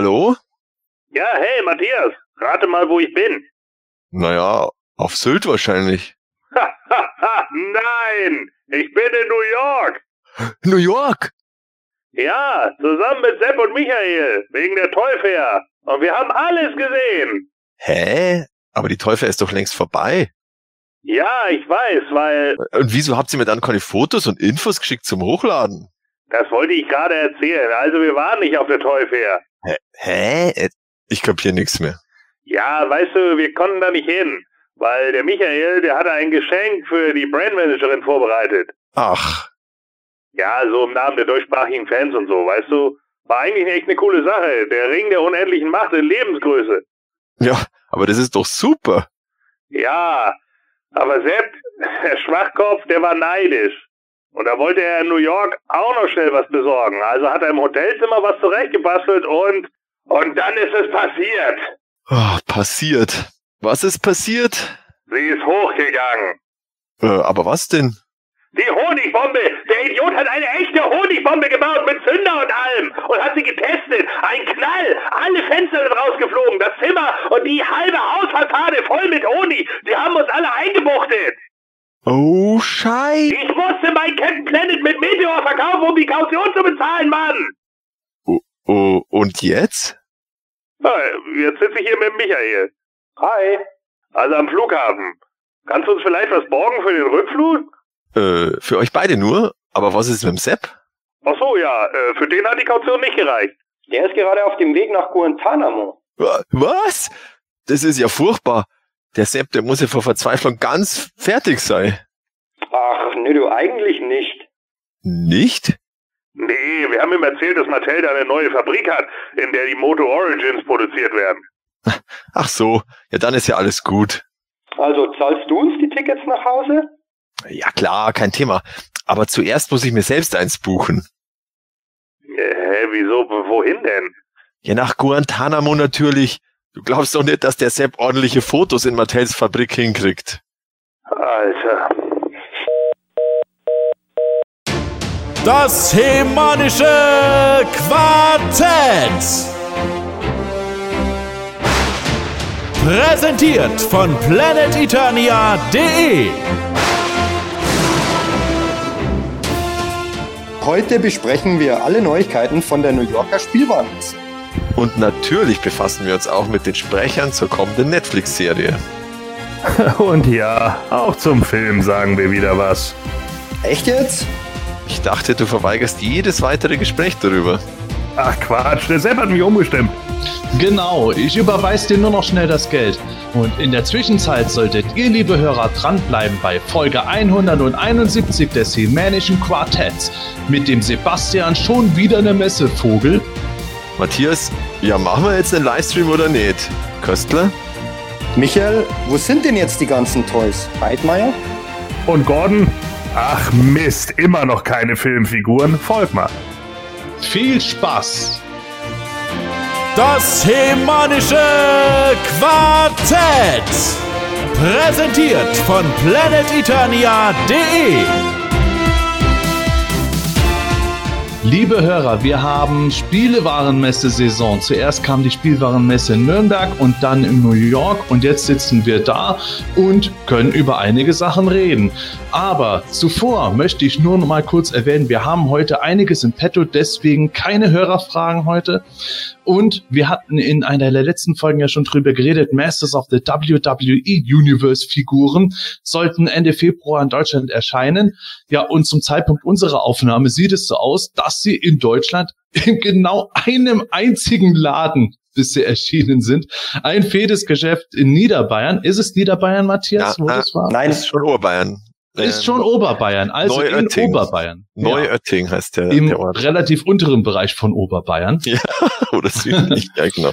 Hallo? Ja, hey, Matthias, rate mal, wo ich bin. Naja, auf Sylt wahrscheinlich. Nein, ich bin in New York. New York? Ja, zusammen mit Sepp und Michael, wegen der Teufel. Und wir haben alles gesehen. Hä? Aber die Teufel ist doch längst vorbei. Ja, ich weiß, weil... Und wieso habt ihr mir dann keine Fotos und Infos geschickt zum Hochladen? Das wollte ich gerade erzählen. Also wir waren nicht auf der Teufel. Hä? Hä? Ich kapier nichts mehr. Ja, weißt du, wir konnten da nicht hin. Weil der Michael, der hatte ein Geschenk für die Brandmanagerin vorbereitet. Ach. Ja, so im Namen der deutschsprachigen Fans und so, weißt du? War eigentlich echt eine coole Sache. Der Ring der unendlichen Macht in Lebensgröße. Ja, aber das ist doch super. Ja, aber Sepp, der Schwachkopf, der war neidisch. Und da wollte er in New York auch noch schnell was besorgen. Also hat er im Hotelzimmer was zurechtgebastelt und, und dann ist es passiert. Oh, passiert. Was ist passiert? Sie ist hochgegangen. Äh, aber was denn? Die Honigbombe! Der Idiot hat eine echte Honigbombe gebaut mit Zünder und allem und hat sie getestet. Ein Knall! Alle Fenster sind rausgeflogen, das Zimmer und die halbe Hausfassade voll mit Honig. Sie haben uns alle eingebuchtet. Oh, Scheiße. Ich musste mein Captain Planet mit Meteor verkaufen, um die Kaution zu bezahlen, Mann. Oh, oh, und jetzt? Jetzt sitze ich hier mit Michael. Hi. Also am Flughafen. Kannst du uns vielleicht was borgen für den Rückflug? Äh, für euch beide nur? Aber was ist mit dem Sepp? Ach so, ja. Äh, für den hat die Kaution nicht gereicht. Der ist gerade auf dem Weg nach Guantanamo. Was? Das ist ja furchtbar. Der Sepp, der muss ja vor Verzweiflung ganz fertig sein. Ach, nee, du eigentlich nicht. Nicht? Nee, wir haben ihm erzählt, dass Mattel da eine neue Fabrik hat, in der die Moto Origins produziert werden. Ach so, ja dann ist ja alles gut. Also zahlst du uns die Tickets nach Hause? Ja klar, kein Thema. Aber zuerst muss ich mir selbst eins buchen. Hä, wieso? Wohin denn? Ja, nach Guantanamo natürlich. Du glaubst doch nicht, dass der Sepp ordentliche Fotos in Mattels Fabrik hinkriegt. Alter. Das hemanische Quartett. Präsentiert von planeteternia.de. Heute besprechen wir alle Neuigkeiten von der New Yorker Spielwarenmesse. Und natürlich befassen wir uns auch mit den Sprechern zur kommenden Netflix-Serie. Und ja, auch zum Film sagen wir wieder was. Echt jetzt? Ich dachte, du verweigerst jedes weitere Gespräch darüber. Ach Quatsch, der Sepp hat mich umgestimmt. Genau, ich überweise dir nur noch schnell das Geld. Und in der Zwischenzeit solltet ihr, liebe Hörer, dranbleiben bei Folge 171 des Hemänischen Quartetts mit dem Sebastian schon wieder eine Messevogel. Matthias, ja, machen wir jetzt einen Livestream oder nicht? Köstler? Michael, wo sind denn jetzt die ganzen Toys? Heidmeier? Und Gordon? Ach Mist, immer noch keine Filmfiguren. Folg mal. Viel Spaß! Das hemanische Quartett. Präsentiert von planeteternia.de. Liebe Hörer, wir haben Spielewarenmesse-Saison. Zuerst kam die Spielwarenmesse in Nürnberg und dann in New York und jetzt sitzen wir da und können über einige Sachen reden. Aber zuvor möchte ich nur noch mal kurz erwähnen, wir haben heute einiges im Petto, deswegen keine Hörerfragen heute. Und wir hatten in einer der letzten Folgen ja schon drüber geredet, Masters of the WWE Universe Figuren sollten Ende Februar in Deutschland erscheinen. Ja, und zum Zeitpunkt unserer Aufnahme sieht es so aus, dass sie in Deutschland in genau einem einzigen Laden bisher erschienen sind. Ein fedes Geschäft in Niederbayern. Ist es Niederbayern, Matthias, Ja, wo das war? Nein, ist schon Oberbayern. Ist Ähm, schon Oberbayern, also in Neuötting. Oberbayern. Ja. Neuötting heißt der, Im der relativ unteren Bereich von Oberbayern. Oder südlich, ja genau.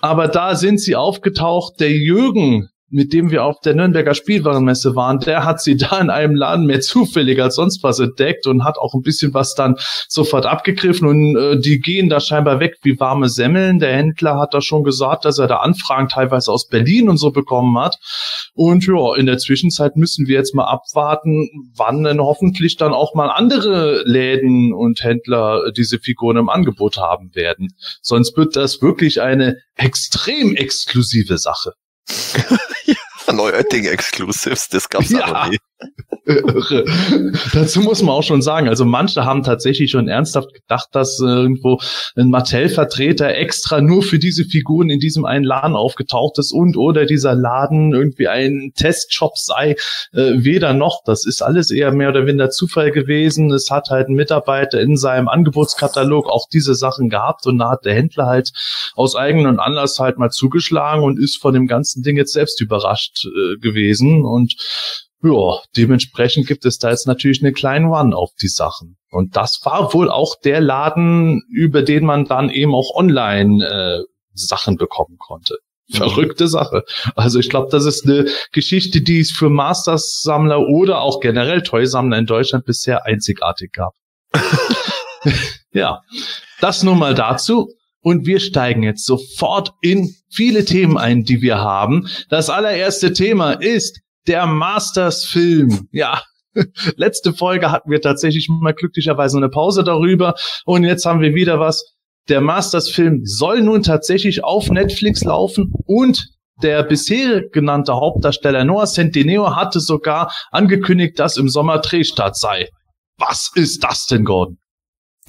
Aber da sind sie aufgetaucht. Der Jürgen mit dem wir auf der Nürnberger Spielwarenmesse waren, der hat sie da in einem Laden mehr zufällig als sonst was entdeckt und hat auch ein bisschen was dann sofort abgegriffen und äh, die gehen da scheinbar weg wie warme Semmeln. Der Händler hat da schon gesagt, dass er da Anfragen teilweise aus Berlin und so bekommen hat. Und ja, in der Zwischenzeit müssen wir jetzt mal abwarten, wann denn hoffentlich dann auch mal andere Läden und Händler diese Figuren im Angebot haben werden. Sonst wird das wirklich eine extrem exklusive Sache. Neuötting Exclusives, das gab's ja. noch nie. Dazu muss man auch schon sagen, also manche haben tatsächlich schon ernsthaft gedacht, dass äh, irgendwo ein Mattel-Vertreter extra nur für diese Figuren in diesem einen Laden aufgetaucht ist und oder dieser Laden irgendwie ein Testshop sei. Äh, weder noch. Das ist alles eher mehr oder weniger Zufall gewesen. Es hat halt ein Mitarbeiter in seinem Angebotskatalog auch diese Sachen gehabt und da hat der Händler halt aus eigenem Anlass halt mal zugeschlagen und ist von dem ganzen Ding jetzt selbst überrascht äh, gewesen und ja, dementsprechend gibt es da jetzt natürlich eine kleine One auf die Sachen. Und das war wohl auch der Laden, über den man dann eben auch online äh, Sachen bekommen konnte. Verrückte Sache. Also ich glaube, das ist eine Geschichte, die es für Masters-Sammler oder auch generell Toy-Sammler in Deutschland bisher einzigartig gab. ja, das nun mal dazu. Und wir steigen jetzt sofort in viele Themen ein, die wir haben. Das allererste Thema ist der Masters-Film. Ja, letzte Folge hatten wir tatsächlich mal glücklicherweise eine Pause darüber. Und jetzt haben wir wieder was. Der Masters-Film soll nun tatsächlich auf Netflix laufen und der bisher genannte Hauptdarsteller Noah Centineo hatte sogar angekündigt, dass im Sommer Drehstart sei. Was ist das denn, Gordon?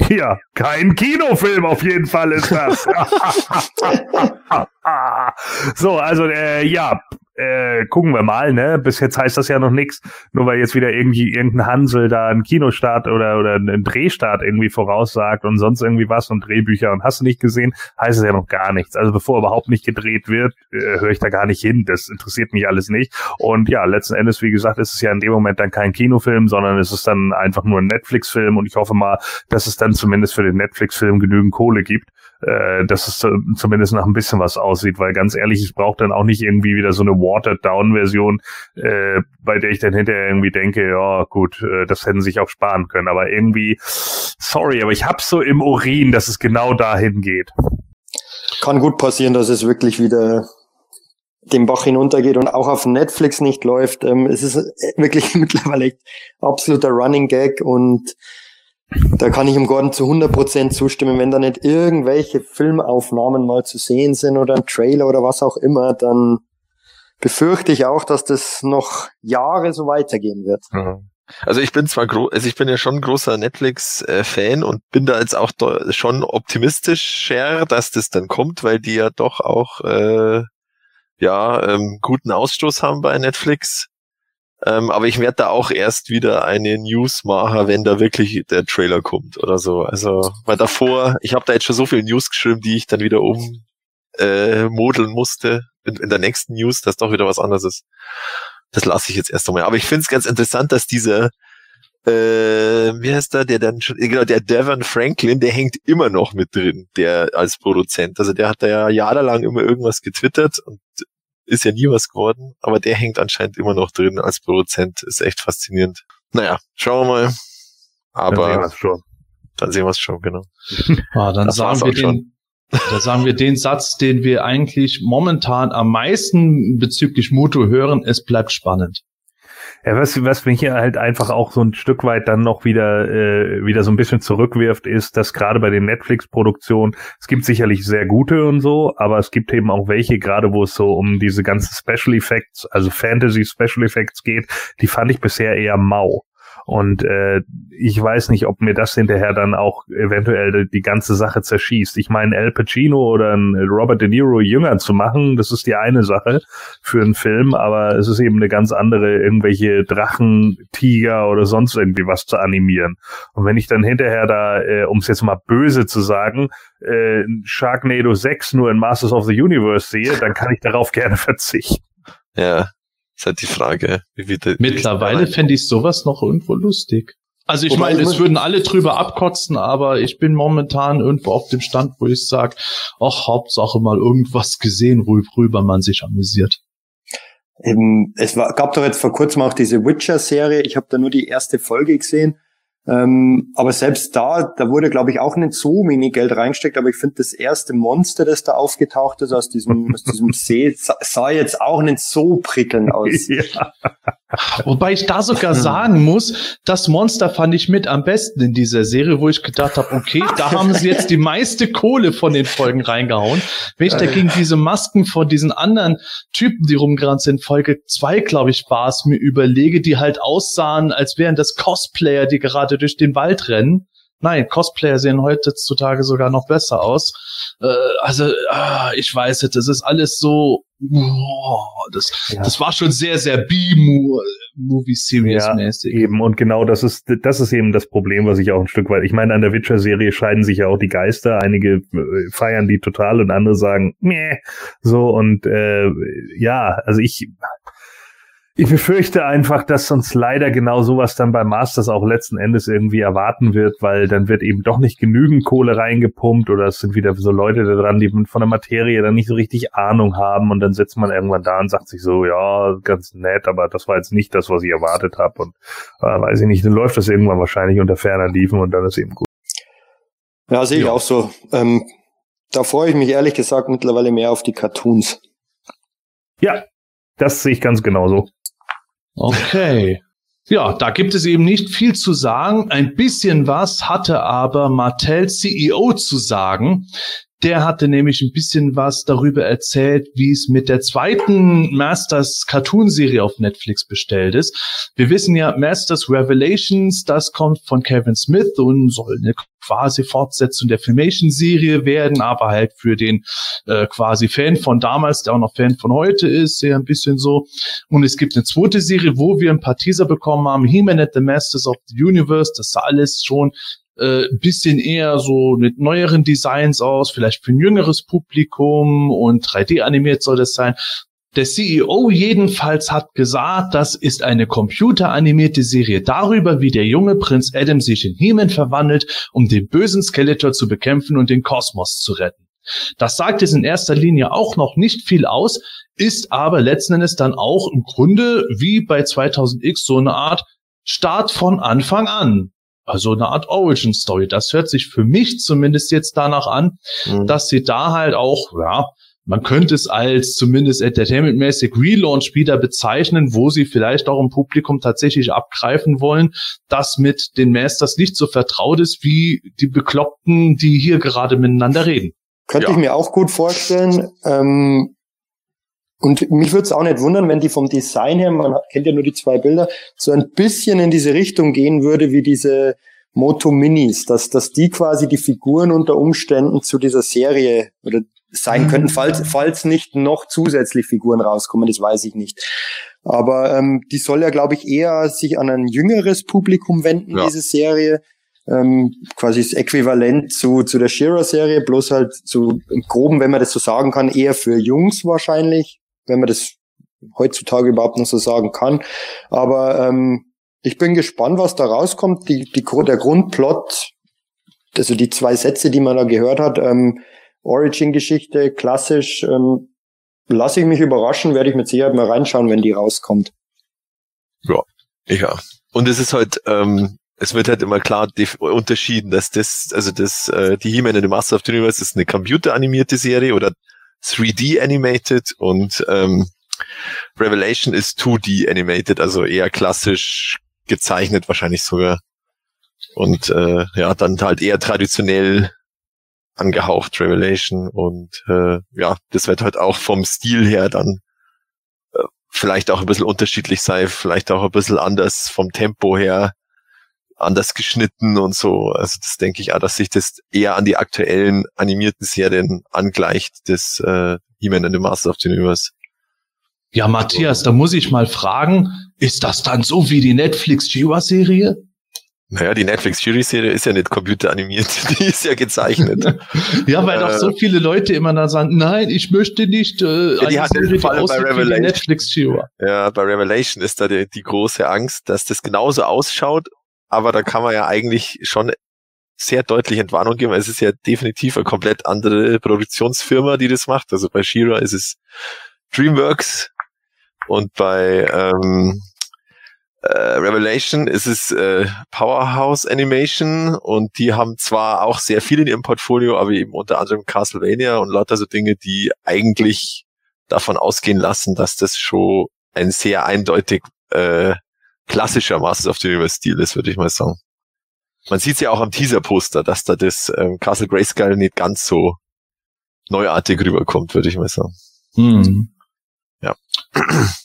Ja, kein Kinofilm auf jeden Fall ist das. so, also äh, ja, äh, gucken wir mal, ne? Bis jetzt heißt das ja noch nichts, nur weil jetzt wieder irgendwie irgendein Hansel da einen Kinostart oder oder einen Drehstart irgendwie voraussagt und sonst irgendwie was und Drehbücher und hast du nicht gesehen, heißt es ja noch gar nichts. Also bevor überhaupt nicht gedreht wird, äh, höre ich da gar nicht hin. Das interessiert mich alles nicht. Und ja, letzten Endes, wie gesagt, ist es ja in dem Moment dann kein Kinofilm, sondern es ist dann einfach nur ein Netflix-Film und ich hoffe mal, dass es dann zumindest für den Netflix-Film genügend Kohle gibt, äh, dass es zumindest nach ein bisschen was aussieht, weil ganz ehrlich, ich brauche dann auch nicht irgendwie wieder so eine Watered-Down-Version, äh, bei der ich dann hinterher irgendwie denke, ja gut, äh, das hätten sich auch sparen können, aber irgendwie, sorry, aber ich hab's so im Urin, dass es genau dahin geht. Kann gut passieren, dass es wirklich wieder den Bach hinuntergeht und auch auf Netflix nicht läuft. Ähm, es ist wirklich mittlerweile echt absoluter Running Gag und da kann ich im Gordon zu 100% zustimmen. Wenn da nicht irgendwelche Filmaufnahmen mal zu sehen sind oder ein Trailer oder was auch immer, dann befürchte ich auch, dass das noch Jahre so weitergehen wird. Also ich bin zwar groß, also ich bin ja schon großer Netflix-Fan und bin da jetzt auch schon optimistischer, dass das dann kommt, weil die ja doch auch äh, ja ähm, guten Ausstoß haben bei Netflix. Ähm, aber ich werde da auch erst wieder eine News machen, wenn da wirklich der Trailer kommt oder so. Also, weil davor, ich habe da jetzt schon so viele News geschrieben, die ich dann wieder um äh, modeln musste in, in der nächsten News, dass doch wieder was anderes ist. Das lasse ich jetzt erst einmal. Aber ich finde es ganz interessant, dass dieser äh, wie heißt der, der dann schon, genau, der Devon Franklin, der hängt immer noch mit drin, der als Produzent. Also der hat da ja jahrelang immer irgendwas getwittert und ist ja nie was geworden, aber der hängt anscheinend immer noch drin als Produzent. Ist echt faszinierend. Naja, schauen wir mal. Aber dann sehen wir es schon. Dann sehen wir es schon, genau. Ah, dann das sagen wir den, da sagen wir den Satz, den wir eigentlich momentan am meisten bezüglich Moto hören, es bleibt spannend. Ja, was, was mich hier halt einfach auch so ein Stück weit dann noch wieder, äh, wieder so ein bisschen zurückwirft, ist, dass gerade bei den Netflix-Produktionen, es gibt sicherlich sehr gute und so, aber es gibt eben auch welche, gerade wo es so um diese ganzen Special Effects, also Fantasy Special Effects geht, die fand ich bisher eher mau. Und äh, ich weiß nicht, ob mir das hinterher dann auch eventuell die ganze Sache zerschießt. Ich meine, Al Pacino oder ein Robert De Niro jünger zu machen, das ist die eine Sache für einen Film, aber es ist eben eine ganz andere, irgendwelche Drachen, Tiger oder sonst irgendwie was zu animieren. Und wenn ich dann hinterher da, äh, um es jetzt mal böse zu sagen, äh, Sharknado 6 nur in Masters of the Universe sehe, dann kann ich darauf gerne verzichten. Ja, ist halt die Frage. Wie wird Mittlerweile fände ich sowas noch irgendwo lustig. Also ich meine, es würden alle drüber abkotzen, aber ich bin momentan irgendwo auf dem Stand, wo ich sage, ach, Hauptsache mal irgendwas gesehen, worüber man sich amüsiert. eben, es war, gab doch jetzt vor kurzem auch diese Witcher-Serie. Ich habe da nur die erste Folge gesehen. Ähm, aber selbst da, da wurde, glaube ich, auch nicht so wenig Geld reingesteckt. Aber ich finde, das erste Monster, das da aufgetaucht ist aus diesem, aus diesem See, sah, jetzt auch nicht so prickelnd aus. ja. Wobei ich da sogar sagen muss, das Monster fand ich mit am besten in dieser Serie, wo ich gedacht habe, okay, da haben sie jetzt die meiste Kohle von den Folgen reingehauen. Wenn ich dagegen diese Masken von diesen anderen Typen, die rumgerannt sind, Folge zwei, glaube ich, war es, mir überlege, die halt aussahen, als wären das Cosplayer, die gerade durch den Wald rennen. Nein, Cosplayer sehen heutzutage sogar noch besser aus. Äh, also, ah, ich weiß nicht, das ist alles so, oh, das, Ja. das war schon sehr, sehr B-Movie-Series-mäßig. Eben, und genau das ist, das ist eben das Problem, was ich auch ein Stück weit, ich meine, an der Witcher-Serie scheiden sich ja auch die Geister. Einige äh, feiern die total und andere sagen, meh, so, und äh, ja, also ich, ich befürchte einfach, dass uns leider genau sowas dann bei Masters auch letzten Endes irgendwie erwarten wird, weil dann wird eben doch nicht genügend Kohle reingepumpt oder es sind wieder so Leute da dran, die von der Materie dann nicht so richtig Ahnung haben und dann sitzt man irgendwann da und sagt sich so, ja, ganz nett, aber das war jetzt nicht das, was ich erwartet habe und äh, weiß ich nicht, dann läuft das irgendwann wahrscheinlich unter ferner Liefen und dann ist eben gut. Ja, sehe ich Ja. auch so. Ähm, da freue ich mich ehrlich gesagt mittlerweile mehr auf die Cartoons. Ja, das sehe ich ganz genauso. Okay. Ja, da gibt es eben nicht viel zu sagen. Ein bisschen was hatte aber Mattel CEO zu sagen. Der hatte nämlich ein bisschen was darüber erzählt, wie es mit der zweiten Masters Cartoon-Serie auf Netflix bestellt ist. Wir wissen ja, Masters Revelations, das kommt von Kevin Smith und soll eine quasi Fortsetzung der Filmation-Serie werden, aber halt für den äh, quasi Fan von damals, der auch noch Fan von heute ist, sehr ein bisschen so. Und es gibt eine zweite Serie, wo wir ein paar Teaser bekommen haben, He-Man at the Masters of the Universe, das sah alles schon äh, bisschen eher so mit neueren Designs aus, vielleicht für ein jüngeres Publikum und 3D animiert soll das sein. Der CEO jedenfalls hat gesagt, das ist eine computeranimierte Serie darüber, wie der junge Prinz Adam sich in He-Man verwandelt, um den bösen Skeletor zu bekämpfen und den Kosmos zu retten. Das sagt jetzt in erster Linie auch noch nicht viel aus, ist aber letzten Endes dann auch im Grunde wie bei 2000X so eine Art Start von Anfang an. Also eine Art Origin Story. Das hört sich für mich zumindest jetzt danach an, Mhm. dass sie da halt auch, ja, man könnte es als zumindest entertainmentmäßig Relaunch wieder bezeichnen, wo sie vielleicht auch im Publikum tatsächlich abgreifen wollen, das mit den Masters nicht so vertraut ist wie die Bekloppten, die hier gerade miteinander reden. Könnte Ja. ich mir auch gut vorstellen. Ähm, und mich würde es auch nicht wundern, wenn die vom Design her, man kennt ja nur die zwei Bilder, so ein bisschen in diese Richtung gehen würde wie diese Moto Minis, dass, dass die quasi die Figuren unter Umständen zu dieser Serie oder sein könnten, falls, falls nicht noch zusätzlich Figuren rauskommen, das weiß ich nicht. Aber ähm, die soll ja, glaube ich, eher sich an ein jüngeres Publikum wenden, Ja. diese Serie. Ähm, quasi das Äquivalent zu, zu der Shira-Serie, bloß halt so im Groben, wenn man das so sagen kann, eher für Jungs wahrscheinlich, wenn man das heutzutage überhaupt noch so sagen kann. Aber ähm, ich bin gespannt, was da rauskommt. Die, die, der Grundplot, also die zwei Sätze, die man da gehört hat, ähm, Origin-Geschichte, klassisch, ähm, lasse ich mich überraschen, werde ich mit Sicherheit mal reinschauen, wenn die rauskommt. Ja. Und es ist halt, ähm, es wird halt immer klar unterschieden, dass das, also das, äh, die He-Man in the Master of the Universe ist eine computeranimierte Serie oder 3D animated und ähm, Revelation ist 2D animated, also eher klassisch gezeichnet wahrscheinlich sogar. Und äh, ja, dann halt eher traditionell angehaucht Revelation und äh, ja, das wird halt auch vom Stil her dann äh, vielleicht auch ein bisschen unterschiedlich sein, vielleicht auch ein bisschen anders vom Tempo her, anders geschnitten und so. Also das denke ich auch, dass sich das eher an die aktuellen animierten Serien angleicht, das äh, He-Man and the Master of the Universe. Ja, Matthias, da muss ich mal fragen, ist das dann so wie die Netflix Shiva-Serie? Naja, die Netflix Fury Serie ist ja nicht computeranimiert, die ist ja gezeichnet. Ja, weil doch Äh, so viele Leute immer dann sagen, nein, ich möchte nicht äh, die hat Serie, allem bei Revelation. Netflix. Ja, bei Revelation ist da die, die große Angst, dass das genauso ausschaut, aber da kann man ja eigentlich schon sehr deutlich Entwarnung geben. Es ist ja definitiv eine komplett andere Produktionsfirma, die das macht. Also bei Shira ist es DreamWorks Und bei ähm, äh, Revelation ist es äh, Powerhouse Animation und die haben zwar auch sehr viel in ihrem Portfolio, aber eben unter anderem Castlevania und lauter so Dinge, die eigentlich davon ausgehen lassen, dass das schon ein sehr eindeutig äh, klassischer Masters of the Universe Stil ist, würde ich mal sagen. Man sieht ja auch am Teaser-Poster, dass da das ähm, Castle Grayskull nicht ganz so neuartig rüberkommt, würde ich mal sagen. Hm. Ja.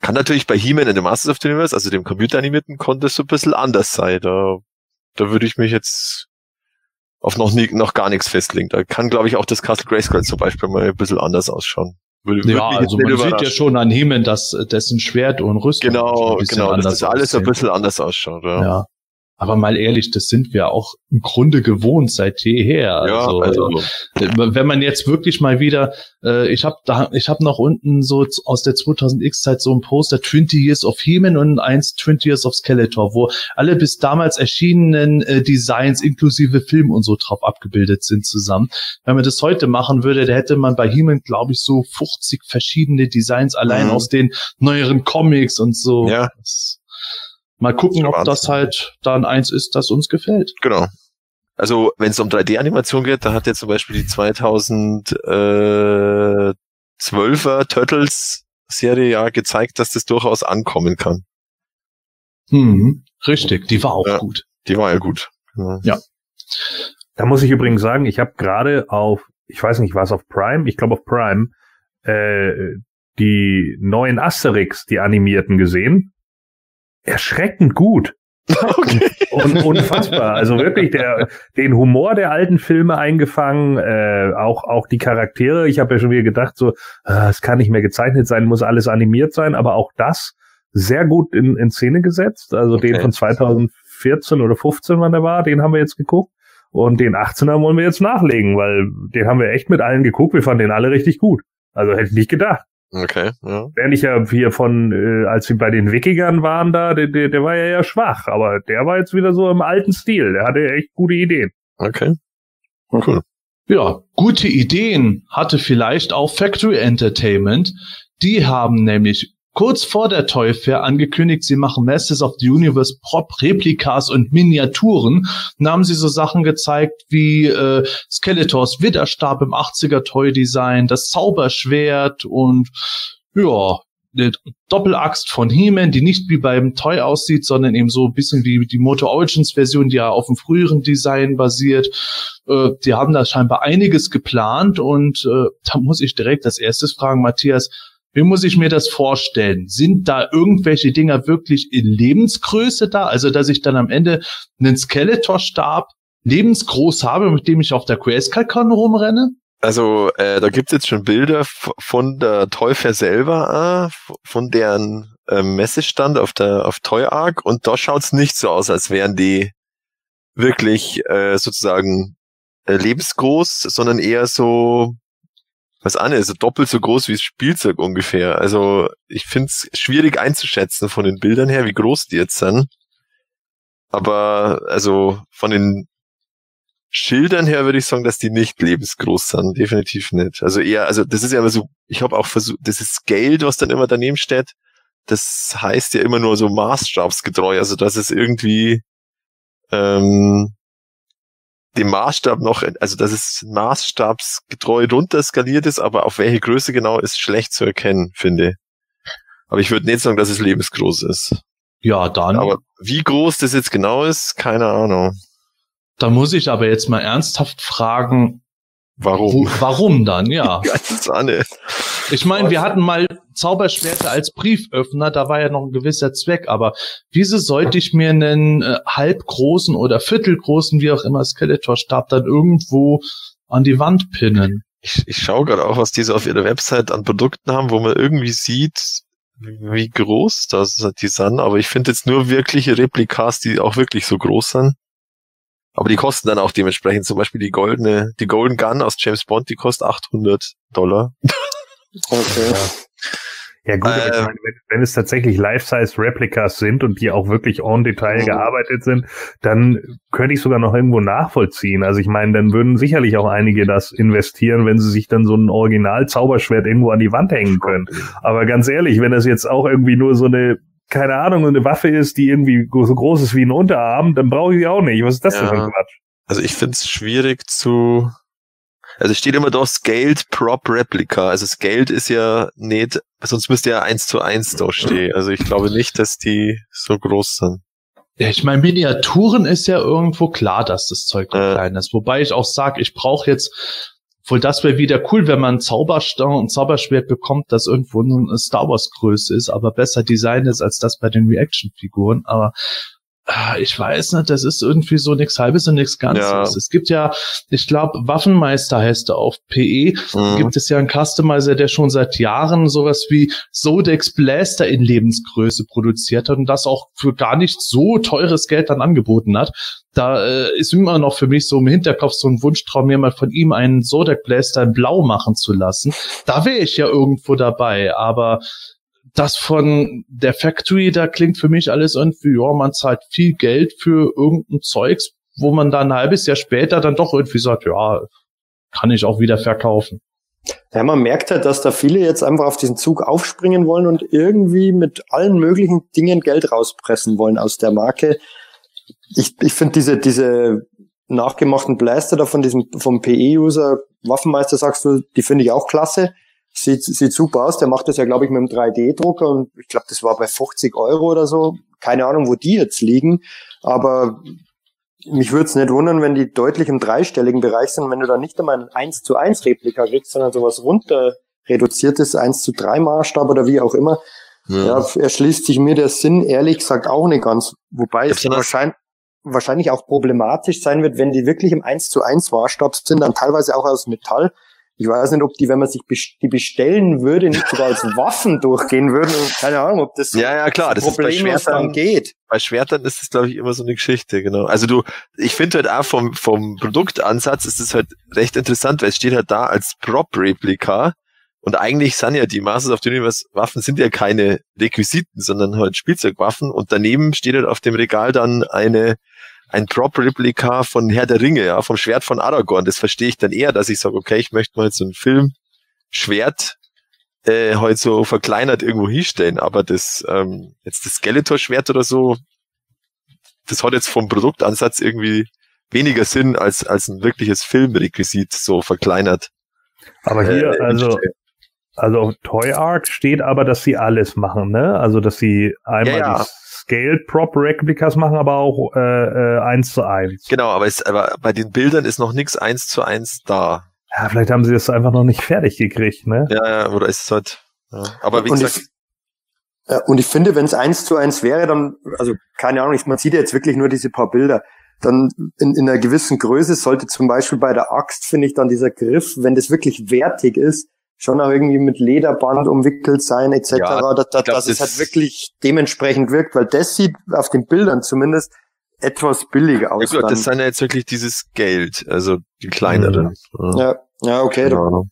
Kann natürlich bei He-Man in the Masters of the Universe, also dem computeranimierten, konnte es so ein bisschen anders sein. Da, da würde ich mich jetzt auf noch, nie, noch gar nichts festlegen. Da kann, glaube ich, auch das Castle Grayskull zum Beispiel mal ein bisschen anders ausschauen. Würde, Ja, also man sieht ja schon an Hemen, dass äh, dessen Schwert und Rüstung Genau, genau, dass anders das alles ein bisschen anders ausschaut. Ja. Ja. Aber mal ehrlich, das sind wir auch im Grunde gewohnt seit jeher. Ja, Also, also, wenn man jetzt wirklich mal wieder, äh, ich habe da, ich habe noch unten so aus der 2000X Zeit so ein Poster 20 Years of He-Man und eins 20 Years of Skeletor, wo alle bis damals erschienenen äh, Designs inklusive Film und so drauf abgebildet sind zusammen. Wenn man das heute machen würde, da hätte man bei He-Man, glaube ich, so 50 verschiedene Designs allein Mhm. aus den neueren Comics und so. Ja. Das, mal gucken, ob das halt dann eins ist, das uns gefällt. genau. Also, wenn es um 3D-Animation geht, da hat ja zum Beispiel die 2012er Turtles-Serie ja gezeigt, dass das durchaus ankommen kann. Hm, richtig, die war auch Ja. gut. Die war ja gut. Ja. Da muss ich übrigens sagen, ich habe gerade auf, ich weiß nicht, was auf Prime, ich glaube auf Prime, äh, die neuen Asterix, die animierten gesehen. Erschreckend gut. Okay. Und unfassbar. Also wirklich der, den Humor der alten Filme eingefangen, äh, auch, auch die Charaktere. Ich habe ja schon wieder gedacht, so, äh, es kann nicht mehr gezeichnet sein, muss alles animiert sein, aber auch das sehr gut in, in Szene gesetzt. Also den Okay. von 2014 oder 15, wann der war, den haben wir jetzt geguckt. Und den 18er wollen wir jetzt nachlegen, weil den haben wir echt mit allen geguckt. Wir fanden den alle richtig gut. Also hätte ich nicht gedacht. Okay, ja. Während ich ja hier von, äh, als wir bei den Wikingern waren da, der, der, der war ja ja schwach, aber der war jetzt wieder so im alten Stil. Der hatte echt gute Ideen. Okay. Cool. Ja, gute Ideen hatte vielleicht auch Factory Entertainment. Die haben nämlich kurz vor der Toy Fair angekündigt, sie machen Masters of the Universe Prop Replikas und Miniaturen. Dann haben sie so Sachen gezeigt wie äh, Skeletors Widderstab im 80er Toy Design, das Zauberschwert und ja, eine Doppelaxt von He-Man, die nicht wie beim Toy aussieht, sondern eben so ein bisschen wie die Moto Origins Version, die ja auf dem früheren Design basiert. Äh, die haben da scheinbar einiges geplant und äh, da muss ich direkt als erstes fragen, Matthias, wie muss ich mir das vorstellen? Sind da irgendwelche Dinger wirklich in Lebensgröße da? Also, dass ich dann am Ende einen Skeletor-Stab lebensgroß habe, mit dem ich auf der Grayskull-Con rumrenne? Also, äh, da gibt's jetzt schon Bilder von der Fair selber, äh, von deren ähm, Messestand auf der auf Toy Arc und da schaut's nicht so aus, als wären die wirklich äh, sozusagen äh, lebensgroß, sondern eher so, was an ist, so doppelt so groß wie das Spielzeug ungefähr. Also ich find's schwierig einzuschätzen von den Bildern her, wie groß die jetzt sind. Aber also von den Schildern her würde ich sagen, dass die nicht lebensgroß sind, definitiv nicht. Also eher, also das ist ja immer so, ich habe auch versucht, das ist Geld, was dann immer daneben steht, das heißt ja immer nur so maßstabsgetreu, also dass es irgendwie ähm, dem Maßstab noch, also dass es maßstabsgetreu runter skaliert ist, aber auf welche Größe genau ist schlecht zu erkennen, finde. Aber ich würde nicht sagen, dass es lebensgroß ist. Ja, dann. Aber wie groß das jetzt genau ist, keine Ahnung. Da muss ich aber jetzt mal ernsthaft fragen, Warum? wo, warum dann? Ja. Ganz Anne. Ich meine, wir hatten mal Zauberschwerter als Brieföffner, da war ja noch ein gewisser Zweck, aber wieso sollte ich mir einen äh, halbgroßen oder viertelgroßen, wie auch immer, Skeletor-Stab dann irgendwo an die Wand pinnen? Ich, ich schaue gerade auch, was die so auf ihrer Website an Produkten haben, wo man irgendwie sieht, wie groß das die sind. Aber ich finde jetzt nur wirkliche Replikas, die auch wirklich so groß sind. Aber die kosten dann auch dementsprechend. Zum Beispiel die goldene, die Golden Gun aus James Bond, die kostet 800 Dollar. Okay. Ja gut, aber ich Ähm. meine, wenn, wenn es tatsächlich Life-Size-Replikas sind und die auch wirklich en Detail Mhm. gearbeitet sind, dann könnte ich sogar noch irgendwo nachvollziehen. Also ich meine, dann würden sicherlich auch einige das investieren, wenn sie sich dann so ein Original-Zauberschwert irgendwo an die Wand hängen können. Aber ganz ehrlich, wenn das jetzt auch irgendwie nur so eine, keine Ahnung, eine Waffe ist, die irgendwie so groß ist wie ein Unterarm, dann brauche ich die auch nicht. Was ist das denn für Ja. ein Quatsch? Also ich find's schwierig zu. Also es steht immer da Scaled Prop Replica. Also Scaled ist ja nicht, sonst müsste ja eins zu eins da stehen. Also ich glaube nicht, dass die so groß sind. Ja, ich meine, Miniaturen ist ja irgendwo klar, dass das Zeug Äh. klein ist. Wobei ich auch sage, ich brauche jetzt, wohl das wäre wieder cool, wenn man ein Zauberstab und Zauberschwert bekommt, das irgendwo eine Star Wars Größe ist, aber besser Design ist als das bei den Reaction-Figuren. Aber ich weiß nicht, das ist irgendwie so nichts Halbes und nichts Ganzes. Ja. Es gibt ja, ich glaube, Waffenmeister heißt er auf PE, Mhm. gibt es ja einen Customizer, der schon seit Jahren sowas wie Sodex Blaster in Lebensgröße produziert hat und das auch für gar nicht so teures Geld dann angeboten hat. Da äh, ist immer noch für mich so im Hinterkopf so ein Wunschtraum, mir mal von ihm einen Sodex Blaster in Blau machen zu lassen. Da wäre ich ja irgendwo dabei, aber das von der Factory, da klingt für mich alles irgendwie, ja, man zahlt viel Geld für irgendein Zeugs, wo man dann ein halbes Jahr später dann doch irgendwie sagt, ja, kann ich auch wieder verkaufen. Ja, man merkt halt, dass da viele jetzt einfach auf diesen Zug aufspringen wollen und irgendwie mit allen möglichen Dingen Geld rauspressen wollen aus der Marke. Ich, ich finde diese, diese nachgemachten Blaster da von diesem, vom PE-User, Waffenmeister sagst du, die finde ich auch klasse. Sieht, sieht super aus. Der macht das ja, glaube ich, mit einem 3D-Drucker und ich glaube, das war bei 50 Euro oder so. Keine Ahnung, wo die jetzt liegen. Aber mich würde es nicht wundern, wenn die deutlich im dreistelligen Bereich sind, wenn du da nicht einmal ein 1 zu 1 Replika kriegst, sondern sowas runter reduziertes 1 zu 3 Maßstab oder wie auch immer. Ja, erschließt sich mir der Sinn ehrlich gesagt auch nicht ganz. Wobei Ja, es wahrscheinlich, wahrscheinlich auch problematisch sein wird, wenn die wirklich im 1 zu 1 Maßstab sind, dann teilweise auch aus Metall. Ich weiß nicht, ob die, wenn man sich die bestellen würde, nicht sogar als Waffen durchgehen würden. Und keine Ahnung, ob das so Ja, ja, klar, das ist bei Schwertern, geht. bei Schwertern ist es, glaube ich, immer so eine Geschichte, genau. Also du, ich finde halt auch vom, vom Produktansatz ist es halt recht interessant, weil es steht halt da als Prop-Replika und eigentlich sind ja die Masters of the Universe Waffen sind ja keine Requisiten, sondern halt Spielzeugwaffen und daneben steht halt auf dem Regal dann eine ein Prop-Replika von Herr der Ringe, ja, vom Schwert von Aragorn. Das verstehe ich dann eher, dass ich sage, okay, ich möchte mal so ein Film-Schwert äh, heute so verkleinert irgendwo hinstellen, aber das ähm, jetzt das Skeletor-Schwert oder so, das hat jetzt vom Produktansatz irgendwie weniger Sinn als als ein wirkliches Filmrequisit so verkleinert. Aber hier, äh, also, hinstellen. also auf Toy Arc steht aber, dass sie alles machen, ne? Also, dass sie einmal Ja, ja. Die Scaled Prop Replikas machen, aber auch äh, äh, eins zu eins. genau, aber, es, aber bei den Bildern ist noch nichts eins zu eins da. Ja, vielleicht haben sie das einfach noch nicht fertig gekriegt, ne? Ja, ja, oder ist es halt. Ja. Aber wie Und gesagt, ich, ja, und ich finde, wenn es eins zu eins wäre, dann, also keine Ahnung, ich, man sieht ja jetzt wirklich nur diese paar Bilder. Dann in, in einer gewissen Größe sollte zum Beispiel bei der Axt, finde ich, dann dieser Griff, wenn das wirklich wertig ist, schon auch irgendwie mit Lederband umwickelt sein, etc., Ja, dass, dass, glaub, dass es das- halt wirklich dementsprechend wirkt, weil das sieht auf den Bildern zumindest etwas billig ja aus. gut, dann. das sind ja jetzt wirklich dieses Geld, also die kleineren. Ja, ja, ja, okay. Ahnung.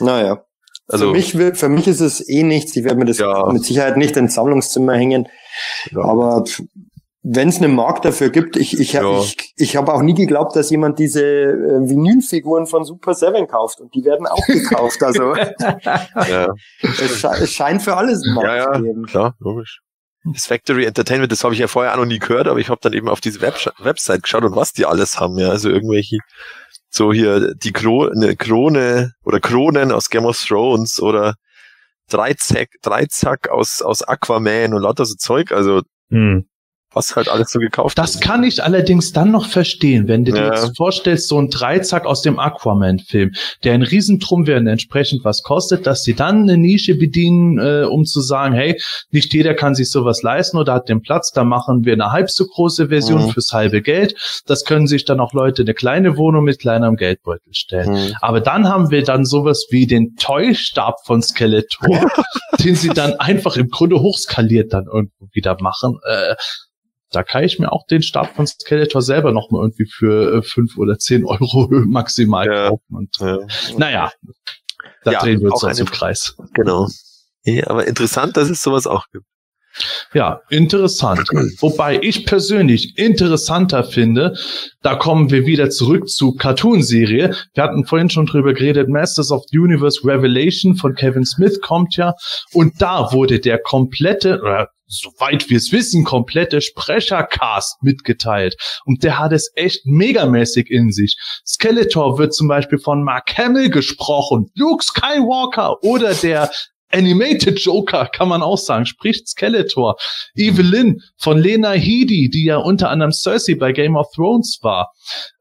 Naja. Also für, mich, will- für mich ist es eh nichts. Ich werde mir das Ja. mit Sicherheit nicht ins Sammlungszimmer hängen. Ja. Aber wenn es einen Markt dafür gibt, ich, ich, Ja. ich, ich habe auch nie geglaubt, dass jemand diese äh, Vinylfiguren von Super Seven kauft. Und die werden auch gekauft. Also ja. es, sche es scheint für alles einen Markt Ja, ja. zu geben. Klar, logisch. Das Factory Entertainment, das habe ich ja vorher auch noch nie gehört, aber ich habe dann eben auf diese Web Website geschaut und was die alles haben, ja. Also irgendwelche, so hier die Krone, Krone oder Kronen aus Game of Thrones oder Dreizack, Dreizack aus, aus Aquaman und lauter so Zeug, also Hm. Was halt alles so gekauft Das wird. kann ich allerdings dann noch verstehen, wenn du dir Ja. jetzt vorstellst, so ein Dreizack aus dem Aquaman-Film, der ein Riesentrummwerden entsprechend was kostet, dass sie dann eine Nische bedienen, äh, um zu sagen, hey, nicht jeder kann sich sowas leisten oder hat den Platz, da machen wir eine halb so große Version Mhm. fürs halbe Geld. Das können sich dann auch Leute eine kleine Wohnung mit kleinerem Geldbeutel stellen. Hm. Aber dann haben wir dann sowas wie den Toy-Stab von Skeletor, den sie dann einfach im Grunde hochskaliert dann irgendwo wieder machen. Äh, da kann ich mir auch den Stab von Skeletor selber noch mal irgendwie für äh, fünf oder zehn Euro maximal Ja. kaufen. Und Ja, naja, da Ja, drehen wir uns im eine- Kreis. genau. Nee, aber interessant, dass es sowas auch gibt. Ja, interessant. Wobei ich persönlich interessanter finde, da kommen wir wieder zurück zu Cartoon-Serie. Wir hatten vorhin schon drüber geredet, Masters of the Universe Revelation von Kevin Smith kommt ja. Und da wurde der komplette, oder soweit wir es wissen, komplette Sprechercast mitgeteilt. Und der hat es echt megamäßig in sich. Skeletor wird zum Beispiel von Mark Hamill gesprochen, Luke Skywalker oder der Animated Joker, kann man auch sagen, spricht Skeletor. Evelyn von Lena Headey, die ja unter anderem Cersei bei Game of Thrones war.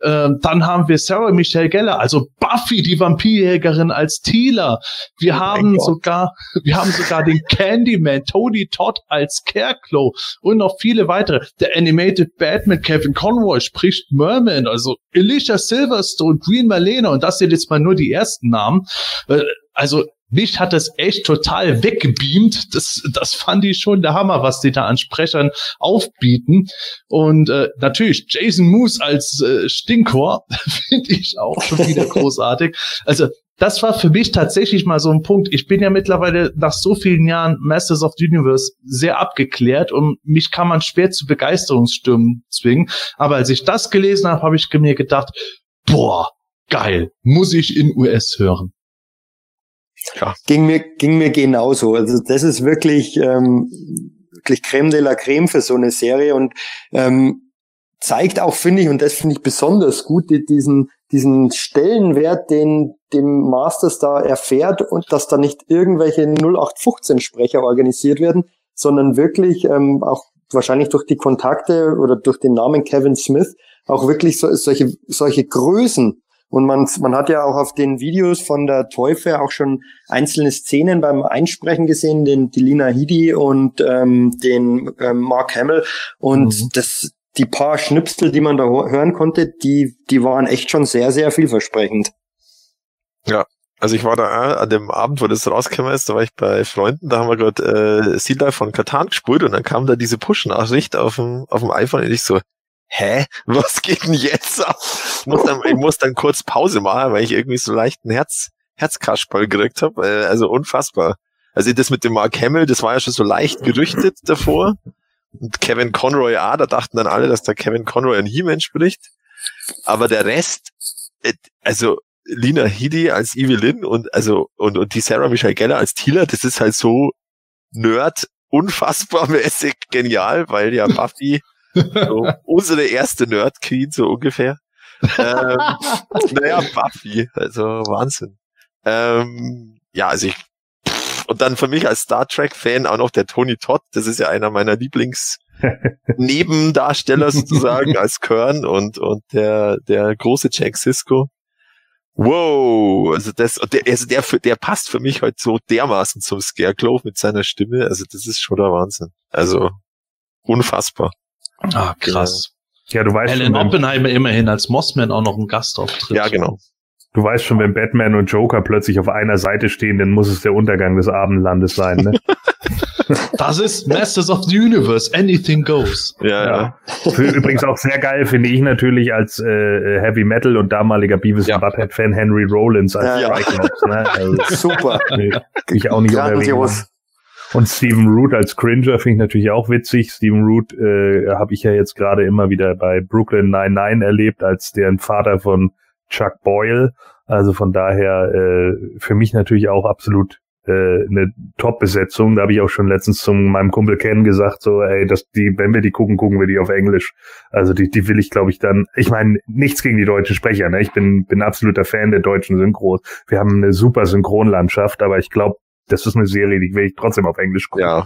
Ähm, dann haben wir Sarah Michelle Geller, also Buffy, die Vampirjägerin als Teela. Wir oh haben sogar, wir haben sogar den Candyman, Tony Todd als Scarecrow und noch viele weitere. Der Animated Batman Kevin Conroy spricht Merman, also Alicia Silverstone, Green Marlene und das sind jetzt mal nur die ersten Namen. Äh, also mich hat es echt total weggebeamt. Das, das fand ich schon der Hammer, was die da an Sprechern aufbieten. Und äh, natürlich Jason Moose als äh, Stinkor finde ich auch schon wieder großartig. Also das war für mich tatsächlich mal so ein Punkt. Ich bin ja mittlerweile nach so vielen Jahren Masters of the Universe sehr abgeklärt und mich kann man schwer zu Begeisterungsstürmen zwingen. Aber als ich das gelesen habe, habe ich mir gedacht, boah, geil, muss ich in US hören. Ja. Ging mir, ging mir genauso. Also das ist wirklich, ähm, wirklich Creme de la Creme für so eine Serie und ähm, zeigt auch, finde ich, und das finde ich besonders gut, diesen, diesen Stellenwert, den dem Masters da erfährt und dass da nicht irgendwelche 0815-Sprecher organisiert werden, sondern wirklich ähm, auch wahrscheinlich durch die Kontakte oder durch den Namen Kevin Smith auch wirklich so, solche, solche Größen und man, man hat ja auch auf den Videos von der Teufel auch schon einzelne Szenen beim Einsprechen gesehen, den die Lina Headey und ähm, den ähm, Mark Hamill. Und mhm. das, die paar Schnipsel, die man da hören konnte, die, die waren echt schon sehr, sehr vielversprechend. Ja, also ich war da an dem Abend, wo das rausgekommen ist, da war ich bei Freunden, da haben wir gerade äh, Sea von Katan gespult und dann kam da diese Push-Nachricht auf dem, auf dem iPhone und ich so, hä, was geht denn jetzt ab? Ich muss dann, ich muss dann kurz Pause machen, weil ich irgendwie so leicht einen Herz, Herzkasperl gekriegt habe. Äh, also unfassbar. Also das mit dem Mark Hamill, das war ja schon so leicht gerüchtet davor. Und Kevin Conroy, ah, da dachten dann alle, dass da Kevin Conroy ein He-Man spricht. Aber der Rest, äh, also Lina Headey als Evelyn und also und, und die Sarah Michelle Geller als Tila, das ist halt so Nerd unfassbar mäßig genial, weil ja Buffy so, unsere erste Nerd Queen, so ungefähr. ähm, naja, Buffy, also Wahnsinn. Ähm, ja, also ich, und dann für mich als Star Trek-Fan auch noch der Tony Todd, das ist ja einer meiner Lieblings- Nebendarsteller sozusagen als Kern und, und der, der große Jack Sisko. Wow, also das, der, also der, der passt für mich halt so dermaßen zum Scarecrow mit seiner Stimme. Also das ist schon der Wahnsinn. Also unfassbar. Ah, krass. Ja, du weißt Alan schon, Oppenheimer immerhin als Mossman auch noch einen Gastauftritt. Ja, genau. Du weißt schon, wenn Batman und Joker plötzlich auf einer Seite stehen, dann muss es der Untergang des Abendlandes sein, ne? das ist Masters of the Universe. Anything goes. Ja, ja. ja. Übrigens auch sehr geil finde ich natürlich als äh, Heavy Metal und damaliger Beavis ja. Butthead Fan Henry Rollins als ja, Cyclops. Ne? Also, Super. Ich auch nicht Grandios. Und Stephen Root als Cringer finde ich natürlich auch witzig. Stephen Root äh, habe ich ja jetzt gerade immer wieder bei Brooklyn 99 erlebt, als deren Vater von Chuck Boyle. Also von daher äh, für mich natürlich auch absolut äh, eine Top-Besetzung. Da habe ich auch schon letztens zu meinem Kumpel Ken gesagt, so, ey, dass die, wenn wir die gucken, gucken wir die auf Englisch. Also die, die will ich, glaube ich, dann. Ich meine, nichts gegen die deutschen Sprecher, ne? Ich bin, bin absoluter Fan der deutschen Synchros. Wir haben eine super Synchronlandschaft, aber ich glaube, das ist eine Serie, die will ich trotzdem auf Englisch gucken. Ja.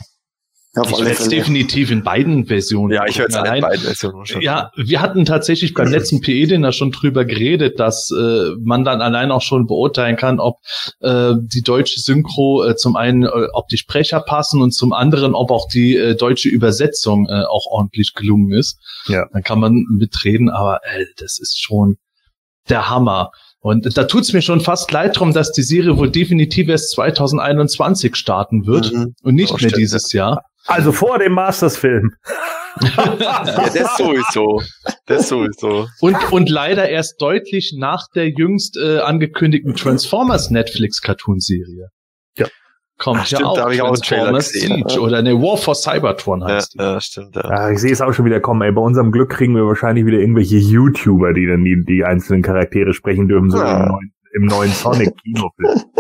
Ja, ich werde es definitiv in beiden Versionen. Ja, ich werde es in beiden Versionen schon. Ja, wir hatten tatsächlich beim letzten PE-Dinner schon drüber geredet, dass äh, man dann allein auch schon beurteilen kann, ob äh, die deutsche Synchro äh, zum einen, äh, ob die Sprecher passen und zum anderen, ob auch die äh, deutsche Übersetzung äh, auch ordentlich gelungen ist. Ja. Dann kann man mitreden, aber äh, das ist schon der Hammer. Und da tut's mir schon fast leid drum, dass die Serie wohl definitiv erst 2021 starten wird mhm. und nicht oh, mehr dieses Jahr. Also vor dem Masters-Film. ja, das sowieso. Das sowieso. Und, und leider erst deutlich nach der jüngst äh, angekündigten Transformers Netflix-Cartoon-Serie. Ja. Kommt Ach, stimmt, ja auch. da hab ich auch einen Trailer gesehen. Siege oder ne, War for Cybertron Ja, heißt die. ja, stimmt, ja. Ja, ich sehe es auch schon wieder kommen, ey. Bei unserem Glück kriegen wir wahrscheinlich wieder irgendwelche YouTuber, die dann die, die einzelnen Charaktere sprechen dürfen, so Ja. im neuen, im neuen Sonic-Kinofilm.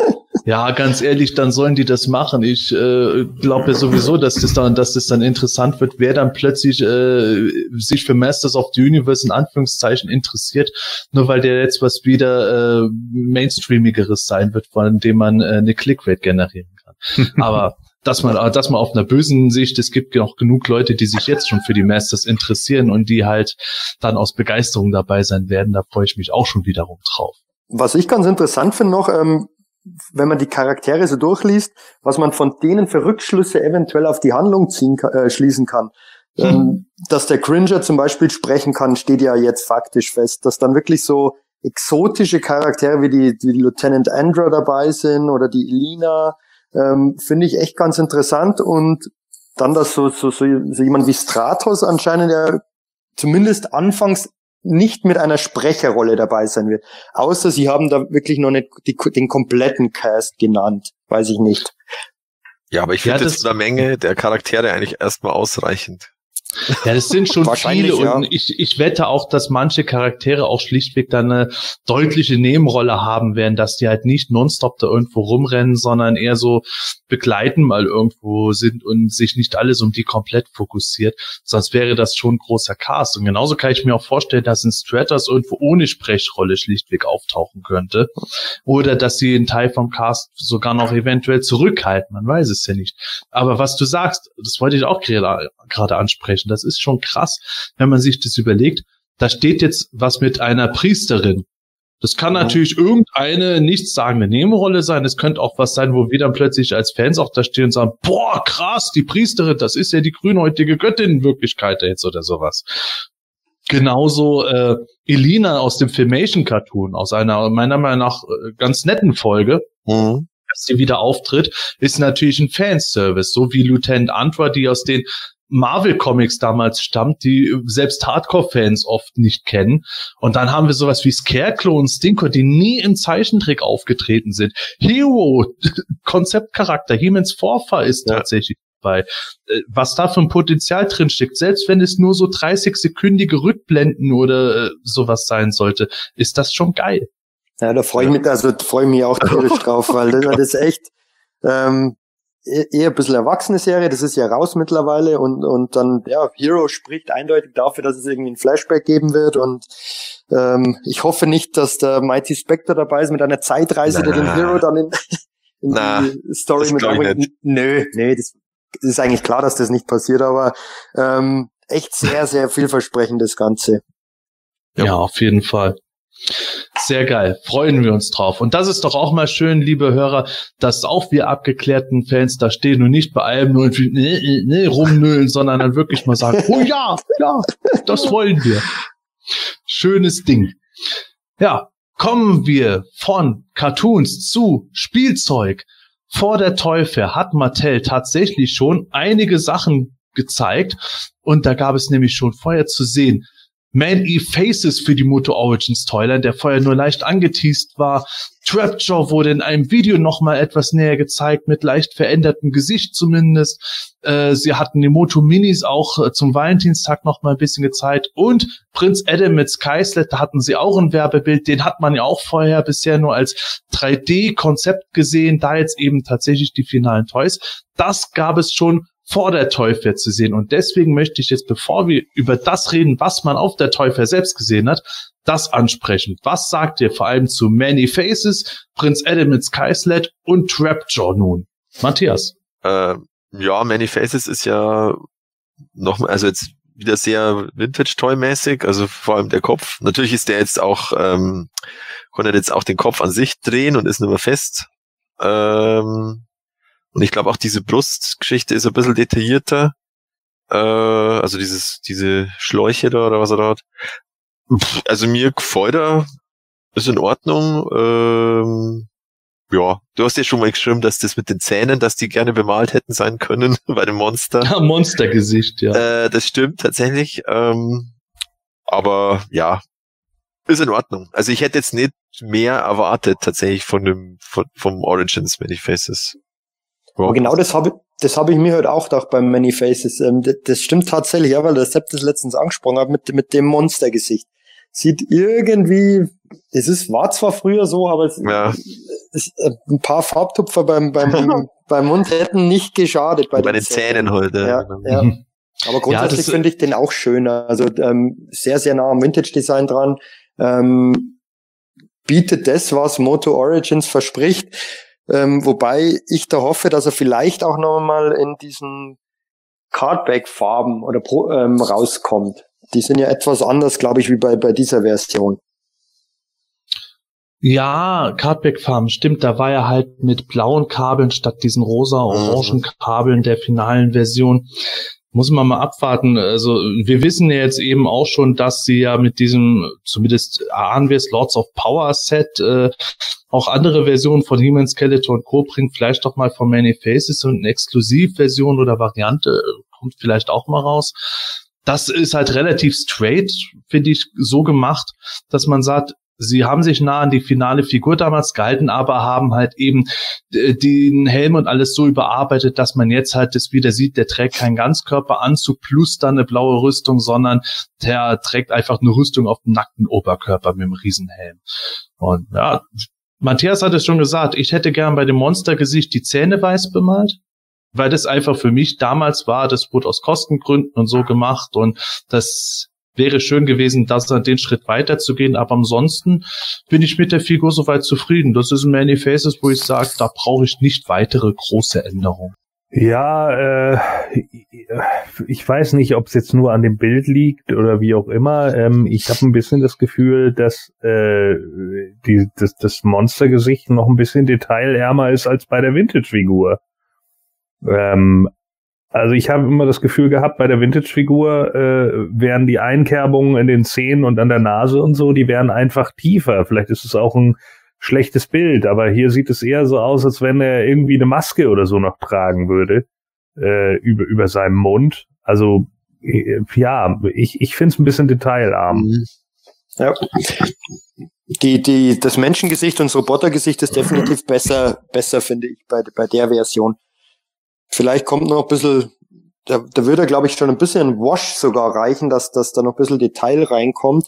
Ja, ganz ehrlich, dann sollen die das machen. Ich äh, glaube ja sowieso, dass das dann, dass das dann interessant wird, wer dann plötzlich äh, sich für Masters of the Universe in Anführungszeichen interessiert, nur weil der jetzt was wieder äh, mainstreamigeres sein wird, von dem man äh, eine Clickrate generieren kann. Aber dass man, dass man auf einer bösen Sicht, es gibt noch genug Leute, die sich jetzt schon für die Masters interessieren und die halt dann aus Begeisterung dabei sein werden, da freue ich mich auch schon wiederum drauf. Was ich ganz interessant finde noch, ähm, wenn man die Charaktere so durchliest, was man von denen für Rückschlüsse eventuell auf die Handlung ziehen äh, schließen kann. Ähm, dass der Cringer zum Beispiel sprechen kann, steht ja jetzt faktisch fest. Dass dann wirklich so exotische Charaktere wie die, wie die Lieutenant Andra dabei sind oder die Elina, ähm, finde ich echt ganz interessant. Und dann, dass so, so, so, so jemand wie Stratos anscheinend ja zumindest anfangs nicht mit einer Sprecherrolle dabei sein wird. Außer sie haben da wirklich noch nicht die, den kompletten Cast genannt. Weiß ich nicht. Ja, aber ich Ja, finde das- jetzt von der Menge der Charaktere eigentlich erstmal ausreichend. Ja, das sind schon viele ja. und ich, ich wette auch, dass manche Charaktere auch schlichtweg dann eine deutliche Nebenrolle haben werden, dass die halt nicht nonstop da irgendwo rumrennen, sondern eher so begleiten mal irgendwo sind und sich nicht alles um die komplett fokussiert. Sonst wäre das schon ein großer Cast. Und genauso kann ich mir auch vorstellen, dass ein Stratos irgendwo ohne Sprechrolle schlichtweg auftauchen könnte. Oder dass sie einen Teil vom Cast sogar noch eventuell zurückhalten. Man weiß es ja nicht. Aber was du sagst, das wollte ich auch gerade gerade ansprechen. Das ist schon krass, wenn man sich das überlegt. Da steht jetzt was mit einer Priesterin. Das kann natürlich irgendeine nichtssagende Nebenrolle sein. Es könnte auch was sein, wo wir dann plötzlich als Fans auch da stehen und sagen, boah, krass, die Priesterin, das ist ja die grünhäutige Göttin in Wirklichkeit jetzt oder sowas. Genauso äh, Elina aus dem Filmation-Cartoon, aus einer meiner Meinung nach äh, ganz netten Folge, Mhm. dass sie wieder auftritt, ist natürlich ein Fanservice, so wie Lieutenant Antwa, die aus den Marvel Comics damals stammt, die selbst Hardcore-Fans oft nicht kennen. Und dann haben wir sowas wie Scarecrow und Stinker, die nie im Zeichentrick aufgetreten sind. Hero, Konzeptcharakter, He-Mans Vorfahr ist Ja. tatsächlich dabei. Äh, Was da für ein Potenzial drinsteckt, selbst wenn es nur so 30-sekündige Rückblenden oder äh, sowas sein sollte, ist das schon geil. Ja, da freue ich mich, also freue ich mich auch tierisch drauf, weil das, das ist echt ähm, eher ein bisschen erwachsene Serie, das ist ja raus mittlerweile und, und dann, ja, Hero spricht eindeutig dafür, dass es irgendwie ein Flashback geben wird und ähm, ich hoffe nicht, dass der Mighty Spectre dabei ist mit einer Zeitreise, der den Na. Hero dann in, in Na, die Story mit nicht. Nö, nee, das ist eigentlich klar, dass das nicht passiert, aber ähm, echt sehr, sehr vielversprechend das Ganze. Ja. Ja. auf jeden Fall. Sehr geil. Freuen wir uns drauf. Und das ist doch auch mal schön, liebe Hörer, dass auch wir abgeklärten Fans da stehen und nicht bei allem nur nee, nee, rumnüllen, sondern dann wirklich mal sagen, oh ja, ja, das wollen wir. Schönes Ding. Ja, kommen wir von Cartoons zu Spielzeug. Vor der Teufel hat Mattel tatsächlich schon einige Sachen gezeigt und da gab es nämlich schon vorher zu sehen Man-E Faces für die Moto Origins Toyline, der vorher nur leicht angeteased war. Trapjaw wurde in einem Video nochmal etwas näher gezeigt, mit leicht verändertem Gesicht zumindest. Äh, sie hatten die Moto Minis auch äh, zum Valentinstag nochmal ein bisschen gezeigt. Und Prinz Adam mit Skyslet, da hatten sie auch ein Werbebild. Den hat man ja auch vorher bisher nur als 3D-Konzept gesehen. Da jetzt eben tatsächlich die finalen Toys. Das gab es schon vor der Toyfair zu sehen. Und deswegen möchte ich jetzt, bevor wir über das reden, was man auf der Toyfair selbst gesehen hat, das ansprechen. Was sagt ihr vor allem zu Many Faces, Prinz Adam mit Skyslet und Trapjaw nun? Matthias. Äh, ja, Many Faces ist ja noch, also jetzt wieder sehr Vintage-Toy-mäßig, also vor allem der Kopf. Natürlich ist der jetzt auch, ähm, konnte jetzt auch den Kopf an sich drehen und ist nicht mehr fest. Ähm, und ich glaube auch diese Brustgeschichte ist ein bisschen detaillierter. Äh, also dieses, diese Schläuche da oder was er da hat. Pff, Also mir gefällt er, ist in Ordnung. Ähm, ja, du hast ja schon mal geschrieben, dass das mit den Zähnen, dass die gerne bemalt hätten sein können bei dem Monster. Ja, Monstergesicht, ja. Äh, das stimmt tatsächlich. Ähm, aber ja, ist in Ordnung. Also ich hätte jetzt nicht mehr erwartet tatsächlich von dem von, vom Origins Many Faces. Aber genau das habe das habe ich mir heute auch gedacht beim Many Faces. Ähm, das, das stimmt tatsächlich, ja, weil der Sepp das letztens angesprochen hat mit, mit dem Monstergesicht. Sieht irgendwie, es ist, war zwar früher so, aber es, Ja. es, äh, ein paar Farbtupfer beim, beim, beim Mund hätten nicht geschadet. Bei, Bei den Zähnen heute. Ja, ja. Mhm. Aber grundsätzlich das- finde ich den auch schöner. Also ähm, sehr, sehr nah am Vintage-Design dran. Ähm, bietet das, was Moto Origins verspricht. Ähm, wobei ich da hoffe, dass er vielleicht auch noch mal in diesen Cardback-Farben oder Pro, ähm, rauskommt. Die sind ja etwas anders, glaube ich, wie bei, bei dieser Version. Ja, Cardback-Farben, stimmt, da war er halt mit blauen Kabeln statt diesen rosa-orangen Kabeln der finalen Version. Muss man mal abwarten. Also wir wissen ja jetzt eben auch schon, dass sie ja mit diesem, zumindest ahnen wir es, Lords of Power Set, äh, auch andere Versionen von He-Man Skeletor Co. bringt, vielleicht doch mal von Many Faces und eine Exklusivversion oder Variante äh, kommt vielleicht auch mal raus. Das ist halt relativ straight, finde ich, so gemacht, dass man sagt, sie haben sich nah an die finale Figur damals gehalten, aber haben halt eben äh, den Helm und alles so überarbeitet, dass man jetzt halt das wieder sieht, der trägt keinen Ganzkörperanzug plus dann eine blaue Rüstung, sondern der trägt einfach eine Rüstung auf dem nackten Oberkörper mit einem Riesenhelm. Und ja, Matthias hat es schon gesagt, ich hätte gern bei dem Monstergesicht die Zähne weiß bemalt, weil das einfach für mich damals war, das wurde aus Kostengründen und so gemacht und das wäre schön gewesen, das dann den Schritt weiterzugehen, aber ansonsten bin ich mit der Figur soweit zufrieden. Das ist ein Many Faces, wo ich sage, da brauche ich nicht weitere große Änderungen. Ja, äh, ich weiß nicht, ob es jetzt nur an dem Bild liegt oder wie auch immer. Ähm, ich habe ein bisschen das Gefühl, dass äh, die, das, das Monstergesicht noch ein bisschen detailärmer ist als bei der Vintage-Figur. Ähm, also ich habe immer das Gefühl gehabt, bei der Vintage-Figur äh, wären die Einkerbungen in den Zähnen und an der Nase und so, die wären einfach tiefer. Vielleicht ist es auch ein schlechtes Bild, aber hier sieht es eher so aus, als wenn er irgendwie eine Maske oder so noch tragen würde äh, über über seinem Mund. Also äh, ja, ich ich finde es ein bisschen detailarm. Ja. Die, die, das Menschengesicht und das Robotergesicht ist definitiv besser, besser, finde ich, bei, bei der Version. Vielleicht kommt noch ein bisschen, da, da würde, glaube ich, schon ein bisschen Wash sogar reichen, dass, dass da noch ein bisschen Detail reinkommt.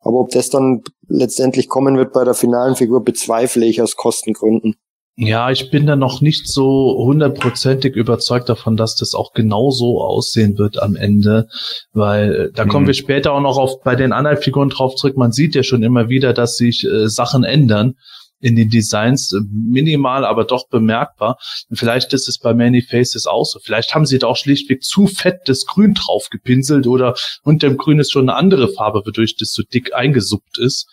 Aber ob das dann letztendlich kommen wird bei der finalen Figur, bezweifle ich aus Kostengründen. Ja, ich bin da noch nicht so hundertprozentig überzeugt davon, dass das auch genau so aussehen wird am Ende, weil äh, da kommen Mhm. wir später auch noch auf bei den anderen Figuren drauf zurück. Man sieht ja schon immer wieder, dass sich äh, Sachen ändern in den Designs, äh, minimal, aber doch bemerkbar. Und vielleicht ist es bei Many Faces auch so. Vielleicht haben sie da auch schlichtweg zu fettes Grün drauf gepinselt oder unter dem Grün ist schon eine andere Farbe, wodurch das so dick eingesuppt ist.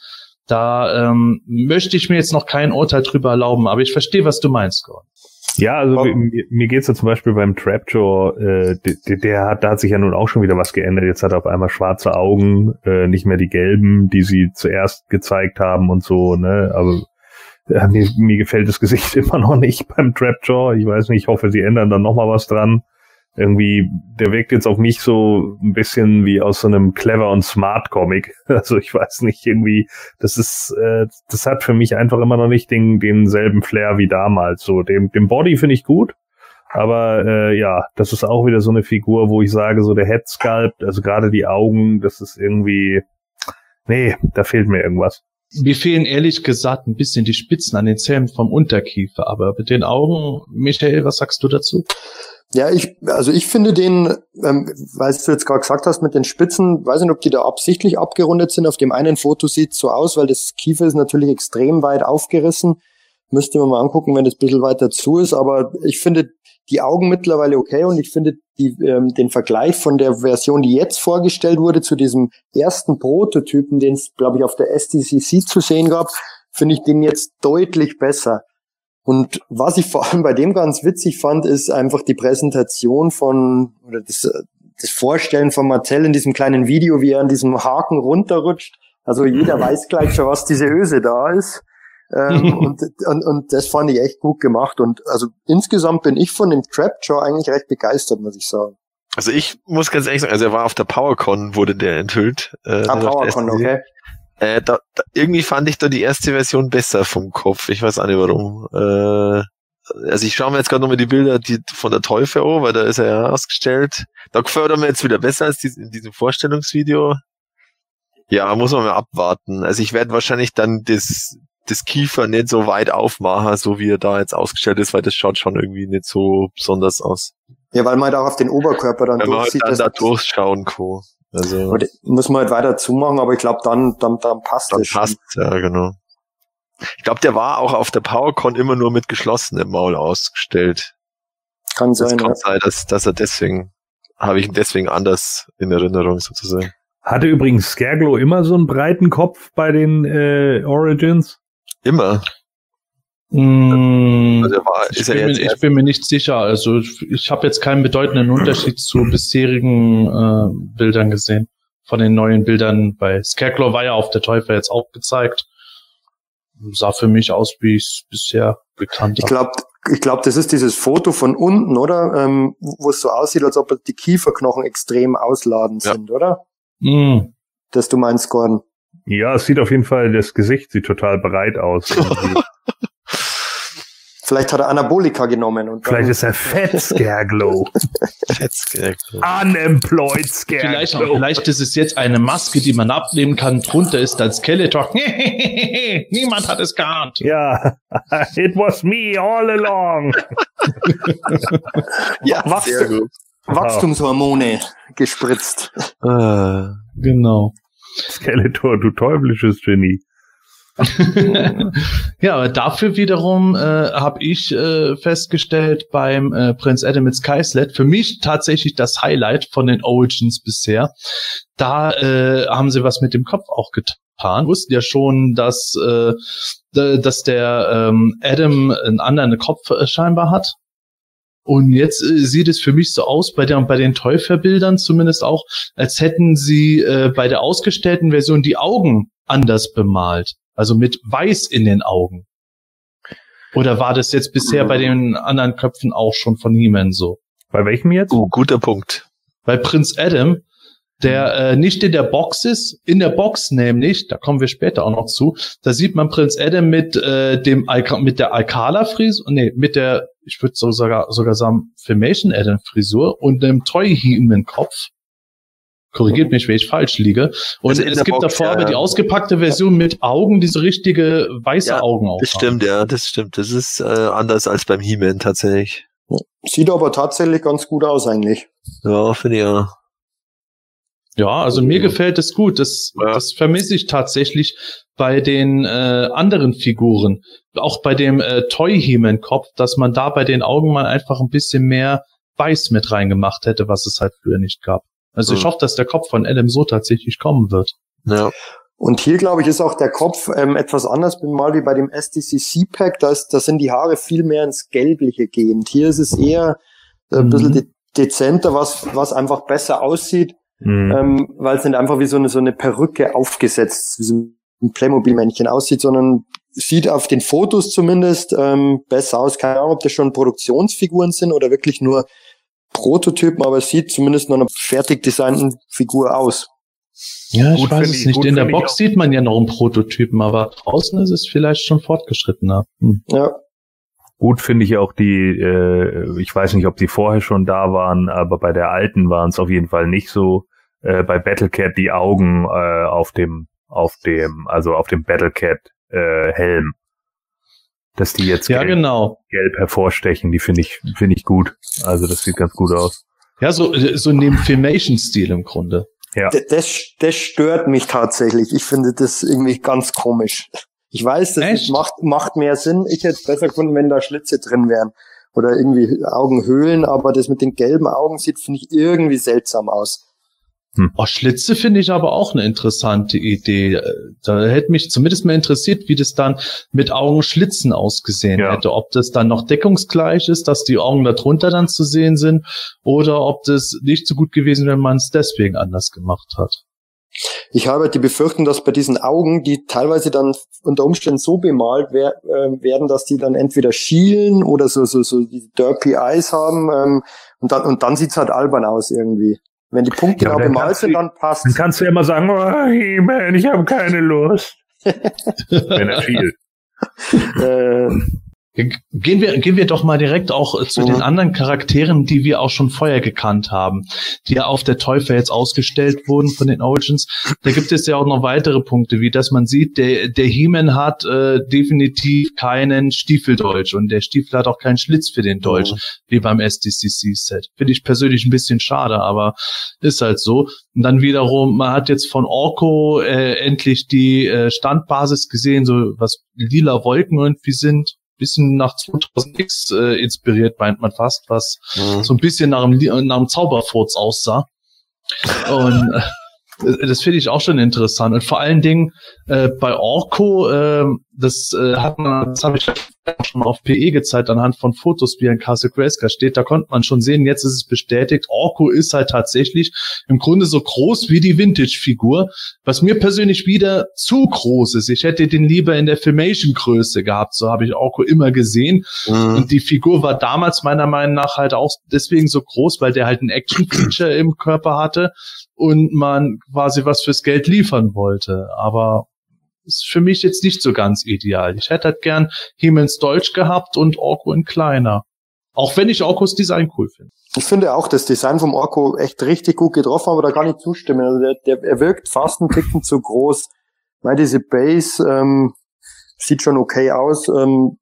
Da ähm, möchte ich mir jetzt noch kein Urteil drüber erlauben, aber ich verstehe, was du meinst, Gordon. Ja, also mir, mir geht's ja zum Beispiel beim Trapjaw, äh, der, der hat, da hat sich ja nun auch schon wieder was geändert. Jetzt hat er auf einmal schwarze Augen, äh, nicht mehr die gelben, die sie zuerst gezeigt haben und so, ne? Aber äh, mir, mir gefällt das Gesicht immer noch nicht beim Trapjaw. Ich weiß nicht, ich hoffe, sie ändern dann noch mal was dran. Irgendwie, der wirkt jetzt auf mich so ein bisschen wie aus so einem clever und smart Comic. Also ich weiß nicht, irgendwie, das ist, äh, das hat für mich einfach immer noch nicht den, denselben Flair wie damals. So, dem, dem Body finde ich gut. Aber äh, ja, das ist auch wieder so eine Figur, wo ich sage, so der Head Sculpt, also gerade die Augen, das ist irgendwie, nee, da fehlt mir irgendwas. Mir fehlen ehrlich gesagt ein bisschen die Spitzen an den Zähnen vom Unterkiefer, aber mit den Augen, Michael, was sagst du dazu? Ja, ich, also ich finde den, ähm, weil du jetzt gerade gesagt hast mit den Spitzen, weiß nicht, ob die da absichtlich abgerundet sind. Auf dem einen Foto sieht so aus, weil das Kiefer ist natürlich extrem weit aufgerissen. Müsste man mal angucken, wenn das ein bisschen weiter zu ist. Aber ich finde die Augen mittlerweile okay und ich finde die, ähm, den Vergleich von der Version, die jetzt vorgestellt wurde, zu diesem ersten Prototypen, den es, glaube ich, auf der SDCC zu sehen gab, finde ich den jetzt deutlich besser. Und was ich vor allem bei dem ganz witzig fand, ist einfach die Präsentation von, oder das, äh, das Vorstellen von Martell in diesem kleinen Video, wie er an diesem Haken runterrutscht. Also jeder weiß gleich schon, was diese Öse da ist. Ähm, und, und, und das fand ich echt gut gemacht. Und also insgesamt bin ich von dem Trapjaw eigentlich recht begeistert, muss ich sagen. Also ich muss ganz ehrlich sagen, also er war auf der PowerCon, wurde der enthüllt. Äh, Ah, PowerCon, okay. Äh, da, da, irgendwie fand ich da die erste Version besser vom Kopf. Ich weiß auch nicht warum. Äh, also ich schaue mir jetzt gerade nochmal die Bilder die, von der Teufel an, weil da ist er ja ausgestellt. Da gefällt er mir jetzt wieder besser als die, in diesem Vorstellungsvideo. Ja, muss man mal abwarten. Also ich werde wahrscheinlich dann das, das Kiefer nicht so weit aufmachen, so wie er da jetzt ausgestellt ist, weil das schaut schon irgendwie nicht so besonders aus. Ja, weil man halt auch auf den Oberkörper dann Wenn man halt durchsieht. dann das- da durchschauen kann. Also muss man halt weiter zumachen, aber ich glaube, dann, dann, dann passt dann das schon. passt, ja genau. Ich glaube, der war auch auf der PowerCon immer nur mit geschlossenem Maul ausgestellt. Kann sein, ja. kann sein, dass, dass er deswegen, habe ich ihn deswegen anders in Erinnerung sozusagen. Hatte übrigens Scareglow immer so einen breiten Kopf bei den äh, Origins? Immer. Mm, Also war, ich, bin mir, ich bin mir nicht sicher. Also ich, ich habe jetzt keinen bedeutenden Unterschied zu bisherigen äh, Bildern gesehen. Von den neuen Bildern bei Scarecrow war ja auf der Teufel jetzt auch gezeigt. Sah für mich aus, wie ich es bisher gekannt Ich habe. glaube, ich glaub, das ist dieses Foto von unten, oder? Ähm, wo es so aussieht, als ob die Kieferknochen extrem ausladend Ja. sind, oder? Mm. Das du meinst, Gordon. Ja, es sieht auf jeden Fall, das Gesicht sieht total breit aus. Vielleicht hat er Anabolika genommen und Vielleicht dann, ist er fett, Scareglow. jetzt, äh, Unemployed Vielleicht, Scareglow. vielleicht ist es jetzt eine Maske, die man abnehmen kann. Drunter ist ein Skeletor. Niemand hat es geahnt. Ja, it was me all along. ja, gut. Wachstumshormone gespritzt. Äh, Genau. Skeletor, du teuflisches Genie. ja, aber dafür wiederum äh, habe ich äh, festgestellt beim äh, Prinz Adam mit Skyslet, für mich tatsächlich das Highlight von den Origins bisher. Da äh, haben sie was mit dem Kopf auch getan. Wussten ja schon, dass, äh, dass der ähm, Adam einen anderen Kopf äh, scheinbar hat. Und jetzt äh, sieht es für mich so aus, bei, der, bei den Täuferbildern zumindest auch, als hätten sie äh, bei der ausgestellten Version die Augen anders bemalt. Also mit Weiß in den Augen. Oder war das jetzt bisher bei den anderen Köpfen auch schon von He-Man so? Bei welchem jetzt? uh, guter Punkt. Bei Prinz Adam, der äh, nicht in der Box ist, in der Box nämlich, da kommen wir später auch noch zu, da sieht man Prinz Adam mit äh, dem Alka mit der Alcala Frisur, nee, mit der, ich würde so sogar sogar sagen Filmation Adam Frisur und dem Toy He-Man Kopf. Korrigiert mich, wenn ich falsch liege. Und Also es gibt Box, davor ja, aber ja. die ausgepackte Version mit Augen, diese richtige weiße Ja, Augen auch. Das stimmt, ja, das stimmt. Das ist äh, anders als beim He-Man tatsächlich. Sieht aber tatsächlich ganz gut aus eigentlich. Ja, finde ich ja. Ja, also mir gefällt es gut. Das, Ja. das vermisse ich tatsächlich bei den äh, anderen Figuren. Auch bei dem äh, Toy He-Man Kopf, dass man da bei den Augen mal einfach ein bisschen mehr Weiß mit reingemacht hätte, was es halt früher nicht gab. Also ich Hm. hoffe, dass der Kopf von Adam so tatsächlich kommen wird. Ja. Und hier, glaube ich, ist auch der Kopf ähm, etwas anders bemalt wie bei dem SDCC-Pack. Da, ist- da sind die Haare viel mehr ins Gelbliche gehend. Hier ist es eher äh, ein Mhm. bisschen de dezenter, was, was einfach besser aussieht, Hm. ähm, weil es nicht einfach wie so eine, so eine Perücke aufgesetzt, wie so ein Playmobil-Männchen aussieht, sondern sieht auf den Fotos zumindest ähm, besser aus. Keine Ahnung, ob das schon Produktionsfiguren sind oder wirklich nur Prototypen, aber es sieht zumindest nach einer fertig designten Figur aus. Ja, Gut ich weiß find es ich- nicht. gut In der Box auch. sieht man ja noch einen Prototypen, aber draußen ist es vielleicht schon fortgeschrittener. Hm. Ja, Gut finde ich auch die, äh, ich weiß nicht, ob die vorher schon da waren, aber bei der alten waren es auf jeden Fall nicht so. Äh, bei Battlecat die Augen äh, auf dem, auf dem, also auf dem Battlecat äh, Helm. Dass die jetzt Ja, gelb, genau. gelb hervorstechen, die finde ich, finde ich gut. Also das sieht ganz gut aus. Ja, so, so in dem Filmation-Stil im Grunde. Ja. Das, das stört mich tatsächlich. Ich finde das irgendwie ganz komisch. Ich weiß, das macht, macht mehr Sinn. Ich hätte es besser gefunden, wenn da Schlitze drin wären. Oder irgendwie Augenhöhlen, aber das mit den gelben Augen sieht, finde ich, irgendwie seltsam aus. Oh, Schlitze finde ich aber auch eine interessante Idee. Äh, Da hätte mich zumindest mal interessiert, wie das dann mit Augenschlitzen ausgesehen Ja. hätte. Ob das dann noch deckungsgleich ist, dass die Augen darunter dann zu sehen sind, oder ob das nicht so gut gewesen wäre, wenn man es deswegen anders gemacht hat. Ich habe die Befürchtung, dass bei diesen Augen, die teilweise dann unter Umständen so bemalt wer äh, werden, dass die dann entweder schielen oder so, so, so die Derpy Eyes haben, ähm, und dann, und dann sieht's halt albern aus irgendwie. Wenn die Punkte Ja, genau bemalt sind, dann passt. Dann kannst du ja immer sagen, oh, He-Man, ich habe keine Lust. Wenn er schielt. Äh, Gehen wir, gehen wir doch mal direkt auch zu Mhm. den anderen Charakteren, die wir auch schon vorher gekannt haben, die ja auf der Teufel jetzt ausgestellt wurden von den Origins. Da gibt es ja auch noch weitere Punkte, wie dass man sieht, der, der He-Man hat äh, definitiv keinen Stiefeldeutsch und der Stiefel hat auch keinen Schlitz für den Dolch, wie beim SDCC-Set. Finde ich persönlich ein bisschen schade, aber ist halt so. Und dann wiederum, man hat jetzt von Orko äh, endlich die äh, Standbasis gesehen, so was lila Wolken irgendwie sind. Bisschen nach 2000X äh, inspiriert, meint man fast, was Mhm. so ein bisschen nach einem, Li- nach einem Zauberfurz aussah. Und äh, das finde ich auch schon interessant. Und vor allen Dingen äh, bei Orko, äh, das äh, hat man, das habe ich schon mal auf PE gezeigt, anhand von Fotos, wie ein Castle Grayskull steht, da konnte man schon sehen, jetzt ist es bestätigt, Orko ist halt tatsächlich im Grunde so groß wie die Vintage-Figur, was mir persönlich wieder zu groß ist. Ich hätte den lieber in der Filmation-Größe gehabt, so habe ich Orko immer gesehen. Mhm. Und die Figur war damals meiner Meinung nach halt auch deswegen so groß, weil der halt ein Action-Feature im Körper hatte und man quasi was fürs Geld liefern wollte. Aber ist für mich jetzt nicht so ganz ideal. Ich hätte halt gern Hiemens Deutsch gehabt und Orko in kleiner. Auch wenn ich Orkos Design cool finde. Ich finde auch das Design vom Orko echt richtig gut getroffen, aber da kann ich zustimmen. Also der, der, er wirkt fast einen Ticken zu groß. Weil diese Base ähm, sieht schon okay aus. Ähm,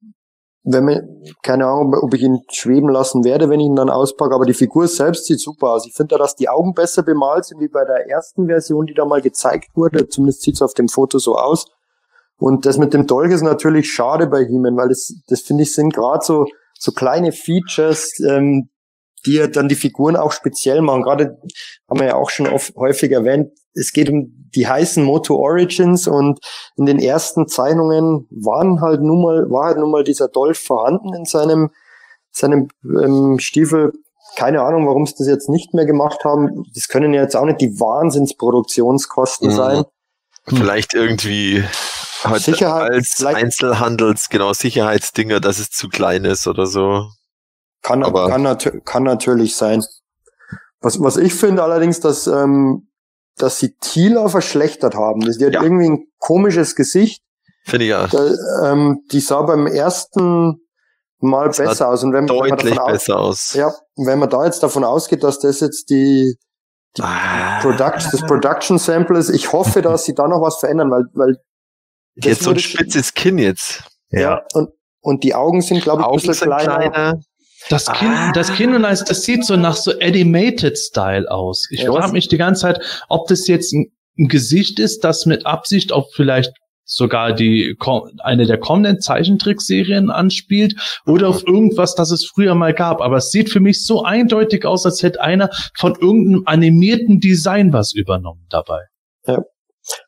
wenn man, keine Ahnung, ob ich ihn schweben lassen werde, wenn ich ihn dann auspacke, aber die Figur selbst sieht super aus. Ich finde da, dass die Augen besser bemalt sind wie bei der ersten Version, die da mal gezeigt wurde. Zumindest sieht es auf dem Foto so aus. Und das mit dem Dolch ist natürlich schade bei ihm, weil das, das finde ich sind gerade so, so kleine Features, ähm, die ja dann die Figuren auch speziell machen. Gerade haben wir ja auch schon oft, häufig erwähnt, es geht um die heißen Moto Origins und in den ersten Zeichnungen waren halt nun mal, war halt nun mal dieser Dolch vorhanden in seinem, seinem ähm, Stiefel. Keine Ahnung, warum sie das jetzt nicht mehr gemacht haben. Das können ja jetzt auch nicht die Wahnsinnsproduktionskosten Mhm. sein. Vielleicht irgendwie halt Sicherheit, als Einzelhandels, genau, Sicherheitsdinger, dass es zu klein ist oder so. Kann, Aber- kann, nat kann natürlich sein. Was, was ich finde allerdings, dass, ähm, dass sie Tila verschlechtert haben. Die hat Ja. irgendwie ein komisches Gesicht. Finde ich ja Da, ähm, die sah beim ersten Mal sah besser aus. Und wenn, wenn man deutlich davon aus, besser aus. ja, wenn man da jetzt davon ausgeht, dass das jetzt die, die Ah. Product, das Production Sample ist, ich hoffe, dass sie da noch was verändern, weil, weil Die hat so ein spitzes Kinn jetzt. ja, und, und die Augen sind, glaube ich, ein Augen bisschen sind kleiner. kleiner. Das Kinn, Ah. das Kinn und alles, das sieht so nach so Animated Style aus. Ich Ja, frage mich die ganze Zeit, ob das jetzt ein, ein Gesicht ist, das mit Absicht auf vielleicht sogar die eine der kommenden Zeichentrickserien anspielt oder auf irgendwas, das es früher mal gab. Aber es sieht für mich so eindeutig aus, als hätte einer von irgendeinem animierten Design was übernommen dabei.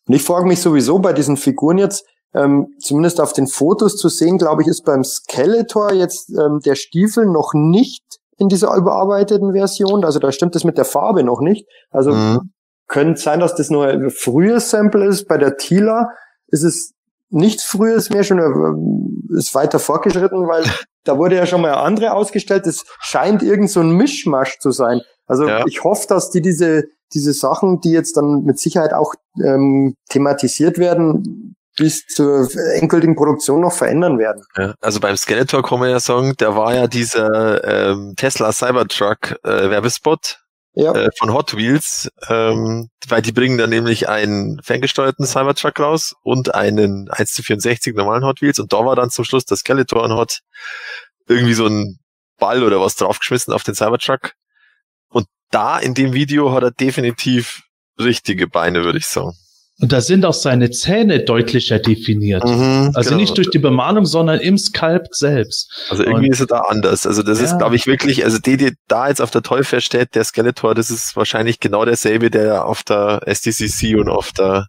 Und ich frage mich sowieso bei diesen Figuren jetzt, ähm, zumindest auf den Fotos zu sehen, glaube ich, ist beim Skeletor jetzt ähm, der Stiefel noch nicht in dieser überarbeiteten Version. Also da stimmt es mit der Farbe noch nicht. Also Mhm. könnte sein, dass das nur ein frühes Sample ist. Bei der Tila ist es nichts frühes mehr, schon ähm, ist weiter fortgeschritten, weil da wurde ja schon mal eine andere ausgestellt. Es scheint irgend so ein Mischmasch zu sein. Also Ja. ich hoffe, dass die diese, diese Sachen, die jetzt dann mit Sicherheit auch ähm, thematisiert werden, bis zur endgültigen Produktion noch verändern werden. Ja, also beim Skeletor kann man ja sagen, der war ja dieser ähm, Tesla Cybertruck äh, Werbespot Ja, äh, von Hot Wheels, ähm, weil die bringen dann nämlich einen ferngesteuerten Cybertruck raus und einen 1 zu 64 normalen Hot Wheels. Und da war dann zum Schluss der Skeletor und hat irgendwie so einen Ball oder was draufgeschmissen auf den Cybertruck da in dem Video hat er definitiv richtige Beine, würde ich sagen. Und da sind auch seine Zähne deutlicher definiert. Mhm, Also genau. nicht durch die Bemalung, sondern im Skalp selbst. Also irgendwie Und- ist er da anders. Also das ist, Ja. glaube ich, wirklich, also die, die da jetzt auf der Teufel steht, der Skeletor, das ist wahrscheinlich genau derselbe, der auf der SDCC und auf der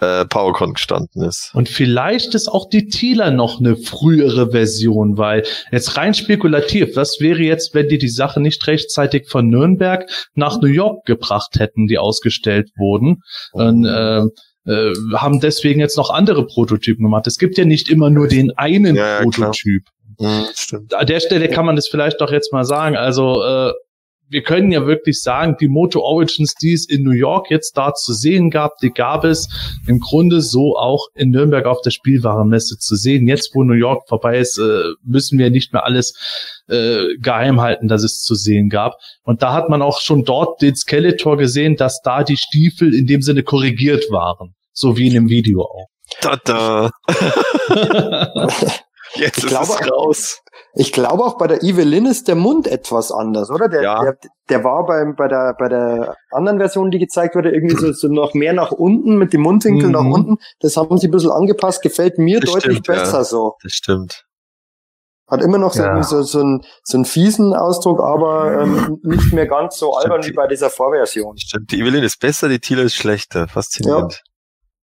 äh, PowerCon gestanden ist. Und vielleicht ist auch die Tila noch eine frühere Version, weil jetzt rein spekulativ, was wäre jetzt, wenn die die Sache nicht rechtzeitig von Nürnberg nach New York gebracht hätten, die ausgestellt wurden? Und, äh, äh, haben deswegen jetzt noch andere Prototypen gemacht. Es gibt ja nicht immer nur den einen Ja, ja, klar. Prototyp. Mhm, stimmt. An der Stelle kann man das vielleicht doch jetzt mal sagen. Also äh, wir können ja wirklich sagen, die Moto Origins, die es in New York jetzt da zu sehen gab, die gab es im Grunde so auch in Nürnberg auf der Spielwarenmesse zu sehen. Jetzt, wo New York vorbei ist, äh, müssen wir nicht mehr alles äh, geheim halten, dass es zu sehen gab. Und da hat man auch schon dort den Skeletor gesehen, dass da die Stiefel in dem Sinne korrigiert waren. So wie in dem Video auch. Tada. Jetzt Ich ist glaube- es raus. Ich glaube auch bei der Evelyn ist der Mund etwas anders, oder? Der, Ja. der, der war beim, bei der, bei der anderen Version, die gezeigt wurde, irgendwie so, so noch mehr nach unten, mit dem Mundwinkel Mhm. nach unten. Das haben sie ein bisschen angepasst, gefällt mir Das deutlich stimmt, ja. besser so. Das stimmt. Hat immer noch so, Ja. so, so, einen, so einen fiesen Ausdruck, aber ähm, nicht mehr ganz so albern Stimmt. wie bei dieser Vorversion. Stimmt. Die Evelyn ist besser, die Tila ist schlechter. Faszinierend.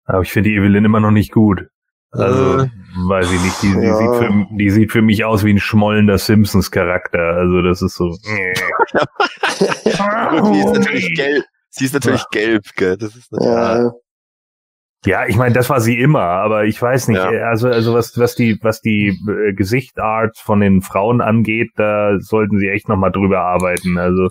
Aber ich finde die Evelyn immer noch nicht gut. Also, Äh. Weiß ich nicht, die, die, Ja. sieht für, die sieht für mich aus wie ein schmollender Simpsons-Charakter. Also das ist so. Die ist natürlich gelb. Sie ist natürlich gelb, gell? Das ist natürlich, Ja, Ja, ich meine, das war sie immer, aber ich weiß nicht. Ja. Also, also was, was die, was die äh, Gesichtart von den Frauen angeht, da sollten sie echt nochmal drüber arbeiten. Also,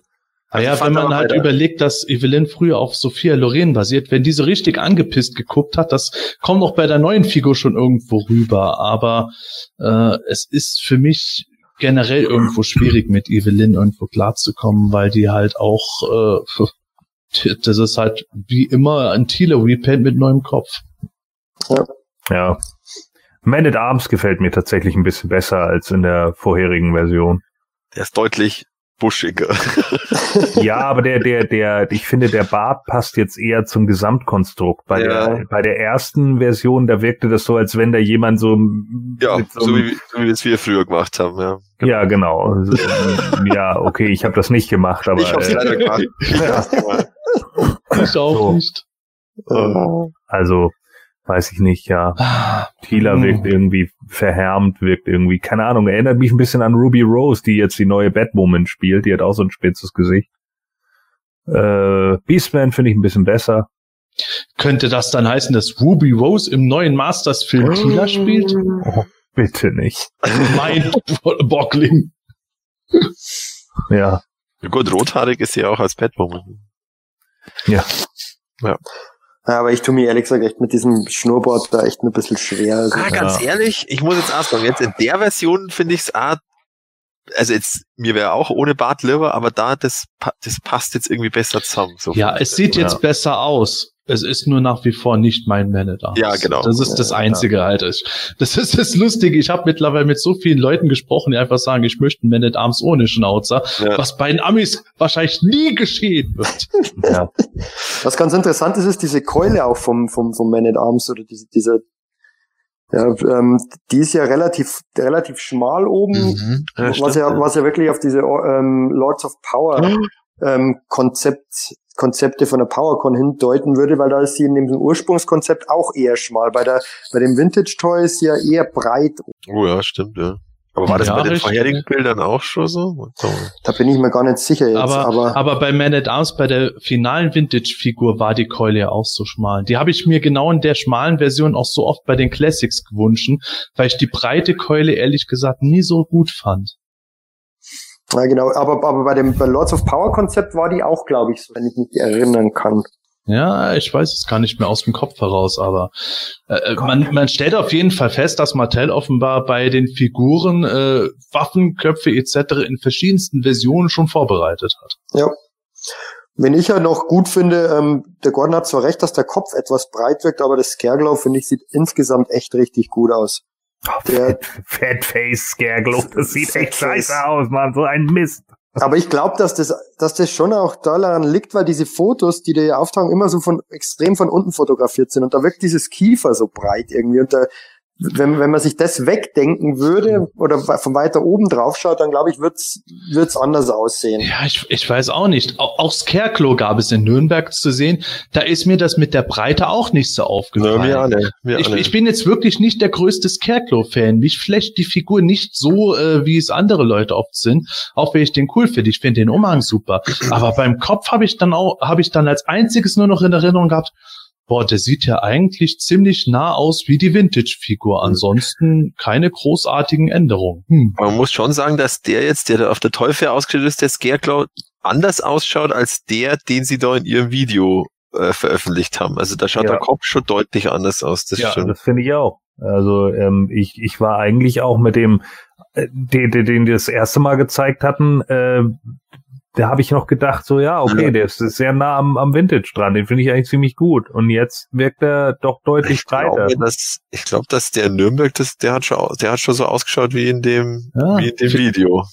Ah ja, wenn man halt bei der- überlegt, dass Evelyn früher auf Sophia Loren basiert, wenn diese richtig angepisst geguckt hat, das kommt auch bei der neuen Figur schon irgendwo rüber. Aber äh, es ist für mich generell irgendwo schwierig, mit Evelyn irgendwo klarzukommen, weil die halt auch, äh, das ist halt wie immer ein Tila Repaint mit neuem Kopf. ja. Man at Arms gefällt mir tatsächlich ein bisschen besser als in der vorherigen Version. der ist deutlich buschiger. Ja, aber der, der, der, ich finde, der Bart passt jetzt eher zum Gesamtkonstrukt. Bei, Ja. der, bei der ersten Version, da wirkte das so, als wenn da jemand so, ja, so, so wie, so wie es wir früher gemacht haben, ja. ja, genau. Ja, okay, ich habe das nicht gemacht, aber ich hab's äh, leider gemacht. Ich auch So. nicht. äh, also weiß ich nicht, ja. Tila Hm. wirkt irgendwie verhärmt, wirkt irgendwie, keine Ahnung, erinnert mich ein bisschen an Ruby Rose, die jetzt die neue Batwoman spielt, die hat auch so ein spitzes Gesicht. Äh, Beastman finde ich ein bisschen besser. Könnte das dann heißen, dass Ruby Rose im neuen Masters-Film Tila spielt? Oh, bitte nicht. Mein Bockling. Ja, Ja, Gut, rothaarig ist sie auch als Batwoman. ja. ja, aber ich tue mir ehrlich gesagt echt mit diesem Schnurrbart da echt ein bisschen schwer. Also, Ah, ganz ehrlich, ich muss jetzt auch sagen, jetzt in der Version finde ich es auch, also jetzt, mir wäre auch ohne Bart lieber, aber da, das, das passt jetzt irgendwie besser zusammen. So Ja, es sieht jetzt Ja. besser aus. Es ist nur nach wie vor nicht mein Manager. Ja, genau. Das ist das Ja, Einzige halt. Ich- Das ist das Lustige. Ich habe mittlerweile mit so vielen Leuten gesprochen, die einfach sagen, ich möchte einen Man at Arms ohne Schnauzer, Ja. was bei den Amis wahrscheinlich nie geschehen wird. ja. Was ganz interessant ist, ist diese Keule auch vom, vom, vom Man at Arms oder diese, diese, ja, ähm, die ist ja relativ, relativ schmal oben, Mhm. Ja, was ja. was ja wirklich auf diese ähm, Lords of Power ähm, Konzept, Konzepte von der PowerCon hindeuten würde, weil da ist sie in dem Ursprungskonzept auch eher schmal. Bei der, bei dem Vintage Toy ist sie ja eher breit. Oh ja, stimmt, ja. Aber war das Ja, bei den richtig. vorherigen Bildern auch schon so? Da bin ich mir gar nicht sicher jetzt, aber, aber, aber, bei Man at Arms, bei der finalen Vintage-Figur war die Keule ja auch so schmal. Die habe ich mir genau in der schmalen Version auch so oft bei den Classics gewünscht, weil ich die breite Keule ehrlich gesagt nie so gut fand. ja genau, aber, aber bei dem bei Lords of Power Konzept war die auch, glaube ich, so, wenn ich mich erinnern kann. Ja, ich weiß es gar nicht mehr aus dem Kopf heraus, aber äh, man, man stellt auf jeden Fall fest, dass Mattel offenbar bei den Figuren äh, Waffenköpfe etc. in verschiedensten Versionen schon vorbereitet hat. Ja. Wenn ich ja noch gut finde, ähm, der Gordon hat zwar recht, dass der Kopf etwas breit wirkt, aber das Scareglow, finde ich, sieht insgesamt echt richtig gut aus. Der, Fat, Fatface Scareglow, das sieht echt scheiße aus, Mann, so ein Mist. Aber ich glaube, dass das, dass das schon auch daran liegt, weil diese Fotos, die da auftauchen, immer so von extrem von unten fotografiert sind und da wirkt dieses Kiefer so breit irgendwie und da, wenn, wenn man sich das wegdenken würde oder von weiter oben drauf schaut, dann glaube ich, wird's, wird's anders aussehen. Ja, ich, ich weiß auch nicht. Auch, auch Scarecrow gab es in Nürnberg zu sehen. Da ist mir das mit der Breite auch nicht so Ja, aufgefallen. wir alle. Wir Ich, alle. ich bin jetzt wirklich nicht der größte Scarecrow-Fan. Mich flecht die Figur nicht so, äh, wie es andere Leute oft sind, auch wenn ich den cool finde. Ich finde den Umhang super. Aber beim Kopf habe ich dann auch, habe ich dann als einziges nur noch in Erinnerung gehabt, boah, der sieht ja eigentlich ziemlich nah aus wie die Vintage-Figur. Ansonsten keine großartigen Änderungen. Hm. Man muss schon sagen, dass der jetzt, der da auf der Teufel ausgestellt ist, der Scarecrow, anders ausschaut als der, den sie da in ihrem Video äh, veröffentlicht haben. Also da schaut Ja. der Kopf schon deutlich anders aus. Das ja, das finde ich auch. Also ähm, ich, ich war eigentlich auch mit dem, äh, den, den, den die das erste Mal gezeigt hatten, äh, da habe ich noch gedacht, so ja, okay, der ist, ist sehr nah am, am Vintage dran, den finde ich eigentlich ziemlich gut. Und jetzt wirkt er doch deutlich Ich breiter. glaube, dass, ich glaube, dass der Nürnberg, das, der hat schon, der hat schon so ausgeschaut wie in dem, Ja. wie in dem Video.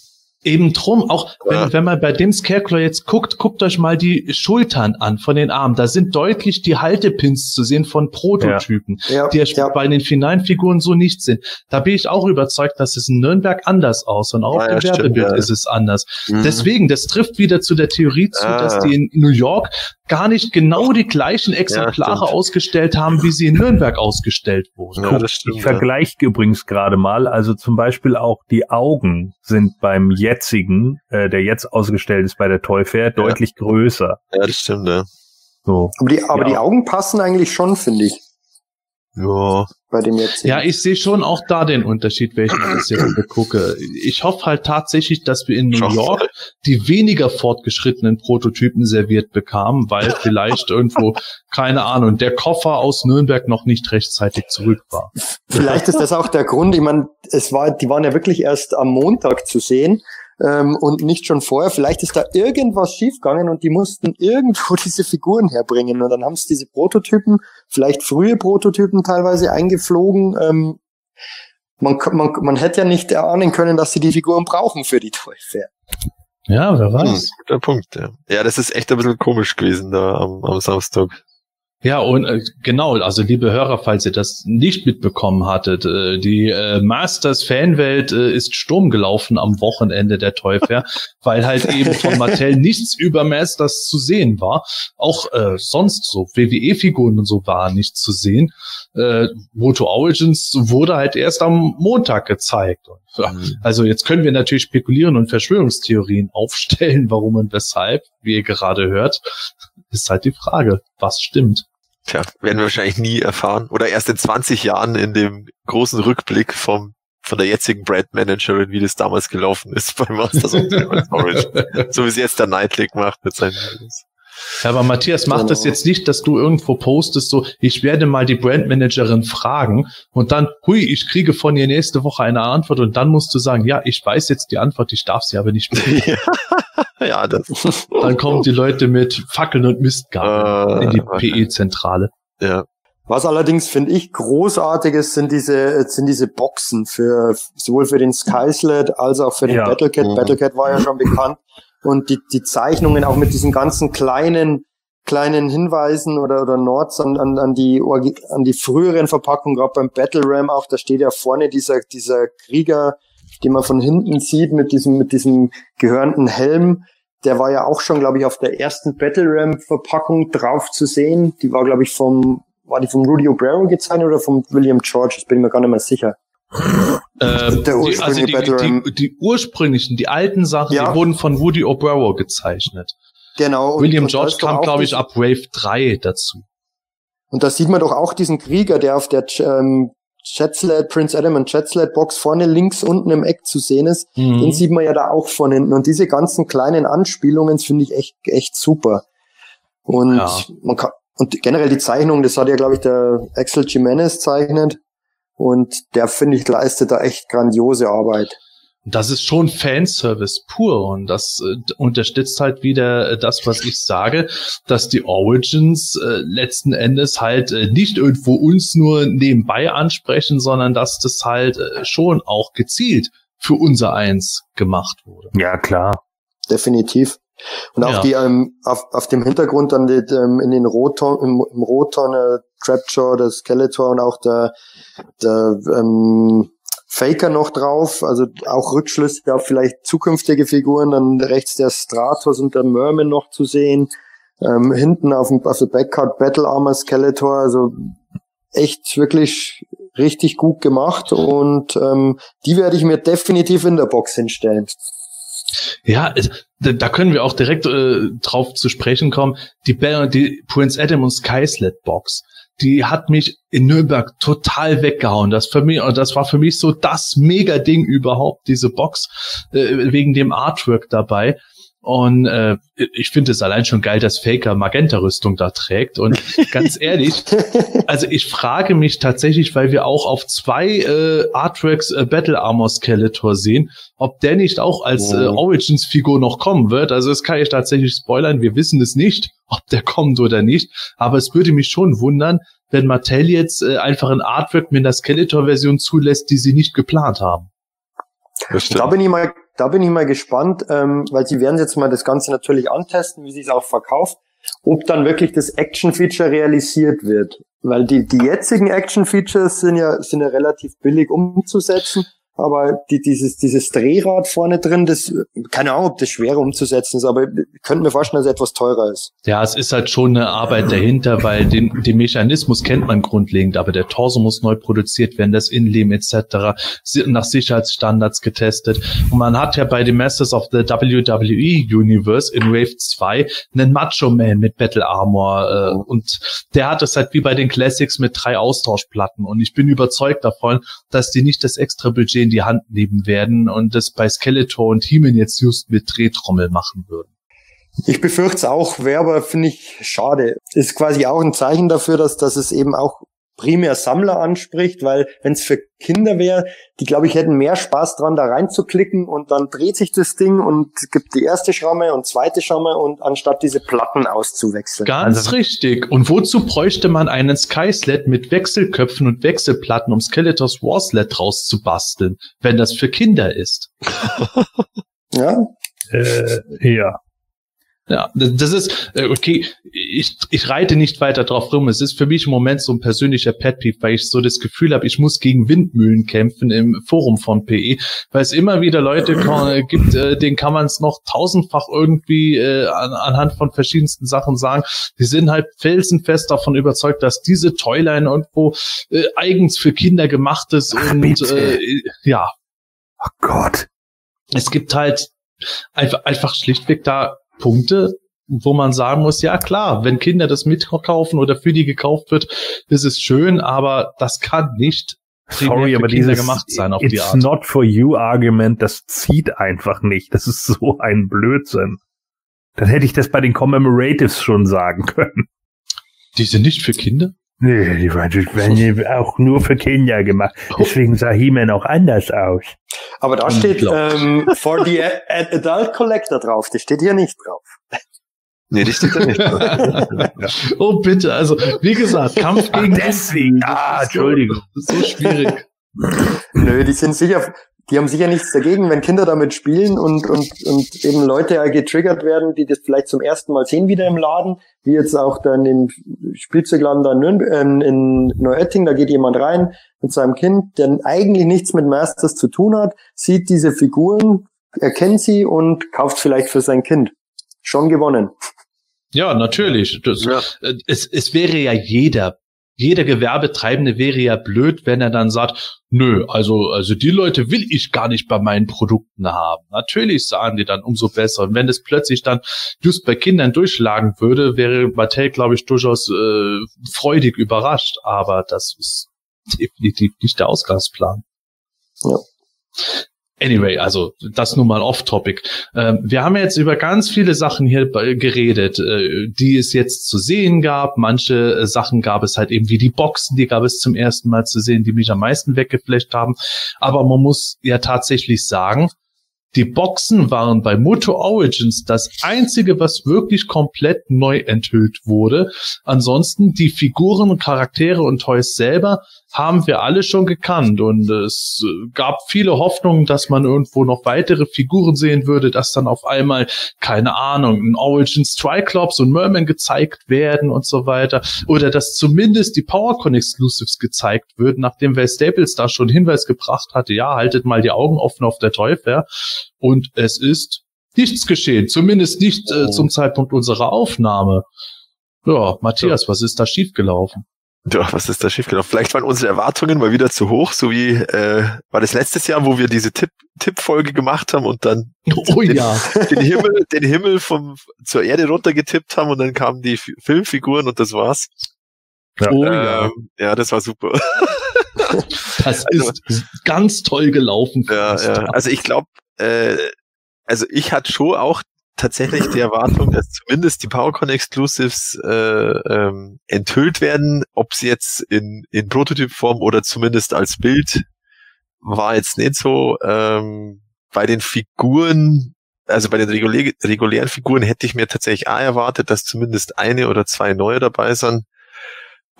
Eben drum, auch wenn, Ja. wenn man bei dem Scarecrow jetzt guckt, guckt euch mal die Schultern an von den Armen. Da sind deutlich die Haltepins zu sehen von Prototypen, Ja, die ja, ja. bei den finalen Figuren so nicht sind. Da bin ich auch überzeugt, dass es in Nürnberg anders aus und auch Ah, auf ja, dem Werbebild ja. ist es anders. Mhm. Deswegen, das trifft wieder zu der Theorie zu, Ah. dass die in New York gar nicht genau die gleichen Exemplare ausgestellt haben, wie sie in Nürnberg ausgestellt wurden. Ja, das stimmt. Ich ja. vergleiche übrigens gerade mal, also zum Beispiel auch die Augen sind beim jetzigen, äh, der jetzt ausgestellt ist bei der Toy Fair, deutlich größer. Ja, das stimmt, ja. So. Aber die, aber Ja. die Augen passen eigentlich schon, finde ich, Ja, bei dem jetzt. Ja, ich sehe schon auch da den Unterschied, wenn ich mir das jetzt begucke. Ich hoffe halt tatsächlich, dass wir in New. York die weniger fortgeschrittenen Prototypen serviert bekamen, weil vielleicht irgendwo, keine Ahnung, der Koffer aus Nürnberg noch nicht rechtzeitig zurück war. Vielleicht ist das auch der Grund. Ich meine, es war, die waren ja wirklich erst am Montag zu sehen ähm, und nicht schon vorher. Vielleicht ist da irgendwas schiefgegangen und die mussten irgendwo diese Figuren herbringen. Und dann haben sie diese Prototypen, vielleicht frühe Prototypen teilweise eingeflogen. Ähm, man, man, man hätte ja nicht erahnen können, dass sie die Figuren brauchen für die Toy Fair. Ja, wer hm, weiß. guter Punkt, ja. Ja, das ist echt ein bisschen komisch gewesen da am, am Samstag. Ja, und äh, genau, also liebe Hörer, falls ihr das nicht mitbekommen hattet, äh, die äh, Masters Fanwelt äh, ist Sturm gelaufen am Wochenende der Fair, weil halt eben von Mattel nichts über Masters zu sehen war. Auch äh, sonst so WWE-Figuren und so waren nicht zu sehen. Äh, Moto Origins wurde halt erst am Montag gezeigt. Mhm. also jetzt können wir natürlich spekulieren und Verschwörungstheorien aufstellen, warum und weshalb, wie ihr gerade hört. Ist halt die Frage, was stimmt. Tja, werden wir wahrscheinlich nie erfahren. Oder erst in 20 Jahren in dem großen Rückblick vom, von der jetzigen Brandmanagerin, wie das damals gelaufen ist bei Masters of Origin. So wie es jetzt der Nightlick macht mit seinen Videos. Ja, aber Matthias, mach Genau. das jetzt nicht, dass du irgendwo postest, so, ich werde mal die Brandmanagerin fragen und dann, hui, ich kriege von ihr nächste Woche eine Antwort und dann musst du sagen, ja, ich weiß jetzt die Antwort, ich darf sie aber nicht mehr. ja, das, Dann kommen die Leute mit Fackeln und Mistgabeln Äh, in die. PE-Zentrale. ja. Was allerdings finde ich großartig ist, sind diese sind diese Boxen für sowohl für den Skyslet als auch für den Ja. Battlecat. Mhm. Battlecat war ja schon bekannt und die die Zeichnungen auch mit diesen ganzen kleinen kleinen Hinweisen oder oder Nords an an, an die an die früheren Verpackungen, gerade beim Battle Ram auch, da steht ja vorne dieser dieser Krieger, den man von hinten sieht mit diesem mit diesem gehörnten Helm. Der war ja auch schon, glaube ich, auf der ersten Battle Ram Verpackung drauf zu sehen. Die war, glaube ich, vom war die vom Rudy Obrero gezeichnet oder vom William George? Das bin ich mir gar nicht mehr sicher. Ähm, Der die, also ursprüngliche die, die, die ursprünglichen, die alten Sachen, Ja. die wurden von Woody O'Barrow gezeichnet. Genau. William und George kam, glaube ich, ab Wave 3 dazu. Und da sieht man doch auch diesen Krieger, der auf der ähm, Chatslet, Prince Adam und Chatslet Box vorne links unten im Eck zu sehen ist. Mhm. Den sieht man ja da auch von hinten. Und diese ganzen kleinen Anspielungen finde ich echt, echt super. Und Ja. man kann, und generell die Zeichnung, das hat ja, glaube ich, der Axel Jimenez zeichnet. Und der, finde ich, leistet da echt grandiose Arbeit. Das ist schon Fanservice pur und das äh, unterstützt halt wieder äh, das, was ich sage, dass die Origins äh, letzten Endes halt äh, nicht irgendwo uns nur nebenbei ansprechen, sondern dass das halt äh, schon auch gezielt für unser Eins gemacht wurde. Ja, klar. Definitiv. Und auch Ja. die ähm, auf, auf dem Hintergrund dann die, ähm, in den Rotton, im, im Rotton äh, Trapjaw, der Skeletor und auch der, der ähm, Faker noch drauf, also auch Rückschlüsse auf vielleicht zukünftige Figuren, dann rechts der Stratos und der Merman noch zu sehen, ähm, hinten auf dem der Backcard Battle Armor Skeletor, also echt wirklich richtig gut gemacht und ähm, die werde ich mir definitiv in der Box hinstellen. Ja, da können wir auch direkt äh, drauf zu sprechen kommen. Die, die Prince Adam und Skyslet Box, die hat mich in Nürnberg total weggehauen. Das für mich, das war für mich so das Mega-Ding überhaupt, diese Box, äh, wegen dem Artwork dabei. Und äh, ich finde es allein schon geil, dass Faker Magenta-Rüstung da trägt. Und ganz ehrlich, also ich frage mich tatsächlich, weil wir auch auf zwei äh, Artworks äh, Battle Armor Skeletor sehen, ob der nicht auch als äh, Origins-Figur noch kommen wird. Also das kann ich tatsächlich spoilern. Wir wissen es nicht, ob der kommt oder nicht. Aber es würde mich schon wundern, wenn Mattel jetzt äh, einfach ein Artwork mit einer Skeletor-Version zulässt, die sie nicht geplant haben. Da bin ich mal, da bin ich mal gespannt, ähm, weil sie werden jetzt mal das Ganze natürlich antesten, wie sie es auch verkauft, ob dann wirklich das Action-Feature realisiert wird. Weil die, die jetzigen Action-Features sind ja, sind ja relativ billig umzusetzen. Aber die, dieses, dieses Drehrad vorne drin, das, keine Ahnung, ob das schwer umzusetzen ist, aber ich könnte mir vorstellen, dass es etwas teurer ist. Ja, es ist halt schon eine Arbeit dahinter, weil den, den Mechanismus kennt man grundlegend, aber der Torso muss neu produziert werden, das Innenleben etc. nach Sicherheitsstandards getestet. Und man hat ja bei den Masters of the WWE Universe in Wave 2 einen Macho Man mit Battle Armor äh, und der hat es halt wie bei den Classics mit drei Austauschplatten und ich bin überzeugt davon, dass die nicht das extra Budget in die Hand nehmen werden und das bei Skeletor und He-Man jetzt just mit Drehtrommel machen würden. Ich befürchte es auch, wäre aber, finde ich, schade. Ist quasi auch ein Zeichen dafür, dass, dass es eben auch primär Sammler anspricht, weil wenn es für Kinder wäre, die glaube ich hätten mehr Spaß dran, da reinzuklicken und dann dreht sich das Ding und gibt die erste Schramme und zweite Schramme und anstatt diese Platten auszuwechseln. Ganz also, richtig. Und wozu bräuchte man einen Skysled mit Wechselköpfen und Wechselplatten, um Skeletors Warsled rauszubasteln, wenn das für Kinder ist? ja. Äh, ja. Ja, das ist, äh, okay, ich, ich reite nicht weiter drauf rum. Es ist für mich im Moment so ein persönlicher pet weil ich so das Gefühl habe, ich muss gegen Windmühlen kämpfen im Forum von PE, weil es immer wieder Leute äh, gibt, äh, denen kann man es noch tausendfach irgendwie äh, an, anhand von verschiedensten Sachen sagen. Die sind halt felsenfest davon überzeugt, dass diese Toyline irgendwo äh, eigens für Kinder gemacht ist Ach, und äh, ja. Oh Gott. Es gibt halt einfach, einfach schlichtweg da Punkte, wo man sagen muss, ja klar, wenn Kinder das mitkaufen oder für die gekauft wird, ist es schön, aber das kann nicht Sorry, aber Kinder dieses gemacht sein auf die Art. not for you Argument, das zieht einfach nicht. Das ist so ein Blödsinn. Dann hätte ich das bei den Commemoratives schon sagen können. Die sind nicht für Kinder? Nee, die werden auch nur für Kinder gemacht. Deswegen sah He-Man auch anders aus. Aber da steht ähm, for the Adult Collector drauf. Das steht hier nicht drauf. Nee, das steht da nicht drauf. oh, bitte. Also, wie gesagt, Kampf gegen Deswegen. Ah, Entschuldigung. Das ist so schwierig. Nö, die sind sicher, die haben sicher nichts dagegen, wenn Kinder damit spielen und, und, und eben Leute getriggert werden, die das vielleicht zum ersten Mal sehen wieder im Laden, wie jetzt auch dann im Spielzeugladen da in, ähm, in Neuötting, da geht jemand rein mit seinem Kind, der eigentlich nichts mit Masters zu tun hat, sieht diese Figuren, erkennt sie und kauft vielleicht für sein Kind. Schon gewonnen. Ja, natürlich. Das, ja. Äh, es, es wäre ja jeder jeder Gewerbetreibende wäre ja blöd, wenn er dann sagt, nö, also, also die Leute will ich gar nicht bei meinen Produkten haben. Natürlich sagen die dann umso besser. Und wenn es plötzlich dann just bei Kindern durchschlagen würde, wäre Mattel, glaube ich, durchaus äh, freudig überrascht. Aber das ist definitiv nicht der Ausgangsplan. Ja. Anyway, also das nun mal off-topic. Ähm, wir haben jetzt über ganz viele Sachen hier geredet, äh, die es jetzt zu sehen gab. Manche äh, Sachen gab es halt eben wie die Boxen, die gab es zum ersten Mal zu sehen, die mich am meisten weggeflecht haben. Aber man muss ja tatsächlich sagen, die Boxen waren bei Moto Origins das einzige, was wirklich komplett neu enthüllt wurde. Ansonsten die Figuren, Charaktere und Toys selber haben wir alle schon gekannt. Und es gab viele Hoffnungen, dass man irgendwo noch weitere Figuren sehen würde, dass dann auf einmal, keine Ahnung, ein Origins Triclops und Merman gezeigt werden und so weiter. Oder dass zumindest die PowerCon Exclusives gezeigt würden, nachdem Val Staples da schon Hinweis gebracht hatte, ja, haltet mal die Augen offen auf der Fair und es ist nichts geschehen, zumindest nicht äh, zum Zeitpunkt unserer Aufnahme. Ja, Matthias, was ist da schiefgelaufen? Ja, was ist da schiefgelaufen? Vielleicht waren unsere Erwartungen mal wieder zu hoch, so wie äh, war das letztes Jahr, wo wir diese Tipp Tippfolge gemacht haben und dann oh, den, ja. den Himmel, den Himmel vom zur Erde runtergetippt haben und dann kamen die F Filmfiguren und das war's. Ja, oh, ja. Ähm, ja, das war super. das also, ist ganz toll gelaufen. Ja, ja. Also ich glaube, äh, also ich hatte schon auch tatsächlich die Erwartung, dass zumindest die PowerCon Exclusives äh, ähm, enthüllt werden, ob sie jetzt in, in Prototypform oder zumindest als Bild war jetzt nicht so. Ähm, bei den Figuren, also bei den regulä regulären Figuren hätte ich mir tatsächlich auch erwartet, dass zumindest eine oder zwei neue dabei sind.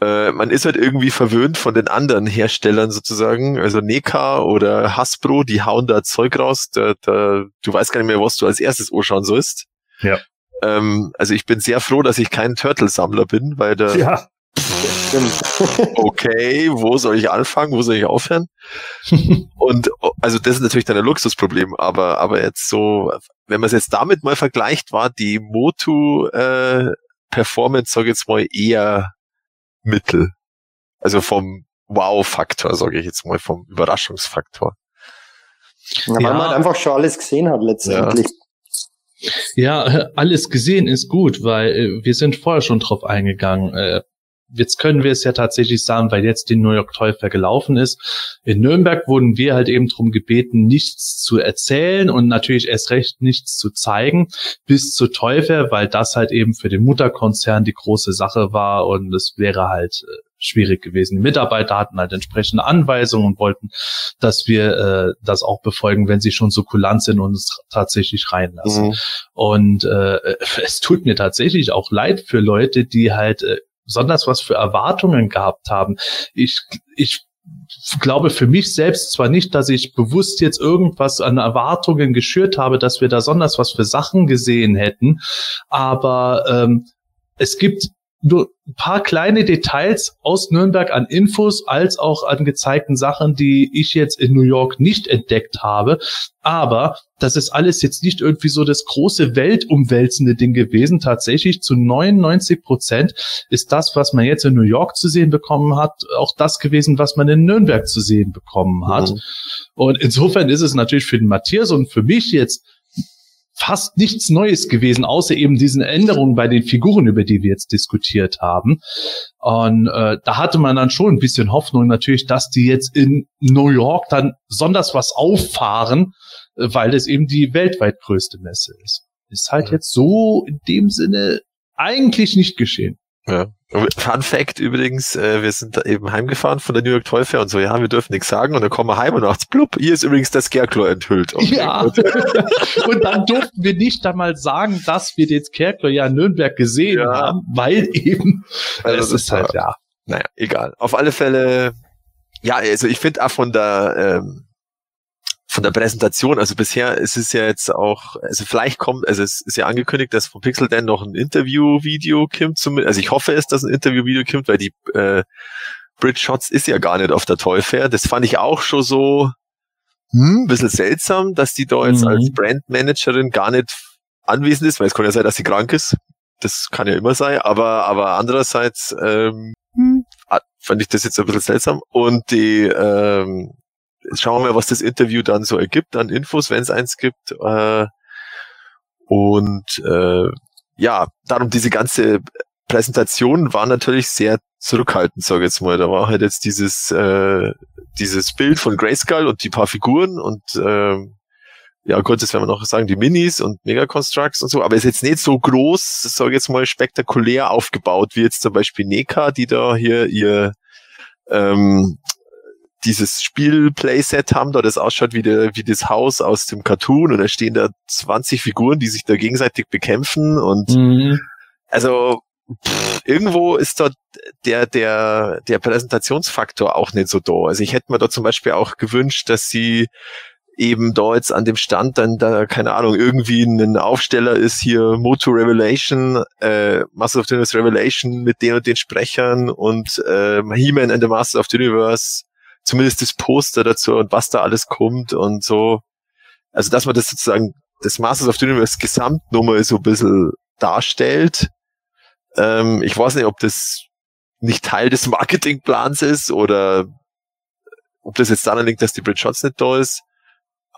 Äh, man ist halt irgendwie verwöhnt von den anderen Herstellern sozusagen, also Neka oder Hasbro, die hauen da Zeug raus, da, da, du weißt gar nicht mehr, was du als erstes anschauen sollst. Ja. Ähm, also ich bin sehr froh, dass ich kein Turtle-Sammler bin, weil da Ja. okay, wo soll ich anfangen, wo soll ich aufhören? Und also das ist natürlich dann ein Luxusproblem, aber aber jetzt so, wenn man es jetzt damit mal vergleicht, war die Motu äh, Performance, sag ich jetzt mal eher Mittel, also vom Wow-Faktor, sage ich jetzt mal, vom Überraschungsfaktor. Ja, weil Ja. man halt einfach schon alles gesehen hat letztendlich. Ja, äh, alles gesehen ist gut, weil äh, wir sind vorher schon drauf eingegangen. Äh, jetzt können wir es ja tatsächlich sagen, weil jetzt die New York Fair gelaufen ist. In Nürnberg wurden wir halt eben drum gebeten, nichts zu erzählen und natürlich erst recht nichts zu zeigen bis zur Fair, weil das halt eben für den Mutterkonzern die große Sache war und es wäre halt äh, schwierig gewesen. Die Mitarbeiter hatten halt entsprechende Anweisungen und wollten, dass wir äh, das auch befolgen, wenn sie schon so kulant sind und uns tatsächlich reinlassen. Mhm. Und äh, es tut mir tatsächlich auch leid für Leute, die halt äh, besonders was für Erwartungen gehabt haben. Ich, ich glaube für mich selbst zwar nicht, dass ich bewusst jetzt irgendwas an Erwartungen geschürt habe, dass wir da besonders was für Sachen gesehen hätten, aber ähm, es gibt ein paar kleine Details aus Nürnberg an Infos als auch an gezeigten Sachen, die ich jetzt in New York nicht entdeckt habe. Aber das ist alles jetzt nicht irgendwie so das große weltumwälzende Ding gewesen. Tatsächlich zu 99 Prozent ist das, was man jetzt in New York zu sehen bekommen hat, auch das gewesen, was man in Nürnberg zu sehen bekommen hat. Mhm. Und insofern ist es natürlich für den Matthias und für mich jetzt fast nichts Neues gewesen, außer eben diesen Änderungen bei den Figuren, über die wir jetzt diskutiert haben. Und äh, da hatte man dann schon ein bisschen Hoffnung natürlich, dass die jetzt in New York dann besonders was auffahren, äh, weil das eben die weltweit größte Messe ist. Ist halt Ja. jetzt so in dem Sinne eigentlich nicht geschehen. Ja. Fun Fact übrigens, äh, wir sind da eben heimgefahren von der New York Toy Fair und so, ja, wir dürfen nichts sagen und dann kommen wir heim und nachts, blub, hier ist übrigens der Scarecrow enthüllt. Okay, Ja. gut. Und dann durften wir nicht einmal sagen, dass wir den Scarecrow ja in Nürnberg gesehen Ja. haben, weil eben Also es das ist halt ja. Naja, egal. Auf alle Fälle, ja, also ich finde auch von der ähm, von der Präsentation, also bisher ist es ja jetzt auch, also vielleicht kommt, also es ist ja angekündigt, dass von Pixel Dan noch ein Interview-Video kommt, zumindest, also ich hoffe es, dass ein Interview-Video kommt, weil die äh, Bridge Shots ist ja gar nicht auf der Toy Fair. Das fand ich auch schon so hm, ein bisschen seltsam, dass die da jetzt Mhm. als Brandmanagerin gar nicht anwesend ist, weil es kann ja sein, dass sie krank ist. Das kann ja immer sein, aber, aber andererseits ähm, ah, fand ich das jetzt ein bisschen seltsam. Und die, ähm, schauen wir mal, was das Interview dann so ergibt an Infos, wenn es eins gibt. Äh, und äh, ja, darum diese ganze Präsentation war natürlich sehr zurückhaltend, sage ich jetzt mal. Da war halt jetzt dieses, äh, dieses Bild von Grayskull und die paar Figuren und ähm, ja gut, das werden wir noch sagen, die Minis und Mega-Constructs und so, aber ist jetzt nicht so groß, sage ich jetzt mal, spektakulär aufgebaut, wie jetzt zum Beispiel Neka, die da hier ihr ähm, dieses Spiel-Playset haben, da das ausschaut wie, der, wie das Haus aus dem Cartoon und da stehen da 20 Figuren, die sich da gegenseitig bekämpfen und Mhm. also pff, irgendwo ist dort der, der, der Präsentationsfaktor auch nicht so da. Also ich hätte mir da zum Beispiel auch gewünscht, dass sie eben da jetzt an dem Stand dann da, keine Ahnung, irgendwie ein Aufsteller ist hier Moto Revelation, äh, Master of the Universe Revelation mit den und den Sprechern und äh, He-Man and the Master of the Universe, zumindest das Poster dazu und was da alles kommt und so. Also dass man das sozusagen, das Masters of the Universe Gesamtnummer so ein bisschen darstellt. Ähm, ich weiß nicht, ob das nicht Teil des Marketingplans ist oder ob das jetzt daran liegt, dass die Bridge Shots nicht da ist.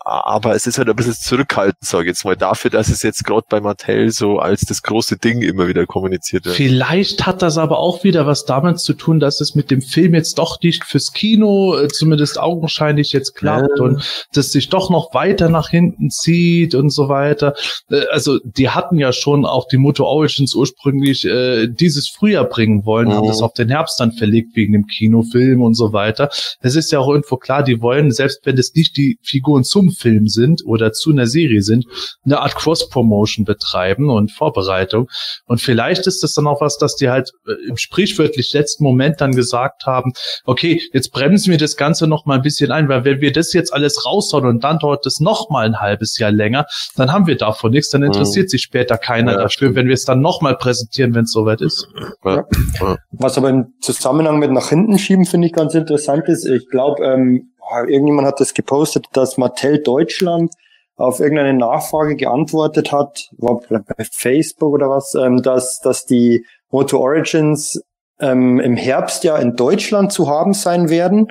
Aber es ist halt ein bisschen zurückhaltend, sage ich jetzt mal, dafür, dass es jetzt gerade bei Mattel so als das große Ding immer wieder kommuniziert wird. Vielleicht hat das aber auch wieder was damit zu tun, dass es mit dem Film jetzt doch nicht fürs Kino, äh, zumindest augenscheinlich jetzt klappt Ja. und das sich doch noch weiter nach hinten zieht und so weiter. Äh, Also die hatten ja schon auch die Moto Origins ursprünglich äh, dieses Frühjahr bringen wollen, haben Mhm. das auf den Herbst dann verlegt wegen dem Kinofilm und so weiter. Es ist ja auch irgendwo klar, die wollen, selbst wenn es nicht die Figuren zum Film sind oder zu einer Serie sind, eine Art Cross-Promotion betreiben und Vorbereitung. Und vielleicht ist das dann auch was, dass die halt äh, im sprichwörtlich letzten Moment dann gesagt haben, okay, jetzt bremsen wir das Ganze noch mal ein bisschen ein, weil wenn wir das jetzt alles raushauen und dann dauert es noch mal ein halbes Jahr länger, dann haben wir davon nichts, dann interessiert sich später keiner Ja, dafür, wenn wir es dann noch mal präsentieren, wenn es soweit ist. Was aber im Zusammenhang mit nach hinten schieben, finde ich ganz interessant ist. Ich glaube, ähm, irgendjemand hat das gepostet, dass Mattel Deutschland auf irgendeine Nachfrage geantwortet hat, war vielleicht bei Facebook oder was, ähm, dass, dass die Moto Origins ähm, im Herbst ja in Deutschland zu haben sein werden.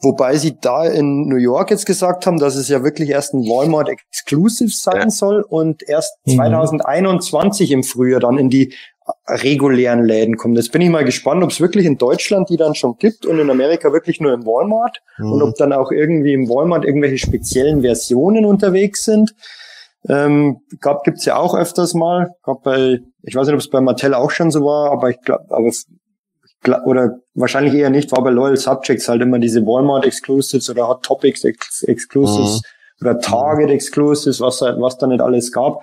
Wobei sie da in New York jetzt gesagt haben, dass es ja wirklich erst ein Walmart Exclusive sein Ja. soll und erst Mhm. 2021 im Frühjahr dann in die regulären Läden kommt. Jetzt bin ich mal gespannt, ob es wirklich in Deutschland die dann schon gibt und in Amerika wirklich nur im Walmart und ob dann auch irgendwie im Walmart irgendwelche speziellen Versionen unterwegs sind. Ähm, gab gibt's ja auch öfters mal. Gab bei, ich weiß nicht, ob es bei Mattel auch schon so war, aber ich glaube, aber oder wahrscheinlich eher nicht, war bei Loyal Subjects halt immer diese Walmart Exclusives oder Hot Topics Ex Exclusives oder Target Exclusives, was da, was da nicht alles gab.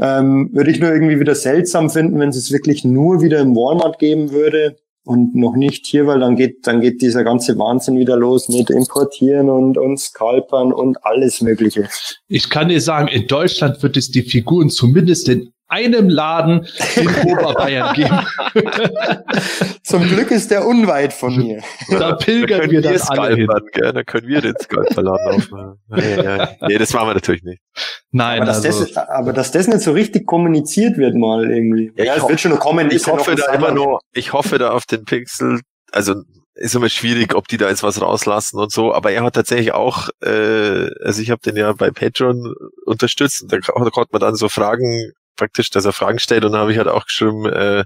Ähm, würde ich nur irgendwie wieder seltsam finden, wenn es es wirklich nur wieder im Walmart geben würde und noch nicht hier, weil dann geht, dann geht dieser ganze Wahnsinn wieder los mit Importieren und, und Scalpern und alles Mögliche. Ich kann dir sagen, in Deutschland wird es die Figuren zumindest in einem Laden in Oberbayern geben. Zum Glück ist der unweit von mir. Da pilgern wir dann alle hin. Gell? Da können wir den Scalperladen aufmachen. Ja, ja, ja. Nee, das machen wir natürlich nicht. Nein, Aber dass, also, das, aber dass das nicht so richtig kommuniziert wird mal irgendwie. Ja, ich es wird schon noch kommen. Ich ja hoffe da immer nur, ich hoffe da auf den Pixel, also ist immer schwierig, ob die da jetzt was rauslassen und so, aber er hat tatsächlich auch, äh, also ich habe den ja bei Patreon unterstützt und da, da konnte man dann so Fragen, praktisch, dass er Fragen stellt und dann habe ich halt auch geschrieben, äh,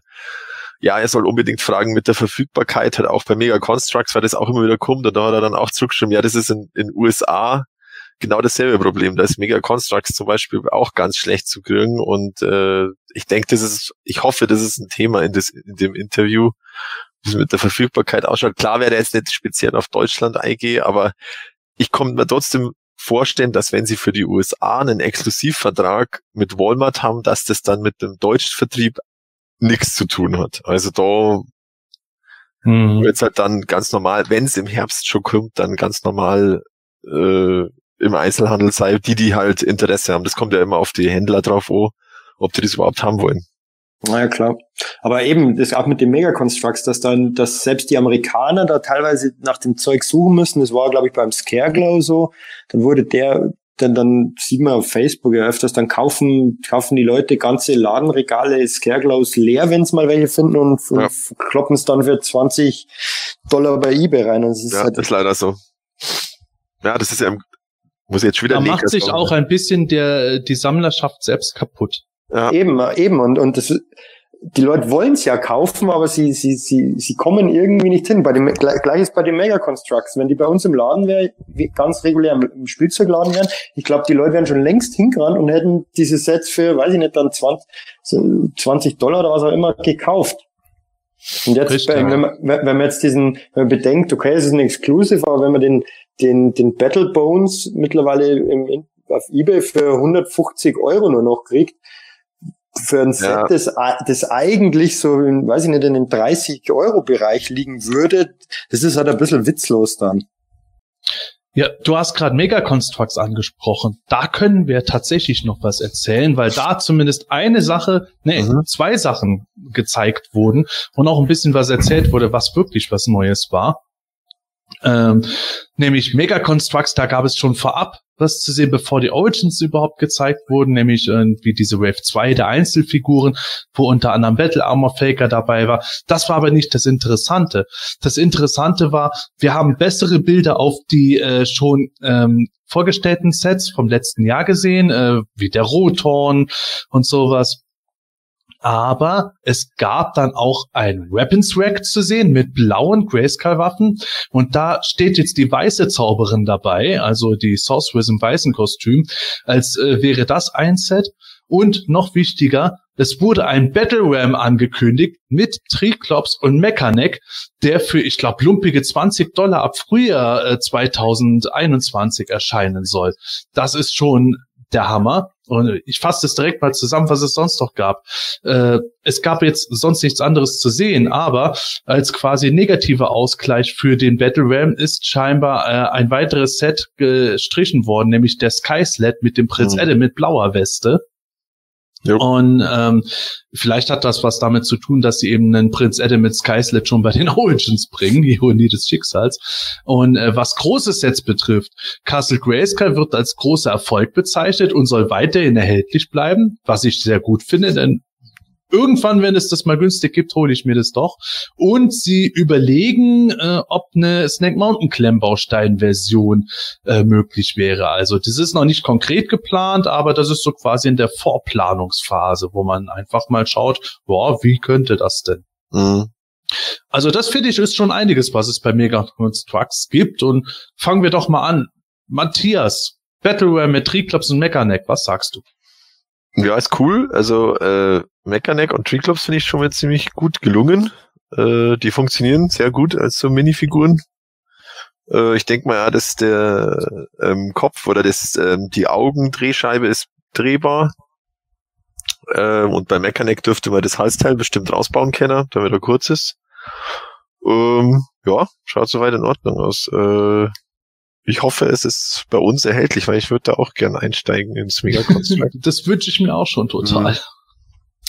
ja, er soll unbedingt fragen mit der Verfügbarkeit, halt auch bei Mega Constructs, weil das auch immer wieder kommt und da hat er dann auch zurückgeschrieben, ja, das ist in, in USA genau dasselbe Problem. Da ist Mega Constructs zum Beispiel auch ganz schlecht zu kriegen und äh, ich denke, das ist, ich hoffe, das ist ein Thema in, das, in dem Interview, wie es mit der Verfügbarkeit ausschaut. Klar wäre jetzt nicht speziell auf Deutschland eingehe, aber ich konnte mir trotzdem vorstellen, dass wenn sie für die USA einen Exklusivvertrag mit Walmart haben, dass das dann mit dem deutschen Vertrieb nichts zu tun hat. Also da hm. wird's halt dann ganz normal, wenn es im Herbst schon kommt, dann ganz normal äh, im Einzelhandel sein, die, die halt Interesse haben. Das kommt ja immer auf die Händler drauf an, ob die das überhaupt haben wollen. Naja, klar. Aber eben, das auch mit den Megaconstructs, dass dann, dass selbst die Amerikaner da teilweise nach dem Zeug suchen müssen. Das war, glaube ich, beim Scareglow so. Dann wurde der, dann, dann sieht man auf Facebook ja öfters, dann kaufen, kaufen die Leute ganze Ladenregale Scareglows leer, wenn sie mal welche finden und, Ja. und kloppen es dann für 20 Dollar bei eBay rein. Und das ist Ja, halt, das ist leider so. Ja, das ist ja, im- muss ich jetzt schon wieder Da macht sich auch ein bisschen der, die Sammlerschaft selbst kaputt. Ja. Eben, eben. Und, und das, die Leute wollen es ja kaufen, aber sie, sie, sie, sie kommen irgendwie nicht hin. Bei dem, gleich- gleiches bei den Mega Constructs. Wenn die bei uns im Laden wären, ganz regulär im, Spielzeugladen wären, ich glaube, die Leute wären schon längst hingerannt und hätten diese Sets für, weiß ich nicht, dann 20, so 20 Dollar oder was auch immer gekauft. Und jetzt, Richtig, wenn, man, wenn man jetzt diesen, wenn man bedenkt, okay, es ist ein Exclusive, aber wenn man den, den, den Battle Bones mittlerweile im, auf Ebay für 150 Euro nur noch kriegt, für ein Set, Ja. das, das eigentlich so, in, weiß ich nicht, in den 30 Euro Bereich liegen würde, das ist halt ein bisschen witzlos dann. Ja, du hast gerade Megaconstructs angesprochen. Da können wir tatsächlich noch was erzählen, weil da zumindest eine Sache, nee, Mhm. zwei Sachen gezeigt wurden und auch ein bisschen was erzählt wurde, was wirklich was Neues war. Ähm, nämlich Mega Constructs, da gab es schon vorab was zu sehen, bevor die Origins überhaupt gezeigt wurden, nämlich irgendwie diese Wave 2 der Einzelfiguren, wo unter anderem Battle Armor Faker dabei war. Das war aber nicht das Interessante. Das Interessante war, wir haben bessere Bilder auf die äh, schon ähm, vorgestellten Sets vom letzten Jahr gesehen, äh, wie der Rothorn und sowas. Aber es gab dann auch ein Weapons Rack zu sehen mit blauen Grayskull-Waffen. Und da steht jetzt die weiße Zauberin dabei, also die Sorceress im weißen Kostüm, als äh, wäre das ein Set. Und noch wichtiger, es wurde ein Battle Ram angekündigt mit Triklops und Mechaneck, der für, ich glaube, lumpige 20 Dollar ab Frühjahr äh, 2021 erscheinen soll. Das ist schon der Hammer. Und ich fasse das direkt mal zusammen, was es sonst noch gab. Äh, es gab jetzt sonst nichts anderes zu sehen, aber als quasi negativer Ausgleich für den Battle Ram ist scheinbar äh, ein weiteres Set gestrichen worden, nämlich der Sky Sled mit dem Prinz mhm. Adam mit blauer Weste. Jo. Und ähm, vielleicht hat das was damit zu tun, dass sie eben einen Prinz Adam mit Skyslet schon bei den Origins bringen, die Ironie des Schicksals. Und äh, was große Sets betrifft, Castle Grayskull wird als großer Erfolg bezeichnet und soll weiterhin erhältlich bleiben, was ich sehr gut finde, denn irgendwann, wenn es das mal günstig gibt, hole ich mir das doch. Und sie überlegen, äh, ob eine Snake Mountain Klemmbaustein-Version äh, möglich wäre. Also das ist noch nicht konkret geplant, aber das ist so quasi in der Vorplanungsphase, wo man einfach mal schaut, boah, wie könnte das denn? Mhm. Also das finde ich ist schon einiges, was es bei Mega Trucks gibt. Und fangen wir doch mal an. Matthias, Battleware mit Triclops und Mechaneck, was sagst du? Ja, ist cool. Also äh, Mechaneck und Treeclops finde ich schon mal ziemlich gut gelungen. Äh, die funktionieren sehr gut als so Minifiguren. Äh, ich denke mal, ja, dass der ähm, Kopf oder das, ähm, die Augendrehscheibe ist drehbar. Äh, und bei Mechaneck dürfte man das Halsteil bestimmt rausbauen können, damit er kurz ist. Ähm, ja, schaut soweit in Ordnung aus. Äh, ich hoffe, es ist bei uns erhältlich, weil ich würde da auch gern einsteigen ins Mega Construct. das wünsche ich mir auch schon total. Mhm.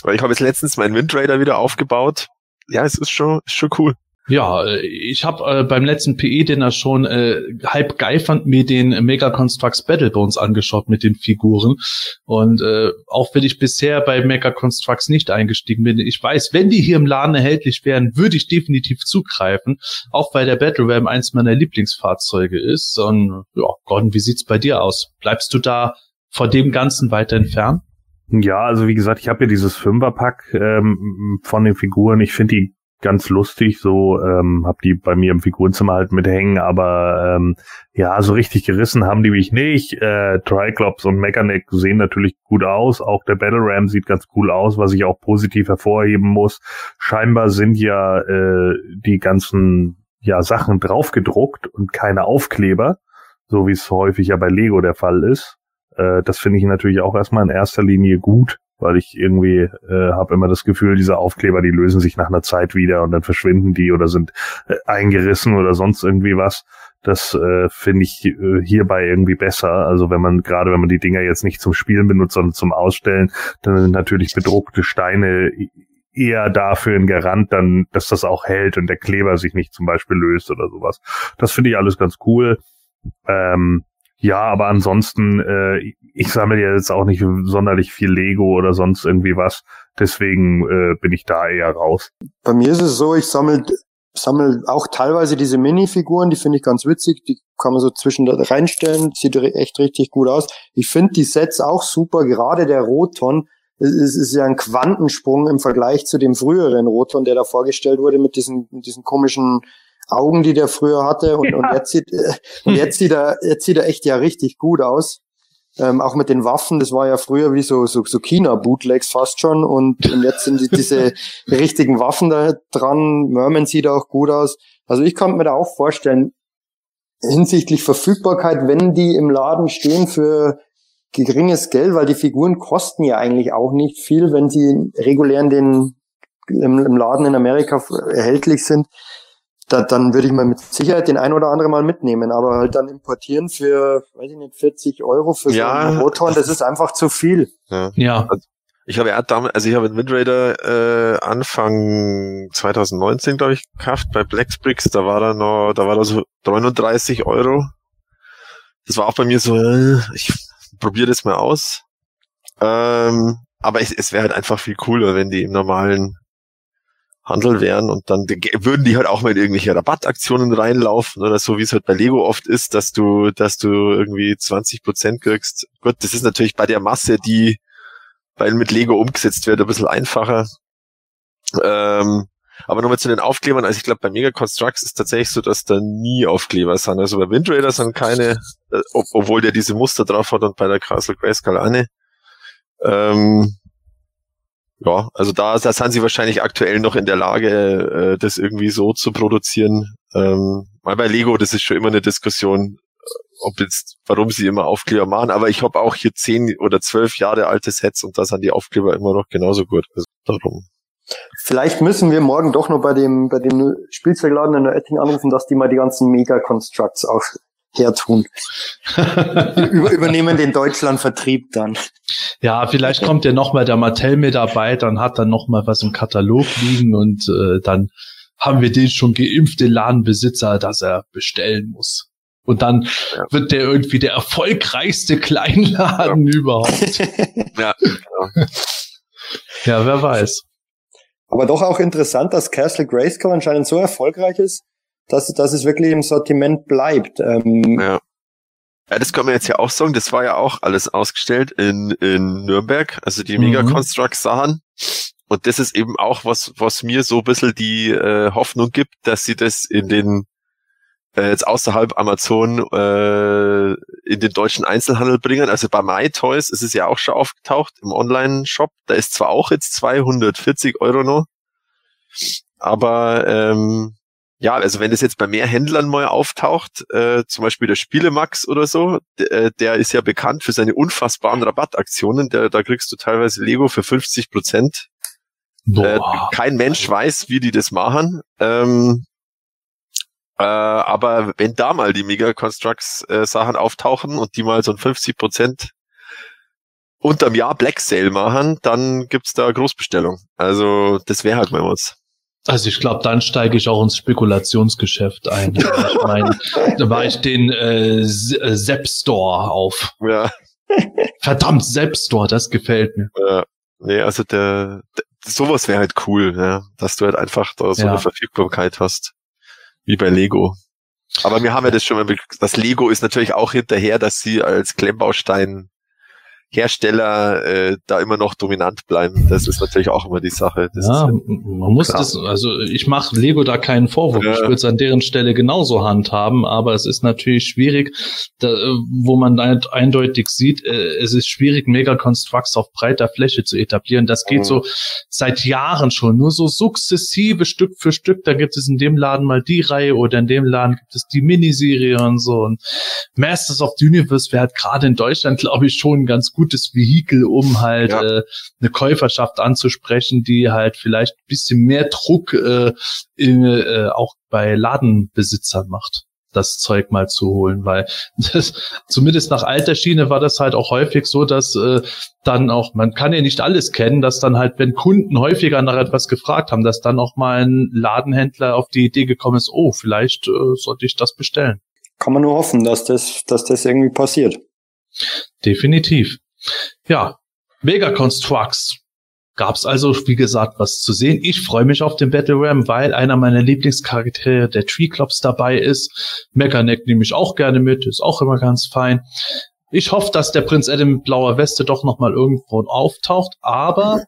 Weil ich habe jetzt letztens meinen Windrader wieder aufgebaut. Ja, es ist schon, ist schon cool. Ja, äh, ich habe äh, beim letzten PE-Dinner schon äh, halb geifernd mir den Mega Constructs Battle Bones angeschaut mit den Figuren. Und äh, auch wenn ich bisher bei Mega Constructs nicht eingestiegen bin, ich weiß, wenn die hier im Laden erhältlich wären, würde ich definitiv zugreifen. Auch weil der Battle Ram eins meiner Lieblingsfahrzeuge ist. Und ja, Gordon, wie sieht's bei dir aus? Bleibst du da vor dem Ganzen weiter entfernt? Ja, also wie gesagt, ich habe ja dieses Fünferpack ähm, von den Figuren. Ich finde die ganz lustig, so ähm, habe die bei mir im Figurenzimmer halt mithängen, aber ähm, ja, so richtig gerissen haben die mich nicht. Äh, Triclops und Mechaneck sehen natürlich gut aus, auch der Battle Ram sieht ganz cool aus, was ich auch positiv hervorheben muss. Scheinbar sind ja äh, die ganzen ja Sachen draufgedruckt und keine Aufkleber, so wie es häufig ja bei Lego der Fall ist. Äh, das finde ich natürlich auch erstmal in erster Linie gut, weil ich irgendwie äh, habe immer das Gefühl, diese Aufkleber, die lösen sich nach einer Zeit wieder und dann verschwinden die oder sind äh, eingerissen oder sonst irgendwie was. Das äh, finde ich äh, hierbei irgendwie besser. Also wenn man, gerade wenn man die Dinger jetzt nicht zum Spielen benutzt, sondern zum Ausstellen, dann sind natürlich bedruckte Steine eher dafür ein Garant dann, dass das auch hält und der Kleber sich nicht zum Beispiel löst oder sowas. Das finde ich alles ganz cool. Ähm, ja, aber ansonsten, äh, ich sammle ja jetzt auch nicht sonderlich viel Lego oder sonst irgendwie was. Deswegen äh, bin ich da eher raus. Bei mir ist es so, ich sammle sammel auch teilweise diese Minifiguren, die finde ich ganz witzig, die kann man so zwischen reinstellen, sieht echt richtig gut aus. Ich finde die Sets auch super, gerade der Roton, es ist ja ein Quantensprung im Vergleich zu dem früheren Roton, der da vorgestellt wurde mit diesen, mit diesen komischen Augen, die der früher hatte. Und, ja. und jetzt sieht, äh, und jetzt sieht er, jetzt sieht er echt ja richtig gut aus. Ähm, auch mit den Waffen, das war ja früher wie so, so, so China-Bootlegs fast schon. Und, und jetzt sind die, diese richtigen Waffen da dran. Merman sieht auch gut aus. Also ich kann mir da auch vorstellen, hinsichtlich Verfügbarkeit, wenn die im Laden stehen für geringes Geld, weil die Figuren kosten ja eigentlich auch nicht viel, wenn sie regulär in den, im, im Laden in Amerika erhältlich sind, da, dann würde ich mal mit Sicherheit den ein oder anderen mal mitnehmen, aber halt dann importieren für, weiß ich nicht, 40 Euro für ja, so einen Motor, das ist einfach zu viel. Ja. ja. Ich habe ja damals, also ich habe einen Wind Raider äh, Anfang 2019, glaube ich, gekauft bei Blacksbricks. Da war er noch, da war er so 39 Euro. Das war auch bei mir so, äh, ich probiere das mal aus. Ähm, aber es, es wäre halt einfach viel cooler, wenn die im normalen Handel wären und dann würden die halt auch mal in irgendwelche Rabattaktionen reinlaufen oder so, wie es halt bei Lego oft ist, dass du, dass du irgendwie 20 Prozent kriegst. Gut, das ist natürlich bei der Masse, die weil mit Lego umgesetzt wird, ein bisschen einfacher. Ähm, aber nochmal zu den Aufklebern, also ich glaube bei Mega Constructs ist tatsächlich so, dass da nie Aufkleber sind. Also bei Wind Raider sind keine, äh, ob, obwohl der diese Muster drauf hat und bei der Castle Grayskull eine. Ähm, ja, also da, da sind sie wahrscheinlich aktuell noch in der Lage, äh, das irgendwie so zu produzieren. Ähm, weil bei Lego, das ist schon immer eine Diskussion, ob jetzt, warum sie immer Aufkleber machen, aber ich habe auch hier zehn oder zwölf Jahre alte Sets und da sind die Aufkleber immer noch genauso gut. Also darum. Vielleicht müssen wir morgen doch noch bei dem, bei dem Spielzeugladen in der Etting anrufen, dass die mal die ganzen Mega-Constructs auch hertun. Über, übernehmen den Deutschland-Vertrieb dann. Ja, vielleicht kommt ja nochmal der Mattel-Mitarbeiter und hat dann nochmal was im Katalog liegen und äh, dann haben wir den schon geimpft, den Ladenbesitzer, dass er bestellen muss. Und dann ja. wird der irgendwie der erfolgreichste Kleinladen ja. überhaupt. ja, genau. ja, wer weiß. Aber doch auch interessant, dass Castle Grayskull anscheinend so erfolgreich ist, dass, dass es wirklich im Sortiment bleibt. Ähm, ja. Ja, das kann man jetzt ja auch sagen. Das war ja auch alles ausgestellt in, in Nürnberg, also die Mega mhm. Construct Sachen. Und das ist eben auch was, was mir so ein bisschen die äh, Hoffnung gibt, dass sie das in den äh, jetzt außerhalb Amazon äh, in den deutschen Einzelhandel bringen. Also bei MyToys ist es ja auch schon aufgetaucht im Online-Shop. Da ist zwar auch jetzt 240 Euro noch, aber ähm, ja, also wenn das jetzt bei mehr Händlern mal auftaucht, äh, zum Beispiel der Spielemax oder so, äh, der ist ja bekannt für seine unfassbaren Rabattaktionen. Der, da kriegst du teilweise Lego für 50 Prozent. Äh, kein Mensch weiß, wie die das machen. Ähm, äh, aber wenn da mal die Mega Constructs äh, Sachen auftauchen und die mal so ein 50 Prozent unterm Jahr Black Sale machen, dann gibt's da Großbestellung. Also das wäre halt mal was. Also ich glaube, dann steige ich auch ins Spekulationsgeschäft ein. ich meine, da war ich den äh, Sepp äh, Store auf. Ja. Verdammt, Sepp Store, das gefällt mir. Ja. Nee, also der, der sowas wäre halt cool, ja, dass du halt einfach da so ja. eine Verfügbarkeit hast wie bei Lego. Aber wir haben ja das schon mal, das Lego ist natürlich auch hinterher, dass sie als Klemmbaustein Hersteller äh, da immer noch dominant bleiben. Das ist natürlich auch immer die Sache. Das ja, man muss klar. das, also ich mache Lego da keinen Vorwurf. Ja. Ich würde es an deren Stelle genauso handhaben, aber es ist natürlich schwierig, da, wo man eindeutig sieht, äh, es ist schwierig, Mega-Constructs auf breiter Fläche zu etablieren. Das geht mhm. so seit Jahren schon, nur so sukzessive Stück für Stück. Da gibt es in dem Laden mal die Reihe oder in dem Laden gibt es die Miniserie und so. Und Masters of the Universe wäre halt gerade in Deutschland, glaube ich, schon ganz gutes Vehikel, um halt ja. äh, eine Käuferschaft anzusprechen, die halt vielleicht ein bisschen mehr Druck äh, in, äh, auch bei Ladenbesitzern macht das Zeug mal zu holen, weil das, zumindest nach alter Schiene war das halt auch häufig so, dass äh, dann auch, man kann ja nicht alles kennen, dass dann halt, wenn Kunden häufiger nach etwas gefragt haben, dass dann auch mal ein Ladenhändler auf die Idee gekommen ist, oh, vielleicht äh, sollte ich das bestellen. Kann man nur hoffen, dass das, dass das irgendwie passiert. Definitiv. Ja, Mega Constructs gab's also, wie gesagt, was zu sehen. Ich freue mich auf den Battle Ram, weil einer meiner Lieblingscharaktere der Tree Clubs dabei ist. Mechaneck nehme ich auch gerne mit, ist auch immer ganz fein. Ich hoffe, dass der Prinz Adam mit blauer Weste doch nochmal irgendwo auftaucht, aber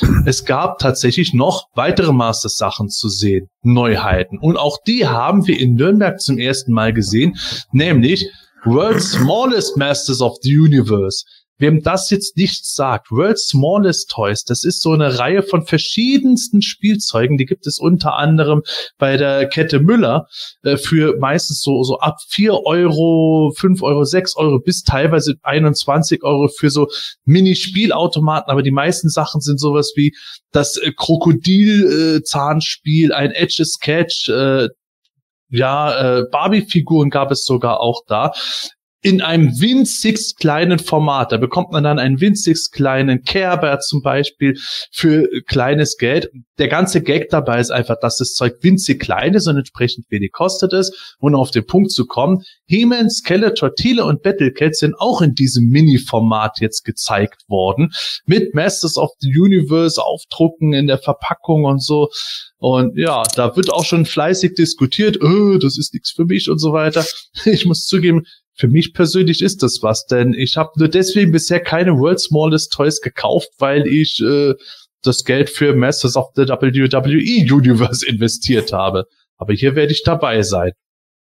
es gab tatsächlich noch weitere Masters-Sachen zu sehen, Neuheiten. Und auch die haben wir in Nürnberg zum ersten Mal gesehen, nämlich World's Smallest Masters of the Universe. Wem das jetzt nichts sagt, World's Smallest Toys, das ist so eine Reihe von verschiedensten Spielzeugen, die gibt es unter anderem bei der Kette Müller äh, für meistens so, so ab vier Euro, fünf Euro, sechs Euro bis teilweise 21 Euro für so Mini-Spielautomaten, aber die meisten Sachen sind sowas wie das äh, Krokodil-Zahnspiel, äh, ein Edge-Sketch, äh, ja, äh, Barbie-Figuren gab es sogar auch da. In einem winzigst kleinen Format. Da bekommt man dann einen winzigst kleinen Kerber zum Beispiel für kleines Geld. Der ganze Gag dabei ist einfach, dass das Zeug winzig klein ist und entsprechend wenig kostet es. Und auf den Punkt zu kommen, He-Man, Skeletor, Thiele und Battlecat sind auch in diesem Mini-Format jetzt gezeigt worden. Mit Masters of the Universe aufdrucken in der Verpackung und so. Und ja, da wird auch schon fleißig diskutiert, oh, das ist nichts für mich und so weiter. Ich muss zugeben, für mich persönlich ist das was, denn ich habe nur deswegen bisher keine World Smallest Toys gekauft, weil ich äh, das Geld für Masters of the WWE Universe investiert habe. Aber hier werde ich dabei sein.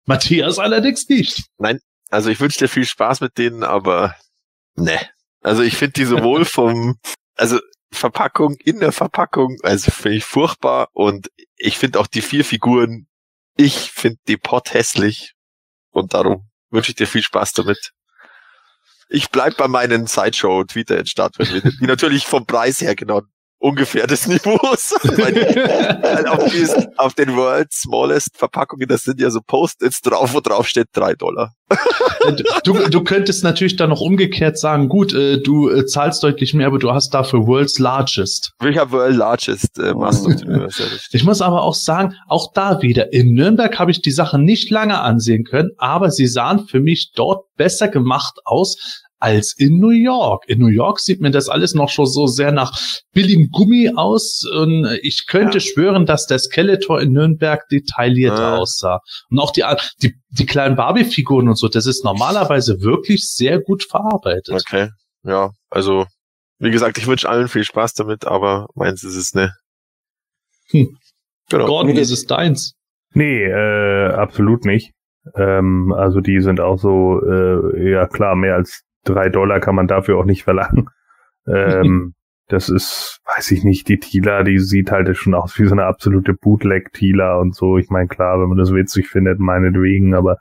Matthias allerdings nicht. Nein, also ich wünsche dir viel Spaß mit denen, aber ne. Also ich finde die sowohl vom, also Verpackung in der Verpackung, also finde ich furchtbar und ich finde auch die vier Figuren, ich finde die Pot hässlich und darum wünsche ich dir viel Spaß damit. Ich bleib bei meinen Sideshow Twitter in Start, die natürlich vom Preis her genau ungefähr des Niveaus. Auf, diesen, auf, den World Smallest Verpackungen, das sind ja so Post-its drauf, wo drauf steht drei Dollar. du, du könntest natürlich dann noch umgekehrt sagen, gut, äh, du äh, zahlst deutlich mehr, aber du hast dafür World's Largest. Ich habe World Largest äh, Master of Universe. Ich muss aber auch sagen, auch da wieder, in Nürnberg habe ich die Sache nicht lange ansehen können, aber sie sahen für mich dort besser gemacht aus, als in New York. In New York sieht mir das alles noch schon so sehr nach billigem Gummi aus. Und ich könnte ja. schwören, dass der Skeletor in Nürnberg detaillierter ja. aussah. Und auch die, die, die kleinen Barbie-Figuren und so, das ist normalerweise wirklich sehr gut verarbeitet. Okay, ja, also wie gesagt, ich wünsche allen viel Spaß damit, aber meins ist es ne. Hm. Genau. Gordon, ist es deins? Nee, äh, absolut nicht. Ähm, also die sind auch so, äh, ja klar, mehr als drei Dollar kann man dafür auch nicht verlangen. Ähm, das ist, weiß ich nicht, die Tila, die sieht halt schon aus wie so eine absolute Bootleg-Tila und so. Ich meine, klar, wenn man das witzig findet, meinetwegen, aber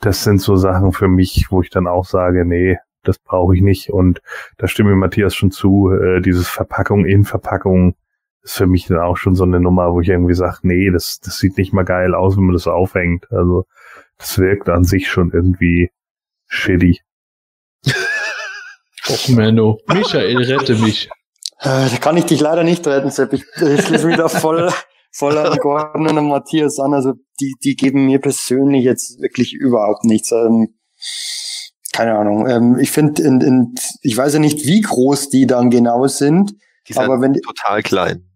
das sind so Sachen für mich, wo ich dann auch sage, nee, das brauche ich nicht. Und da stimme ich Matthias schon zu, äh, dieses Verpackung in Verpackung ist für mich dann auch schon so eine Nummer, wo ich irgendwie sage, nee, das, das sieht nicht mal geil aus, wenn man das aufhängt. Also das wirkt an sich schon irgendwie shitty. Och, Menno. Michael, rette mich. Äh, da kann ich dich leider nicht retten, Sepp. Ich, ich schließe mich da voll, voll an Gordon und Matthias an. Also die, die geben mir persönlich jetzt wirklich überhaupt nichts. Ähm, keine Ahnung. Ähm, ich finde, in, in, ich weiß ja nicht, wie groß die dann genau sind. Die sind aber wenn die, total klein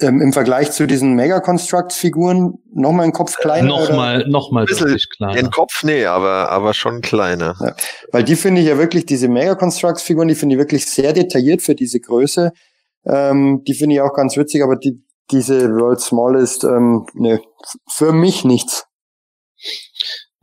ähm, im Vergleich zu diesen Mega-Construct-Figuren nochmal ein Kopf kleiner? Nochmal, nochmal deutlich kleiner. Den Kopf, nee, aber, aber schon kleiner. Ja, weil die finde ich ja wirklich, diese Mega-Construct-Figuren, die finde ich wirklich sehr detailliert für diese Größe. Ähm, die finde ich auch ganz witzig, aber die, diese World Smallest, ähm, ne, für mich nichts.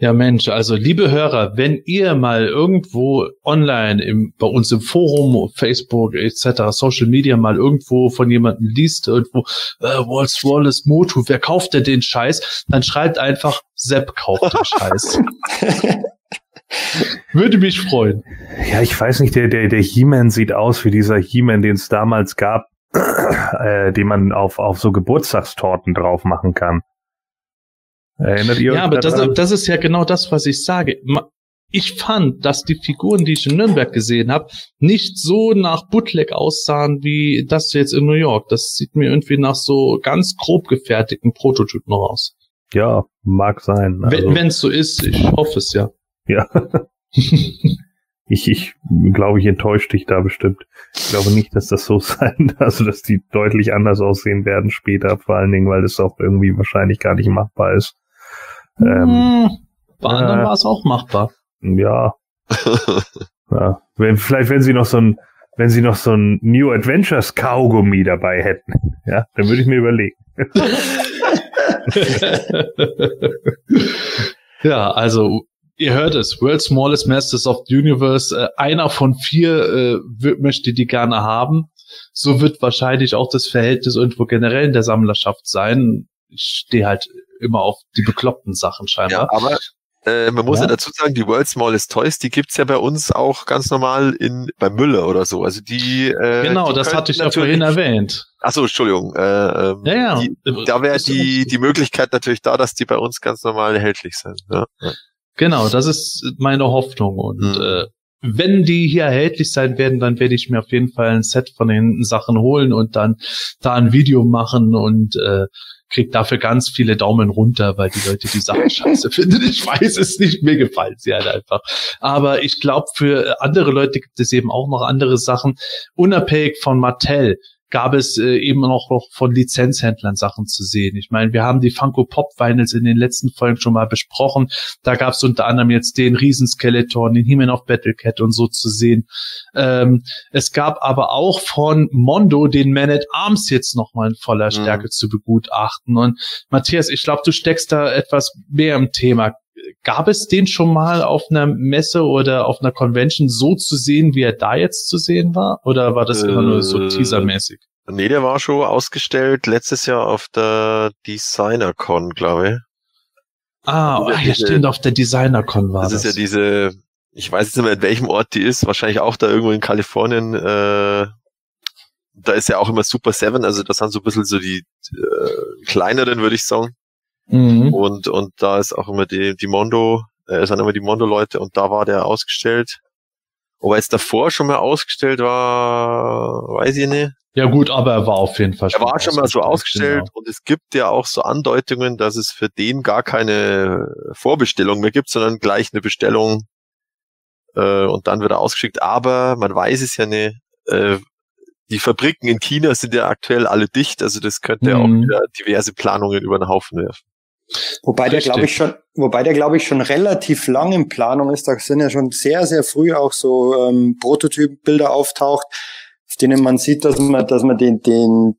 Ja, Mensch, also liebe Hörer, wenn ihr mal irgendwo online im, bei uns im Forum, Facebook etc., Social Media mal irgendwo von jemandem liest, irgendwo, äh, Walls Wallace Motu, wer kauft denn den Scheiß? Dann schreibt einfach, Sepp kauft den Scheiß. Würde mich freuen. Ja, ich weiß nicht, der, der, der He-Man sieht aus wie dieser He-Man, den es damals gab, äh, den man auf, auf so Geburtstagstorten drauf machen kann. Erinnert ihr euch Ja, aber das, das, ist ja genau das, was ich sage. Ich fand, dass die Figuren, die ich in Nürnberg gesehen habe, nicht so nach Bootleg aussahen wie das jetzt in New York. Das sieht mir irgendwie nach so ganz grob gefertigten Prototypen aus. Ja, mag sein. Also, Wenn es so ist, ich hoffe es ja. Ja. ich, ich glaube, ich enttäusche dich da bestimmt. Ich glaube nicht, dass das so sein, also dass die deutlich anders aussehen werden später, vor allen Dingen, weil das auch irgendwie wahrscheinlich gar nicht machbar ist. Ähm, Bei anderen äh, war es auch machbar. Ja. ja. Wenn, vielleicht, wenn sie noch so ein, wenn sie noch so ein New Adventures Kaugummi dabei hätten, ja, dann würde ich mir überlegen. ja, also ihr hört es, World Smallest Masters of the Universe, äh, einer von vier äh, wird, möchte die gerne haben. So wird wahrscheinlich auch das Verhältnis irgendwo generell in der Sammlerschaft sein. Ich stehe halt immer auf die bekloppten Sachen scheinbar. Ja, aber äh, man muss ja. ja. dazu sagen, die World Smallest Toys, die gibt's ja bei uns auch ganz normal in bei Müller oder so. Also die äh, Genau, die das hatte ich ja vorhin erwähnt. Achso, Entschuldigung. Äh, ähm, ja, ja. Die, da wäre die, die Möglichkeit natürlich da, dass die bei uns ganz normal erhältlich sind. Ja. Genau, das ist meine Hoffnung. Und Mhm. äh, wenn die hier erhältlich sein werden, dann werde ich mir auf jeden Fall ein Set von den Sachen holen und dann da ein Video machen und äh, krieg dafür ganz viele Daumen runter, weil die Leute die Sachen scheiße finden. Ich weiß es nicht, mir gefallen sie halt einfach. Aber ich glaube, für andere Leute gibt es eben auch noch andere Sachen. Unabhängig von Mattel gab es äh, eben noch, noch von Lizenzhändlern Sachen zu sehen. Ich meine, wir haben die Funko Pop Vinyls in den letzten Folgen schon mal besprochen. Da gab es unter anderem jetzt den Riesenskeleton, den He-Man of Battlecat und so zu sehen. Ähm, es gab aber auch von Mondo den Man at Arms jetzt nochmal in voller Mhm. Stärke zu begutachten. Und Matthias, ich glaube, du steckst da etwas mehr im Thema. Gab es den schon mal auf einer Messe oder auf einer Convention so zu sehen, wie er da jetzt zu sehen war? Oder war das immer nur so Äh, teasermäßig? Nee, der war schon ausgestellt letztes Jahr auf der DesignerCon, glaube ich. Ah, ja ah, ja, diese- stimmt, auf der Designer-Con war Das das. ist ja diese, ich weiß jetzt nicht mehr, in welchem Ort die ist, wahrscheinlich auch da irgendwo in Kalifornien. Äh, da ist ja auch immer Super Seven, also das sind so ein bisschen so die äh, kleineren, würde ich sagen. Mhm. Und, und da ist auch immer die, die Mondo, äh, sind immer die Mondo-Leute und da war der ausgestellt. Ob er jetzt davor schon mal ausgestellt war, weiß ich nicht. Ja gut, aber er war auf jeden Fall Er war schon mal so ausgestellt genau. und es gibt ja auch so Andeutungen, dass es für den gar keine Vorbestellung mehr gibt, sondern gleich eine Bestellung äh, und dann wird er ausgeschickt. Aber man weiß es ja nicht. Äh, die Fabriken in China sind ja aktuell alle dicht, also das könnte auch Mhm. wieder diverse Planungen über den Haufen werfen. Wobei der, Richtig. glaube ich, schon, wobei der, glaube ich, schon relativ lang in Planung ist. Da sind ja schon sehr, sehr früh auch so ähm, Prototypbilder auftaucht, auf denen man sieht, dass man, dass man den, den,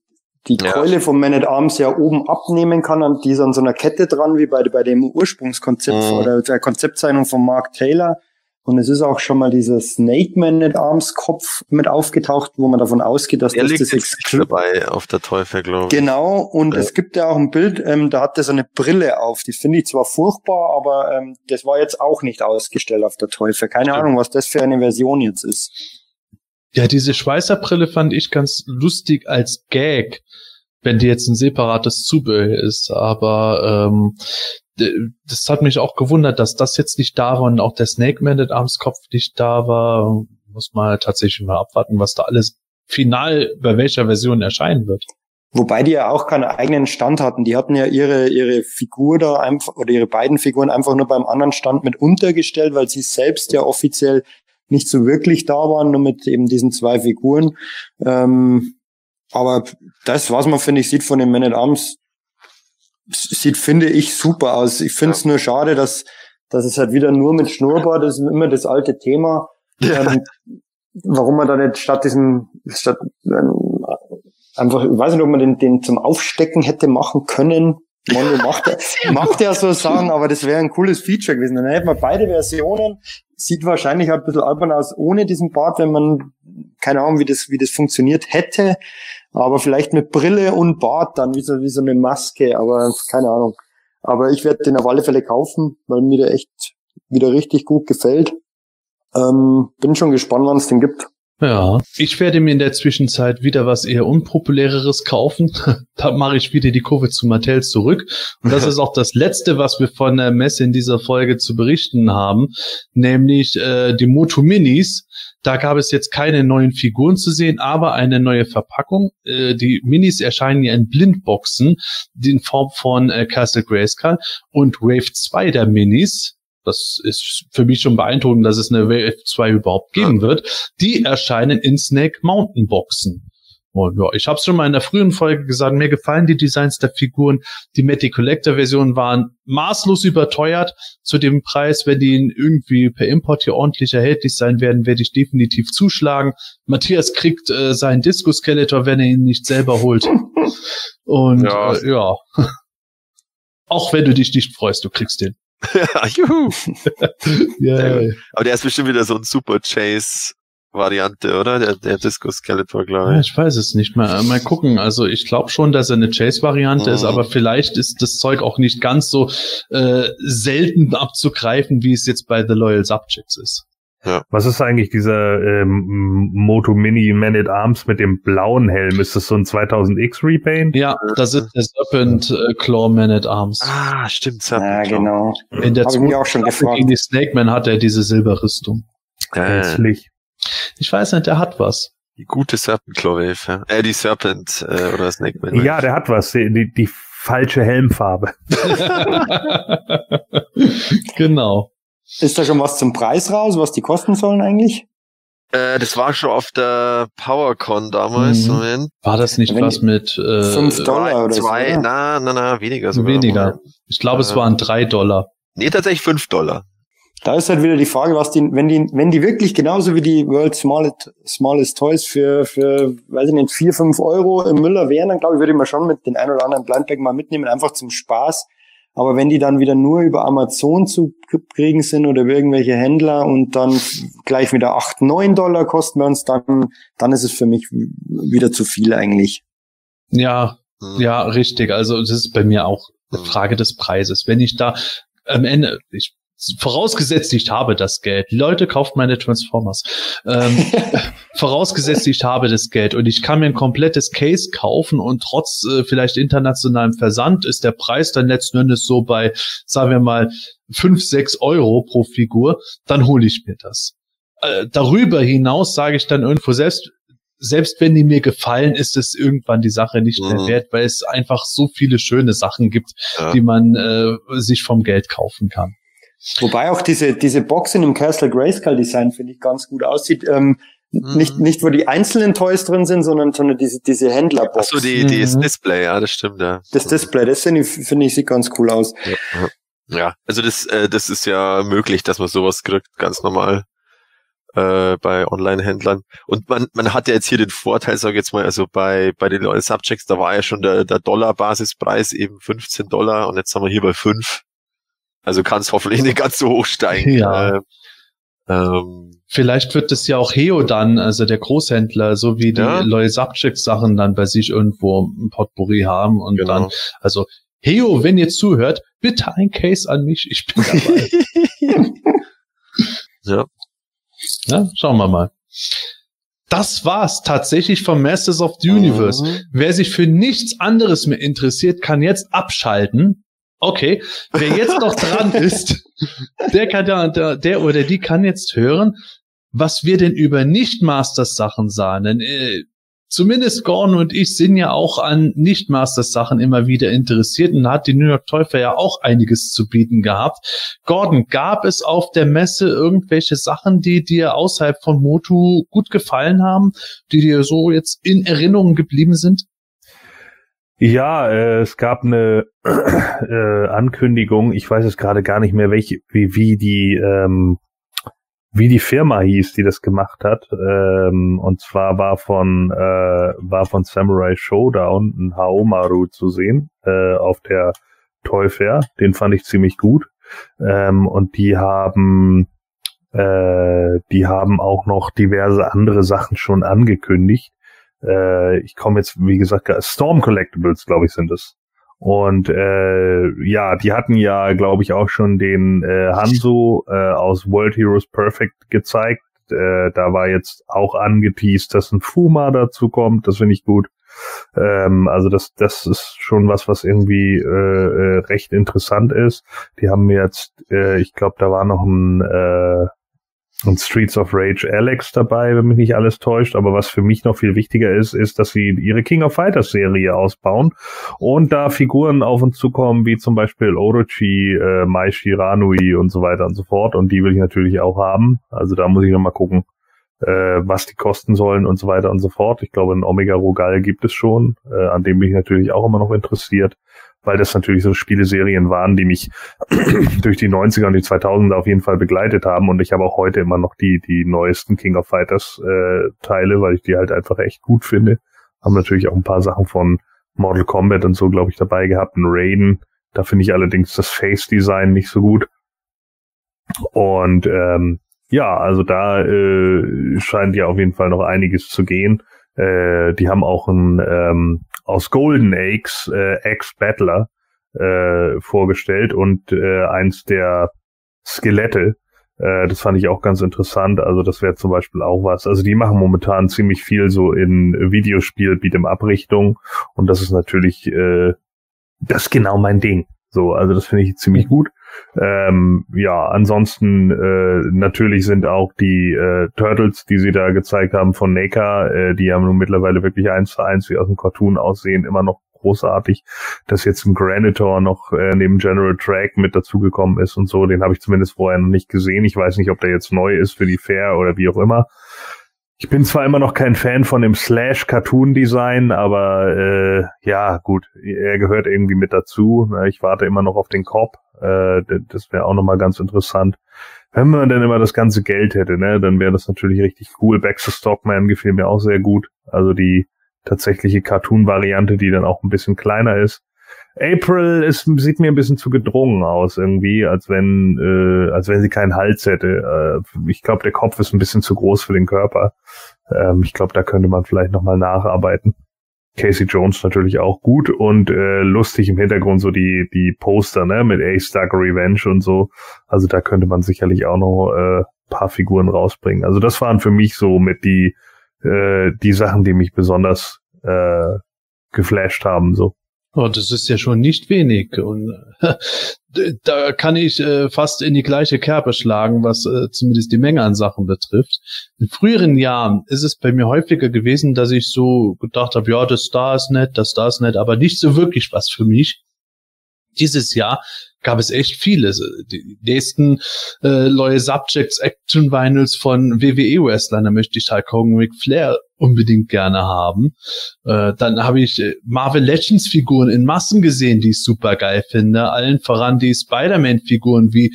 die Ja. Keule vom Man at Arms ja oben abnehmen kann und die ist an so einer Kette dran, wie bei, bei dem Ursprungskonzept Mhm. oder der Konzeptzeichnung von Mark Taylor. Und es ist auch schon mal dieser Snake Man at Arms Kopf mit aufgetaucht, wo man davon ausgeht, dass Er das das Exclu dabei auf der Teufel, glaube ich. Genau, und Ja. es gibt ja auch ein Bild, ähm, da hat er so eine Brille auf. Die finde ich zwar furchtbar, aber ähm, das war jetzt auch nicht ausgestellt auf der Teufel. Keine Stimmt. Ahnung, was das für eine Version jetzt ist. Ja, diese Schweißerbrille fand ich ganz lustig als Gag, wenn die jetzt ein separates Zubehör ist. Aber ähm, das hat mich auch gewundert, dass das jetzt nicht da war und auch der Snake Man at Arms Kopf nicht da war. Muss man tatsächlich mal abwarten, was da alles final bei welcher Version erscheinen wird. Wobei die ja auch keinen eigenen Stand hatten. Die hatten ja ihre, ihre Figur da einfach, oder ihre beiden Figuren einfach nur beim anderen Stand mit untergestellt, weil sie selbst ja offiziell nicht so wirklich da waren, nur mit eben diesen zwei Figuren. Ähm, aber das, was man, finde ich, sieht von den Men at Arms, sieht, finde ich, super aus. Ich finde es nur schade, dass, dass es halt wieder nur mit Schnurrbart ist, immer das alte Thema. Ähm, warum man da nicht statt diesem, statt, ähm, einfach, ich weiß nicht, ob man den, den zum Aufstecken hätte machen können. Mondo macht, er- macht ja so Sachen, aber das wäre ein cooles Feature gewesen. Dann hätten wir beide Versionen. Sieht wahrscheinlich halt ein bisschen albern aus ohne diesen Bart, wenn man, keine Ahnung, wie das, wie das funktioniert hätte. Aber vielleicht mit Brille und Bart dann, wie so, wie so eine Maske, aber keine Ahnung. Aber ich werde den auf alle Fälle kaufen, weil mir der echt wieder richtig gut gefällt. Ähm, bin schon gespannt, wann es den gibt. Ja, ich werde mir in der Zwischenzeit wieder was eher unpopuläreres kaufen. da mache ich wieder die Kurve zu Mattel zurück. Und das ist auch das Letzte, was wir von der Messe in dieser Folge zu berichten haben, nämlich äh, die Moto Minis. Da gab es jetzt keine neuen Figuren zu sehen, aber eine neue Verpackung. Äh, die Minis erscheinen ja in Blindboxen in Form von äh, Castle Grayskull und Wave 2 der Minis. Das ist für mich schon beeindruckend, dass es eine Wave 2 überhaupt geben wird. Die erscheinen in Snake Mountain Boxen. Und ja, ich habe es schon mal in der frühen Folge gesagt, mir gefallen die Designs der Figuren. Die Matty Collector Versionen waren maßlos überteuert zu dem Preis. Wenn die irgendwie per Import hier ordentlich erhältlich sein werden, werde ich definitiv zuschlagen. Matthias kriegt äh, seinen Disco Skeletor, wenn er ihn nicht selber holt. Und Ja. Äh, ja. Auch wenn du dich nicht freust, du kriegst den. ja, juhu. Gut. Aber der ist bestimmt wieder so ein Super Chase Variante, oder? Der, der Disco Skeletor, glaube Ja, ich. ich weiß es nicht. Mal, mal gucken. Also ich glaube schon, dass er eine Chase-Variante ist, Mhm. aber vielleicht ist das Zeug auch nicht ganz so äh, selten abzugreifen, wie es jetzt bei The Loyal Subjects ist. Ja. Was ist eigentlich dieser ähm, Moto Mini Man at Arms mit dem blauen Helm? Ist das so ein 2000X Repaint? Ja, das ist der Serpent äh, Claw Man at Arms. Ah, stimmt. Ja, Serpent Claw. genau. In der Hab ich mich auch schon Staffel gefragt. Gegen die Snake Man hat er diese Silberrüstung. Äh, Hässlich. Ich weiß nicht, der hat was. die gute Serpent ja. Äh, die Serpent äh, oder Snake Man. Wave. Ja, der hat was. Die, die, die falsche Helmfarbe. genau. Ist da schon was zum Preis raus, was die kosten sollen eigentlich? Äh, das war schon auf der PowerCon damals. Mhm. Moment. War das nicht Wenn was mit äh, Fünf Dollar oder so, zwei, oder? na, na, na, weniger sogar. weniger? Ich glaube, es Äh, waren drei Dollar. Nee, tatsächlich fünf Dollar. Da ist halt wieder die Frage, was die, wenn die, wenn die wirklich genauso wie die World Smallest, Smallest Toys für, für, weiß ich nicht, vier, fünf Euro im Müller wären, dann glaube ich, würde ich mal schon mit den ein oder anderen Blindbag mal mitnehmen, einfach zum Spaß. Aber wenn die dann wieder nur über Amazon zu kriegen sind oder über irgendwelche Händler und dann gleich wieder acht, neun Dollar kosten wir uns, dann, dann ist es für mich wieder zu viel eigentlich. Ja, Hm. ja, richtig. Also das ist bei mir auch eine Mhm. Frage des Preises. Wenn ich da am Ende, ich vorausgesetzt, ich habe das Geld. Leute, kauft meine Transformers. Ähm, vorausgesetzt, ich habe das Geld und ich kann mir ein komplettes Case kaufen und trotz äh, vielleicht internationalem Versand ist der Preis dann letzten Endes so bei, sagen wir mal, fünf, sechs Euro pro Figur, dann hole ich mir das. Äh, darüber hinaus sage ich dann irgendwo selbst, selbst wenn die mir gefallen, ist es irgendwann die Sache nicht mehr Mhm. wert, weil es einfach so viele schöne Sachen gibt, Ja. die man äh, sich vom Geld kaufen kann. Wobei auch diese, diese Box in dem Castle Grayskull Design finde ich ganz gut aussieht. Ähm, Mhm. Nicht, nicht wo die einzelnen Toys drin sind, sondern, sondern diese, diese Händlerbox. Achso, die, die Mhm. Display, ja, das stimmt, ja. Das Display, das finde ich, finde ich, sieht ganz cool aus. Ja, ja. also das, äh, das ist ja möglich, dass man sowas kriegt, ganz normal äh, bei Online-Händlern. Und man, man hat ja jetzt hier den Vorteil, sag ich jetzt mal, also bei, bei den Subjects, da war ja schon der, der Dollar-Basispreis eben 15 Dollar und jetzt sind wir hier bei 5. Also kann es hoffentlich nicht ganz so hoch steigen. Ja. Äh, ähm, Vielleicht wird es ja auch Heo dann, also der Großhändler, so wie die Ja. Subjects Sachen dann bei sich irgendwo ein Potpourri haben und genau. dann, also Heo, wenn ihr zuhört, bitte ein Case an mich, ich bin dabei. ja. ja, schauen wir mal. Das war's tatsächlich vom Masters of the Universe. Mhm. Wer sich für nichts anderes mehr interessiert, kann jetzt abschalten. Okay, wer jetzt noch dran ist, der kann ja, der, der oder die kann jetzt hören, was wir denn über Nicht-Masters-Sachen sahen. Denn äh, zumindest Gordon und ich sind ja auch an Nicht-Masters-Sachen immer wieder interessiert und hat die New York Fair ja auch einiges zu bieten gehabt. Gordon, gab es auf der Messe irgendwelche Sachen, die dir außerhalb von Motu gut gefallen haben, die dir so jetzt in Erinnerung geblieben sind? Ja, äh, es gab eine äh, Ankündigung, ich weiß jetzt gerade gar nicht mehr, welche, wie, wie die, ähm, wie die Firma hieß, die das gemacht hat. Ähm, und zwar war von, äh, war von Samurai Showdown ein Haomaru zu sehen, äh, auf der Toy Fair. Den fand ich ziemlich gut. Ähm, und die haben, äh, die haben auch noch diverse andere Sachen schon angekündigt. Äh, ich komme jetzt, wie gesagt, Storm Collectibles, glaube ich, sind es. Und äh, ja, die hatten ja, glaube ich, auch schon den äh, Hanzo äh, aus World Heroes Perfect gezeigt. Äh, da war jetzt auch angeteased, dass ein Fuma dazu kommt. Das finde ich gut. Ähm, also das, das ist schon was, was irgendwie äh, äh, recht interessant ist. Die haben jetzt, äh, ich glaube, da war noch ein äh, und Streets of Rage Alex dabei, wenn mich nicht alles täuscht. Aber was für mich noch viel wichtiger ist, ist, dass sie ihre King of Fighters Serie ausbauen und da Figuren auf uns zukommen, wie zum Beispiel Orochi, äh, Mai Shiranui und so weiter und so fort. Und die will ich natürlich auch haben. Also da muss ich nochmal gucken, äh, was die kosten sollen und so weiter und so fort. Ich glaube, ein Omega Rogal gibt es schon. Äh, an dem bin ich natürlich auch immer noch interessiert weil das natürlich so Spieleserien waren, die mich durch die 90er und die 2000er auf jeden Fall begleitet haben und ich habe auch heute immer noch die die neuesten King of Fighters äh, Teile, weil ich die halt einfach echt gut finde. Haben natürlich auch ein paar Sachen von Mortal Kombat und so, glaube ich, dabei gehabt, ein Raiden. Da finde ich allerdings das Face Design nicht so gut. Und ähm, ja, also da äh, scheint ja auf jeden Fall noch einiges zu gehen. Äh, die haben auch ein ähm, aus Golden Eggs äh, Ex-Battler äh, vorgestellt und äh, eins der Skelette Äh, das fand ich auch ganz interessant. Also das wäre zum Beispiel auch was. Also die machen momentan ziemlich viel so in Videospiel, Beat'em Up-Richtung. Und das ist natürlich, äh, das ist genau mein Ding. So, also das finde ich ziemlich gut. Ähm, ja, ansonsten äh, natürlich sind auch die äh, Turtles, die sie da gezeigt haben von NECA, äh, die haben nun mittlerweile wirklich eins zu eins wie aus dem Cartoon aussehen, immer noch großartig, dass jetzt ein Granitor noch äh, neben General Track mit dazugekommen ist und so. Den habe ich zumindest vorher noch nicht gesehen. Ich weiß nicht, ob der jetzt neu ist für die Fair oder wie auch immer. Ich bin zwar immer noch kein Fan von dem Slash-Cartoon-Design, aber äh, ja, gut, er gehört irgendwie mit dazu. Ich warte immer noch auf den Korb. Äh, das wäre auch nochmal ganz interessant. Wenn man denn immer das ganze Geld hätte, ne, dann wäre das natürlich richtig cool. Baxter Stockman gefiel mir auch sehr gut. Also die tatsächliche Cartoon-Variante, die dann auch ein bisschen kleiner ist. April ist, sieht mir ein bisschen zu gedrungen aus irgendwie, als wenn, äh, als wenn sie keinen Hals hätte. Äh, ich glaube, der Kopf ist ein bisschen zu groß für den Körper. Ähm, ich glaube, da könnte man vielleicht nochmal nacharbeiten. Casey Jones natürlich auch gut und äh, lustig im Hintergrund so die die Poster ne mit Ace Dark Revenge und so. Also da könnte man sicherlich auch noch äh, paar Figuren rausbringen. Also das waren für mich so mit die äh, die Sachen, die mich besonders äh, geflasht haben so. Oh, das ist ja schon nicht wenig. Und da kann ich äh, fast in die gleiche Kerbe schlagen, was äh, zumindest die Menge an Sachen betrifft. In früheren Jahren ist es bei mir häufiger gewesen, dass ich so gedacht habe, ja, das da ist nett, das da ist nett, aber nicht so wirklich was für mich. Dieses Jahr gab es echt viele. Die nächsten äh, neue Subjects Action Vinyls von WWE Wrestlern, da möchte ich halt Hogan Ric Flair unbedingt gerne haben. Äh, dann habe ich äh, Marvel Legends Figuren in Massen gesehen, die ich super geil finde. Allen voran die Spider-Man Figuren wie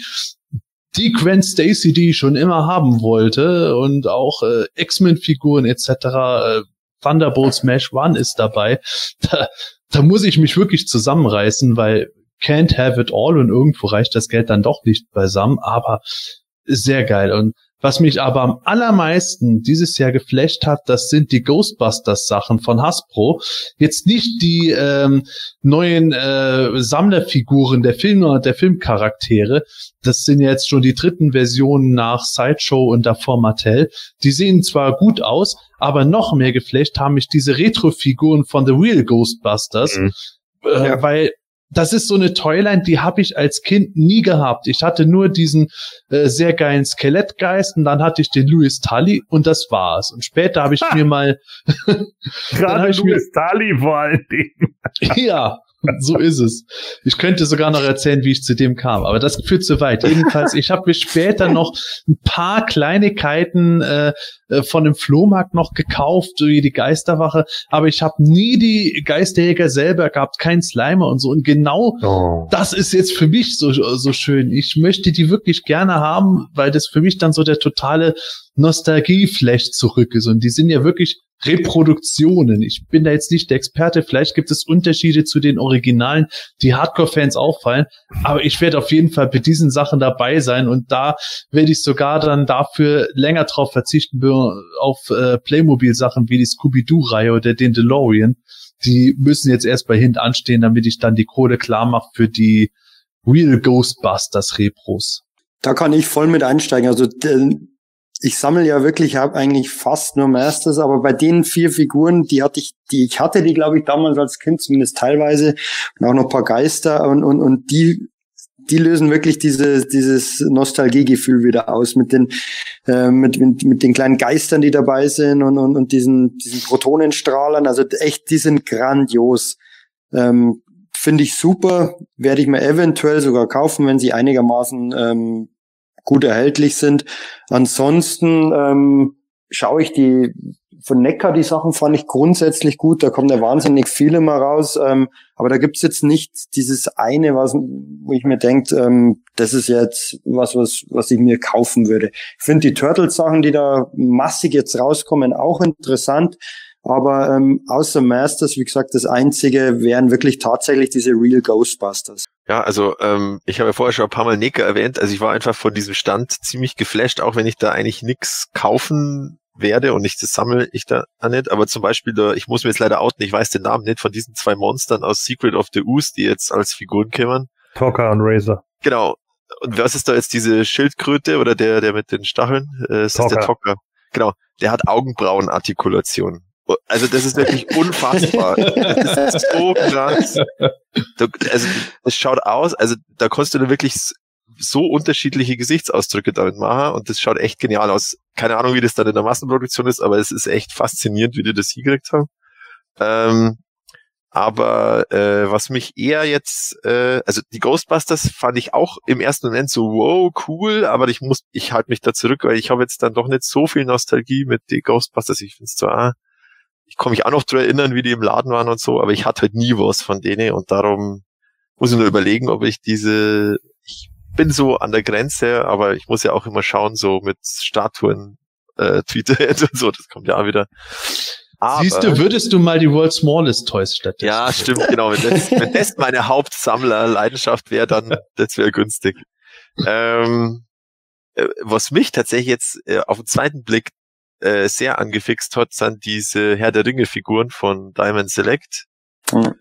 die Gwen Stacy, die ich schon immer haben wollte und auch äh, X-Men Figuren etc. Äh, Thunderbolt Smash One ist dabei. Da, da muss ich mich wirklich zusammenreißen, weil can't have it all und irgendwo reicht das Geld dann doch nicht beisammen, aber sehr geil. Und was mich aber am allermeisten dieses Jahr geflasht hat, das sind die Ghostbusters-Sachen von Hasbro. Jetzt nicht die ähm, neuen äh, Sammlerfiguren der Filme der Filmcharaktere. Das sind jetzt schon die dritten Versionen nach Sideshow und davor Mattel. Die sehen zwar gut aus, aber noch mehr geflasht haben mich diese Retro-Figuren von The Real Ghostbusters. Mhm. Äh, ja. Weil das ist so eine Toyline, die habe ich als Kind nie gehabt. Ich hatte nur diesen äh, sehr geilen Skelettgeist und dann hatte ich den Louis Tully und das war's. Und später habe ich ha. mir mal gerade Louis Tully vor allen Dingen. ja, so ist es. Ich könnte sogar noch erzählen, wie ich zu dem kam, aber das führt zu weit. Jedenfalls, ich habe mir später noch ein paar Kleinigkeiten äh, äh, von dem Flohmarkt noch gekauft, wie die Geisterwache, aber ich habe nie die Geisterjäger selber gehabt, kein Slimer und so. Und genau oh. das ist jetzt für mich so, so schön. Ich möchte die wirklich gerne haben, weil das für mich dann so der totale Nostalgie-Flash zurück ist. Und die sind ja wirklich Reproduktionen. Ich bin da jetzt nicht der Experte. Vielleicht gibt es Unterschiede zu den Originalen, die Hardcore-Fans auffallen. Aber ich werde auf jeden Fall bei diesen Sachen dabei sein und da werde ich sogar dann dafür länger drauf verzichten auf äh, Playmobil-Sachen wie die Scooby-Doo-Reihe oder den DeLorean. Die müssen jetzt erst bei Hint anstehen, damit ich dann die Kohle klar mache für die Real Ghostbusters Repros. Da kann ich voll mit einsteigen. Also ich sammle ja wirklich, habe eigentlich fast nur Masters, aber bei den vier Figuren, die hatte ich, die ich hatte, die glaube ich damals als Kind zumindest teilweise und auch noch paar Geister und und und die die lösen wirklich diese, dieses Nostalgiegefühl wieder aus mit den, äh, mit, mit, mit den kleinen Geistern, die dabei sind und, und, und diesen, diesen Protonenstrahlern. Also echt, die sind grandios. Ähm, Finde ich super. Werde ich mir eventuell sogar kaufen, wenn sie einigermaßen ähm, gut erhältlich sind. Ansonsten ähm, schaue ich die von Neckar, die Sachen fand ich grundsätzlich gut. Da kommen ja wahnsinnig viele mal raus. Ähm, aber da gibt's jetzt nicht dieses eine, was, wo ich mir denke, ähm, das ist jetzt was, was, was ich mir kaufen würde. Ich finde die Turtles-Sachen, die da massig jetzt rauskommen, auch interessant. Aber ähm, außer Masters, wie gesagt, das einzige wären wirklich tatsächlich diese Real Ghostbusters. Ja, also ähm, ich habe ja vorher schon ein paar Mal Nick erwähnt. Also ich war einfach von diesem Stand ziemlich geflasht, auch wenn ich da eigentlich nix kaufen werde und nicht das sammle ich da nicht. Aber zum Beispiel, da, ich muss mir jetzt leider outen, ich weiß den Namen nicht von diesen zwei Monstern aus Secret of the Ooze, die jetzt als Figuren kämen. Talker und Razor. Genau. und was ist da jetzt diese Schildkröte oder der, der mit den Stacheln? Äh, ist das der Tocker. Tocker. Genau. Der hat Augenbrauenartikulation. Also das ist wirklich unfassbar. Das ist so krass. Also es schaut aus, also da kannst du wirklich so unterschiedliche Gesichtsausdrücke damit machen und das schaut echt genial aus. Keine Ahnung, wie das dann in der Massenproduktion ist, aber es ist echt faszinierend, wie die das hingekriegt haben. Ähm, aber äh, was mich eher jetzt, äh, also die Ghostbusters fand ich auch im ersten Moment so, wow, cool, aber ich muss, ich halte mich da zurück, weil ich habe jetzt dann doch nicht so viel Nostalgie mit den Ghostbusters. Ich finde es zwar, ich kann mich auch noch dran erinnern, wie die im Laden waren und so, aber ich hatte halt nie was von denen und darum muss ich nur überlegen, ob ich diese, ich bin so an der Grenze, aber ich muss ja auch immer schauen, so mit Statuen, äh, Tweethead und so, das kommt ja auch wieder. Aber, Siehst du, würdest du mal die World Smallest Toys stattdessen. ja, stimmt, genau. Wenn das, wenn das meine Hauptsammlerleidenschaft wäre, dann das wäre günstig. Ähm, äh, was mich tatsächlich jetzt äh, auf den zweiten Blick äh, sehr angefixt hat, sind diese Herr der Ringe Figuren von Diamond Select. Mhm.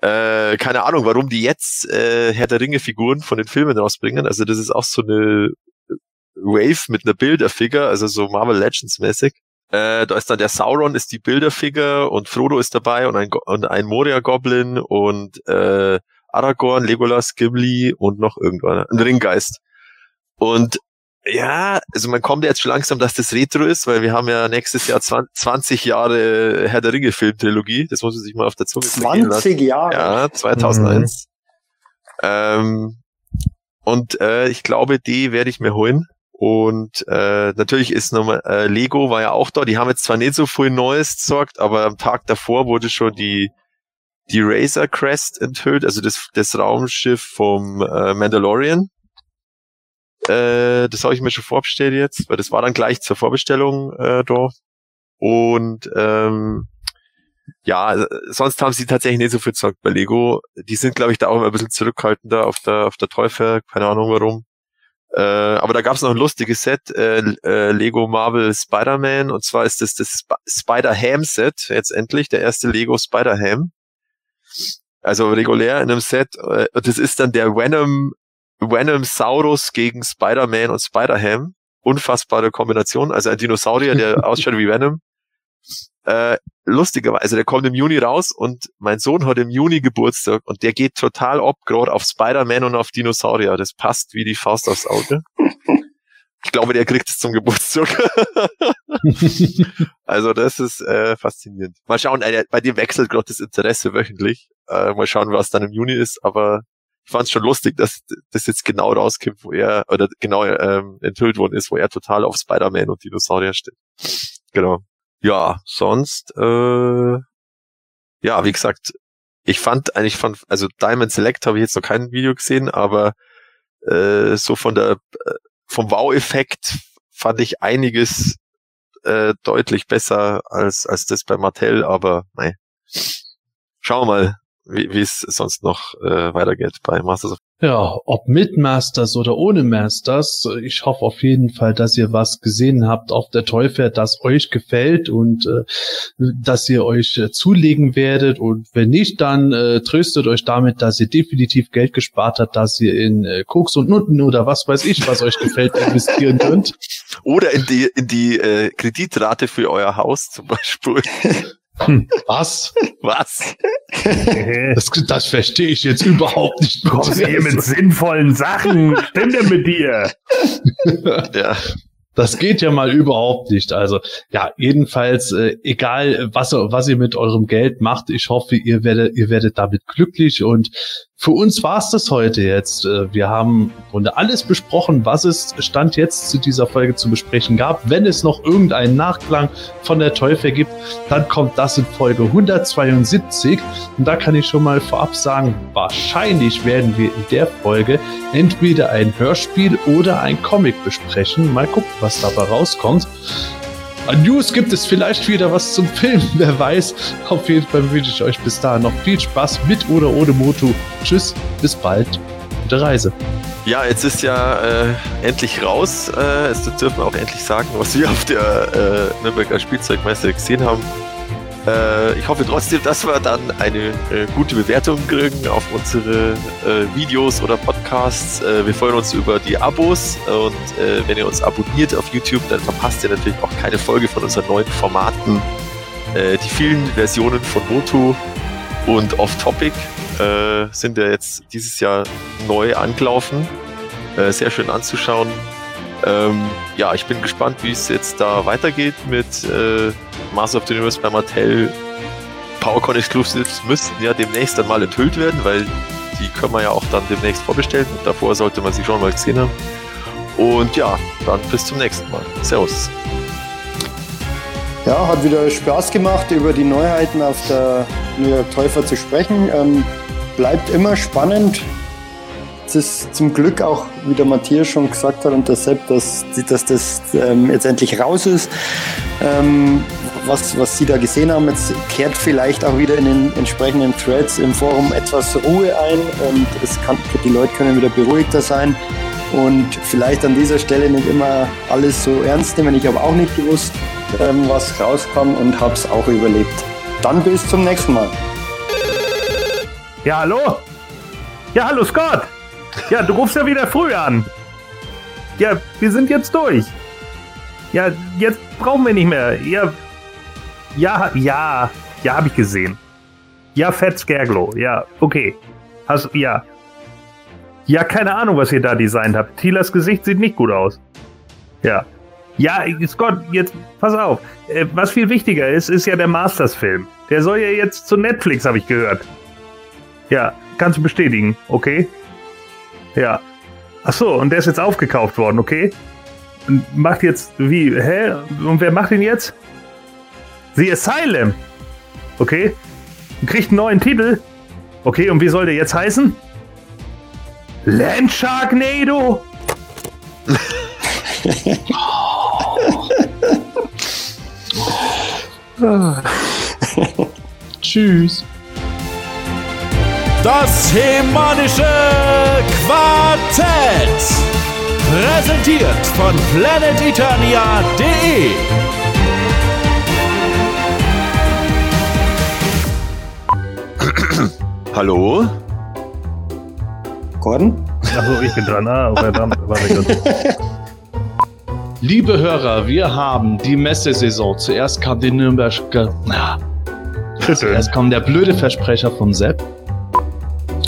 Äh, keine Ahnung, warum die jetzt äh, Herr der Ringe Figuren von den Filmen rausbringen. Also das ist auch so eine Wave mit einer Bilderfigur, also so Marvel Legends mäßig. Äh, da ist dann der Sauron ist die Bilderfigur und Frodo ist dabei und ein, Go- und ein Moria Goblin und äh, Aragorn, Legolas, Gimli und noch irgendwann ein Ringgeist. Und ja, also man kommt jetzt schon langsam, dass das Retro ist, weil wir haben ja nächstes Jahr 20, 20 Jahre Herr der Ringe Filmtrilogie. Das muss man sich mal auf der Zunge zergehen lassen. 20 Jahre. Ja, 2001. Ähm, und äh, ich glaube, die werde ich mir holen. Und äh, natürlich ist nochmal, äh, Lego war ja auch da. Die haben jetzt zwar nicht so viel Neues gesorgt, aber am Tag davor wurde schon die die Razor Crest enthüllt, also das, das Raumschiff vom äh, Mandalorian. Äh, das habe ich mir schon vorbestellt jetzt, weil das war dann gleich zur Vorbestellung äh, da. Und ähm, ja, sonst haben sie tatsächlich nicht so viel gesagt bei Lego. Die sind, glaube ich, da auch immer ein bisschen zurückhaltender auf der auf der Teufel, keine Ahnung warum. Äh, aber da gab es noch ein lustiges Set, äh, äh, Lego Marvel Spider-Man, und zwar ist das das Sp Spider-Ham-Set, jetzt endlich, der erste Lego Spider-Ham. Also regulär in einem Set, äh, und das ist dann der Venom, Venom Saurus gegen Spider-Man und Spider-Ham. Unfassbare Kombination, also ein Dinosaurier, der ausschaut wie Venom. Äh, lustigerweise, der kommt im Juni raus und mein Sohn hat im Juni Geburtstag und der geht total ab, gerade auf Spider-Man und auf Dinosaurier. Das passt wie die Faust aufs Auge. Ich glaube, der kriegt es zum Geburtstag. also das ist äh, faszinierend. Mal schauen, äh, bei dir wechselt gerade das Interesse wöchentlich. Äh, mal schauen, was dann im Juni ist, aber ich fand es schon lustig, dass das jetzt genau rauskommt, wo er, oder genau ähm, enthüllt worden ist, wo er total auf Spider-Man und Dinosaurier steht. Genau. Ja, sonst, äh, ja, wie gesagt, ich fand eigentlich von, also Diamond Select habe ich jetzt noch kein Video gesehen, aber äh, so von der, äh, vom Wow-Effekt fand ich einiges äh, deutlich besser als, als das bei Mattel, aber nein. Schauen wir mal, wie es sonst noch äh, weitergeht bei Masters of Ja, ob mit Masters oder ohne Masters, ich hoffe auf jeden Fall, dass ihr was gesehen habt auf der Teufel, das euch gefällt und äh, dass ihr euch äh, zulegen werdet und wenn nicht, dann äh, tröstet euch damit, dass ihr definitiv Geld gespart habt, dass ihr in äh, Koks und Nutten oder was weiß ich, was euch gefällt, investieren könnt. Oder in die, in die äh, Kreditrate für euer Haus zum Beispiel. Was? Was? Das, das verstehe ich jetzt überhaupt nicht. Kommst du hier mit sinnvollen Sachen? Stimmt denn mit dir? Ja. Das geht ja mal überhaupt nicht. Also ja, jedenfalls äh, egal was was ihr mit eurem Geld macht, ich hoffe, ihr werdet ihr werdet damit glücklich und für uns war's das heute jetzt. Äh, Wir haben im Grunde alles besprochen, was es stand jetzt zu dieser Folge zu besprechen gab. Wenn es noch irgendeinen Nachklang von der Teufel gibt, dann kommt das in Folge 172 und da kann ich schon mal vorab sagen, wahrscheinlich werden wir in der Folge entweder ein Hörspiel oder ein Comic besprechen. Mal gucken, was dabei rauskommt. An News gibt es vielleicht wieder was zum Film, wer weiß. Auf jeden Fall wünsche ich euch bis dahin noch viel Spaß mit oder ohne Motu. Tschüss, bis bald. Gute Reise. Ja, jetzt ist ja äh, endlich raus. Äh, jetzt dürfen wir auch endlich sagen, was wir auf der äh, Nürnberger Spielzeugmesse gesehen haben. Äh, ich hoffe trotzdem, dass wir dann eine äh, gute Bewertung kriegen auf unsere äh, Videos oder Podcasts. Wir freuen uns über die Abos und wenn ihr uns abonniert auf YouTube, dann verpasst ihr natürlich auch keine Folge von unseren neuen Formaten. Die vielen Versionen von Motu und Off Topic sind ja jetzt dieses Jahr neu angelaufen. Sehr schön anzuschauen. Ähm, ja, ich bin gespannt, wie es jetzt da weitergeht mit äh, Master of the Universe bei Mattel. PowerCon Exclusives müssten ja demnächst dann mal enthüllt werden, weil die können wir ja auch dann demnächst vorbestellen. Davor sollte man sie schon mal gesehen haben. Und ja, dann bis zum nächsten Mal. Servus. Ja, hat wieder Spaß gemacht, über die Neuheiten auf der New York Täufer zu sprechen. Ähm, bleibt immer spannend. Es ist zum Glück auch, wie der Matthias schon gesagt hat und der Sepp, dass, dass das ähm, jetzt endlich raus ist. Ähm, was, was Sie da gesehen haben, jetzt kehrt vielleicht auch wieder in den entsprechenden Threads im Forum etwas Ruhe ein und es kann, die Leute können wieder beruhigter sein und vielleicht an dieser Stelle nicht immer alles so ernst nehmen. Ich habe auch nicht gewusst, ähm, was rauskam und habe es auch überlebt. Dann bis zum nächsten Mal. Ja, hallo? Ja, hallo Scott. Ja, du rufst ja wieder früh an. Ja, wir sind jetzt durch. Ja, jetzt brauchen wir nicht mehr. Ja, ja, ja, ja, habe ich gesehen. Ja, Fett Scareglow. Ja, okay. Hast, ja. Ja, keine Ahnung, was ihr da designt habt. Tilas Gesicht sieht nicht gut aus. Ja. Ja, Scott, jetzt pass auf. Äh, Was viel wichtiger ist, ist ja der Masters-Film. Der soll ja jetzt zu Netflix, habe ich gehört. Ja, kannst du bestätigen, okay? Ja. Ach so, und der ist jetzt aufgekauft worden, okay? Und macht jetzt wie? Hä? Und wer macht ihn jetzt? The Asylum. Okay. Und kriegt einen neuen Titel. Okay, und wie soll der jetzt heißen? Land Sharknado. Tschüss. Das Hemanische Quartett. Präsentiert von planeteternia.de. Hallo? Gordon? Achso, ich bin dran. Ah, verdammt. Warte kurz. Liebe Hörer, wir haben die Messesaison. Zuerst kam die Nürnberger. Na, Bitte. zuerst kam der blöde Versprecher von Sepp.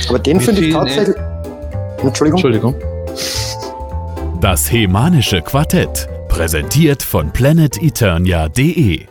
Aber den finde ich tatsächlich. Entschuldigung. Entschuldigung. Das Hemanische Quartett. Präsentiert von planeteternia.de.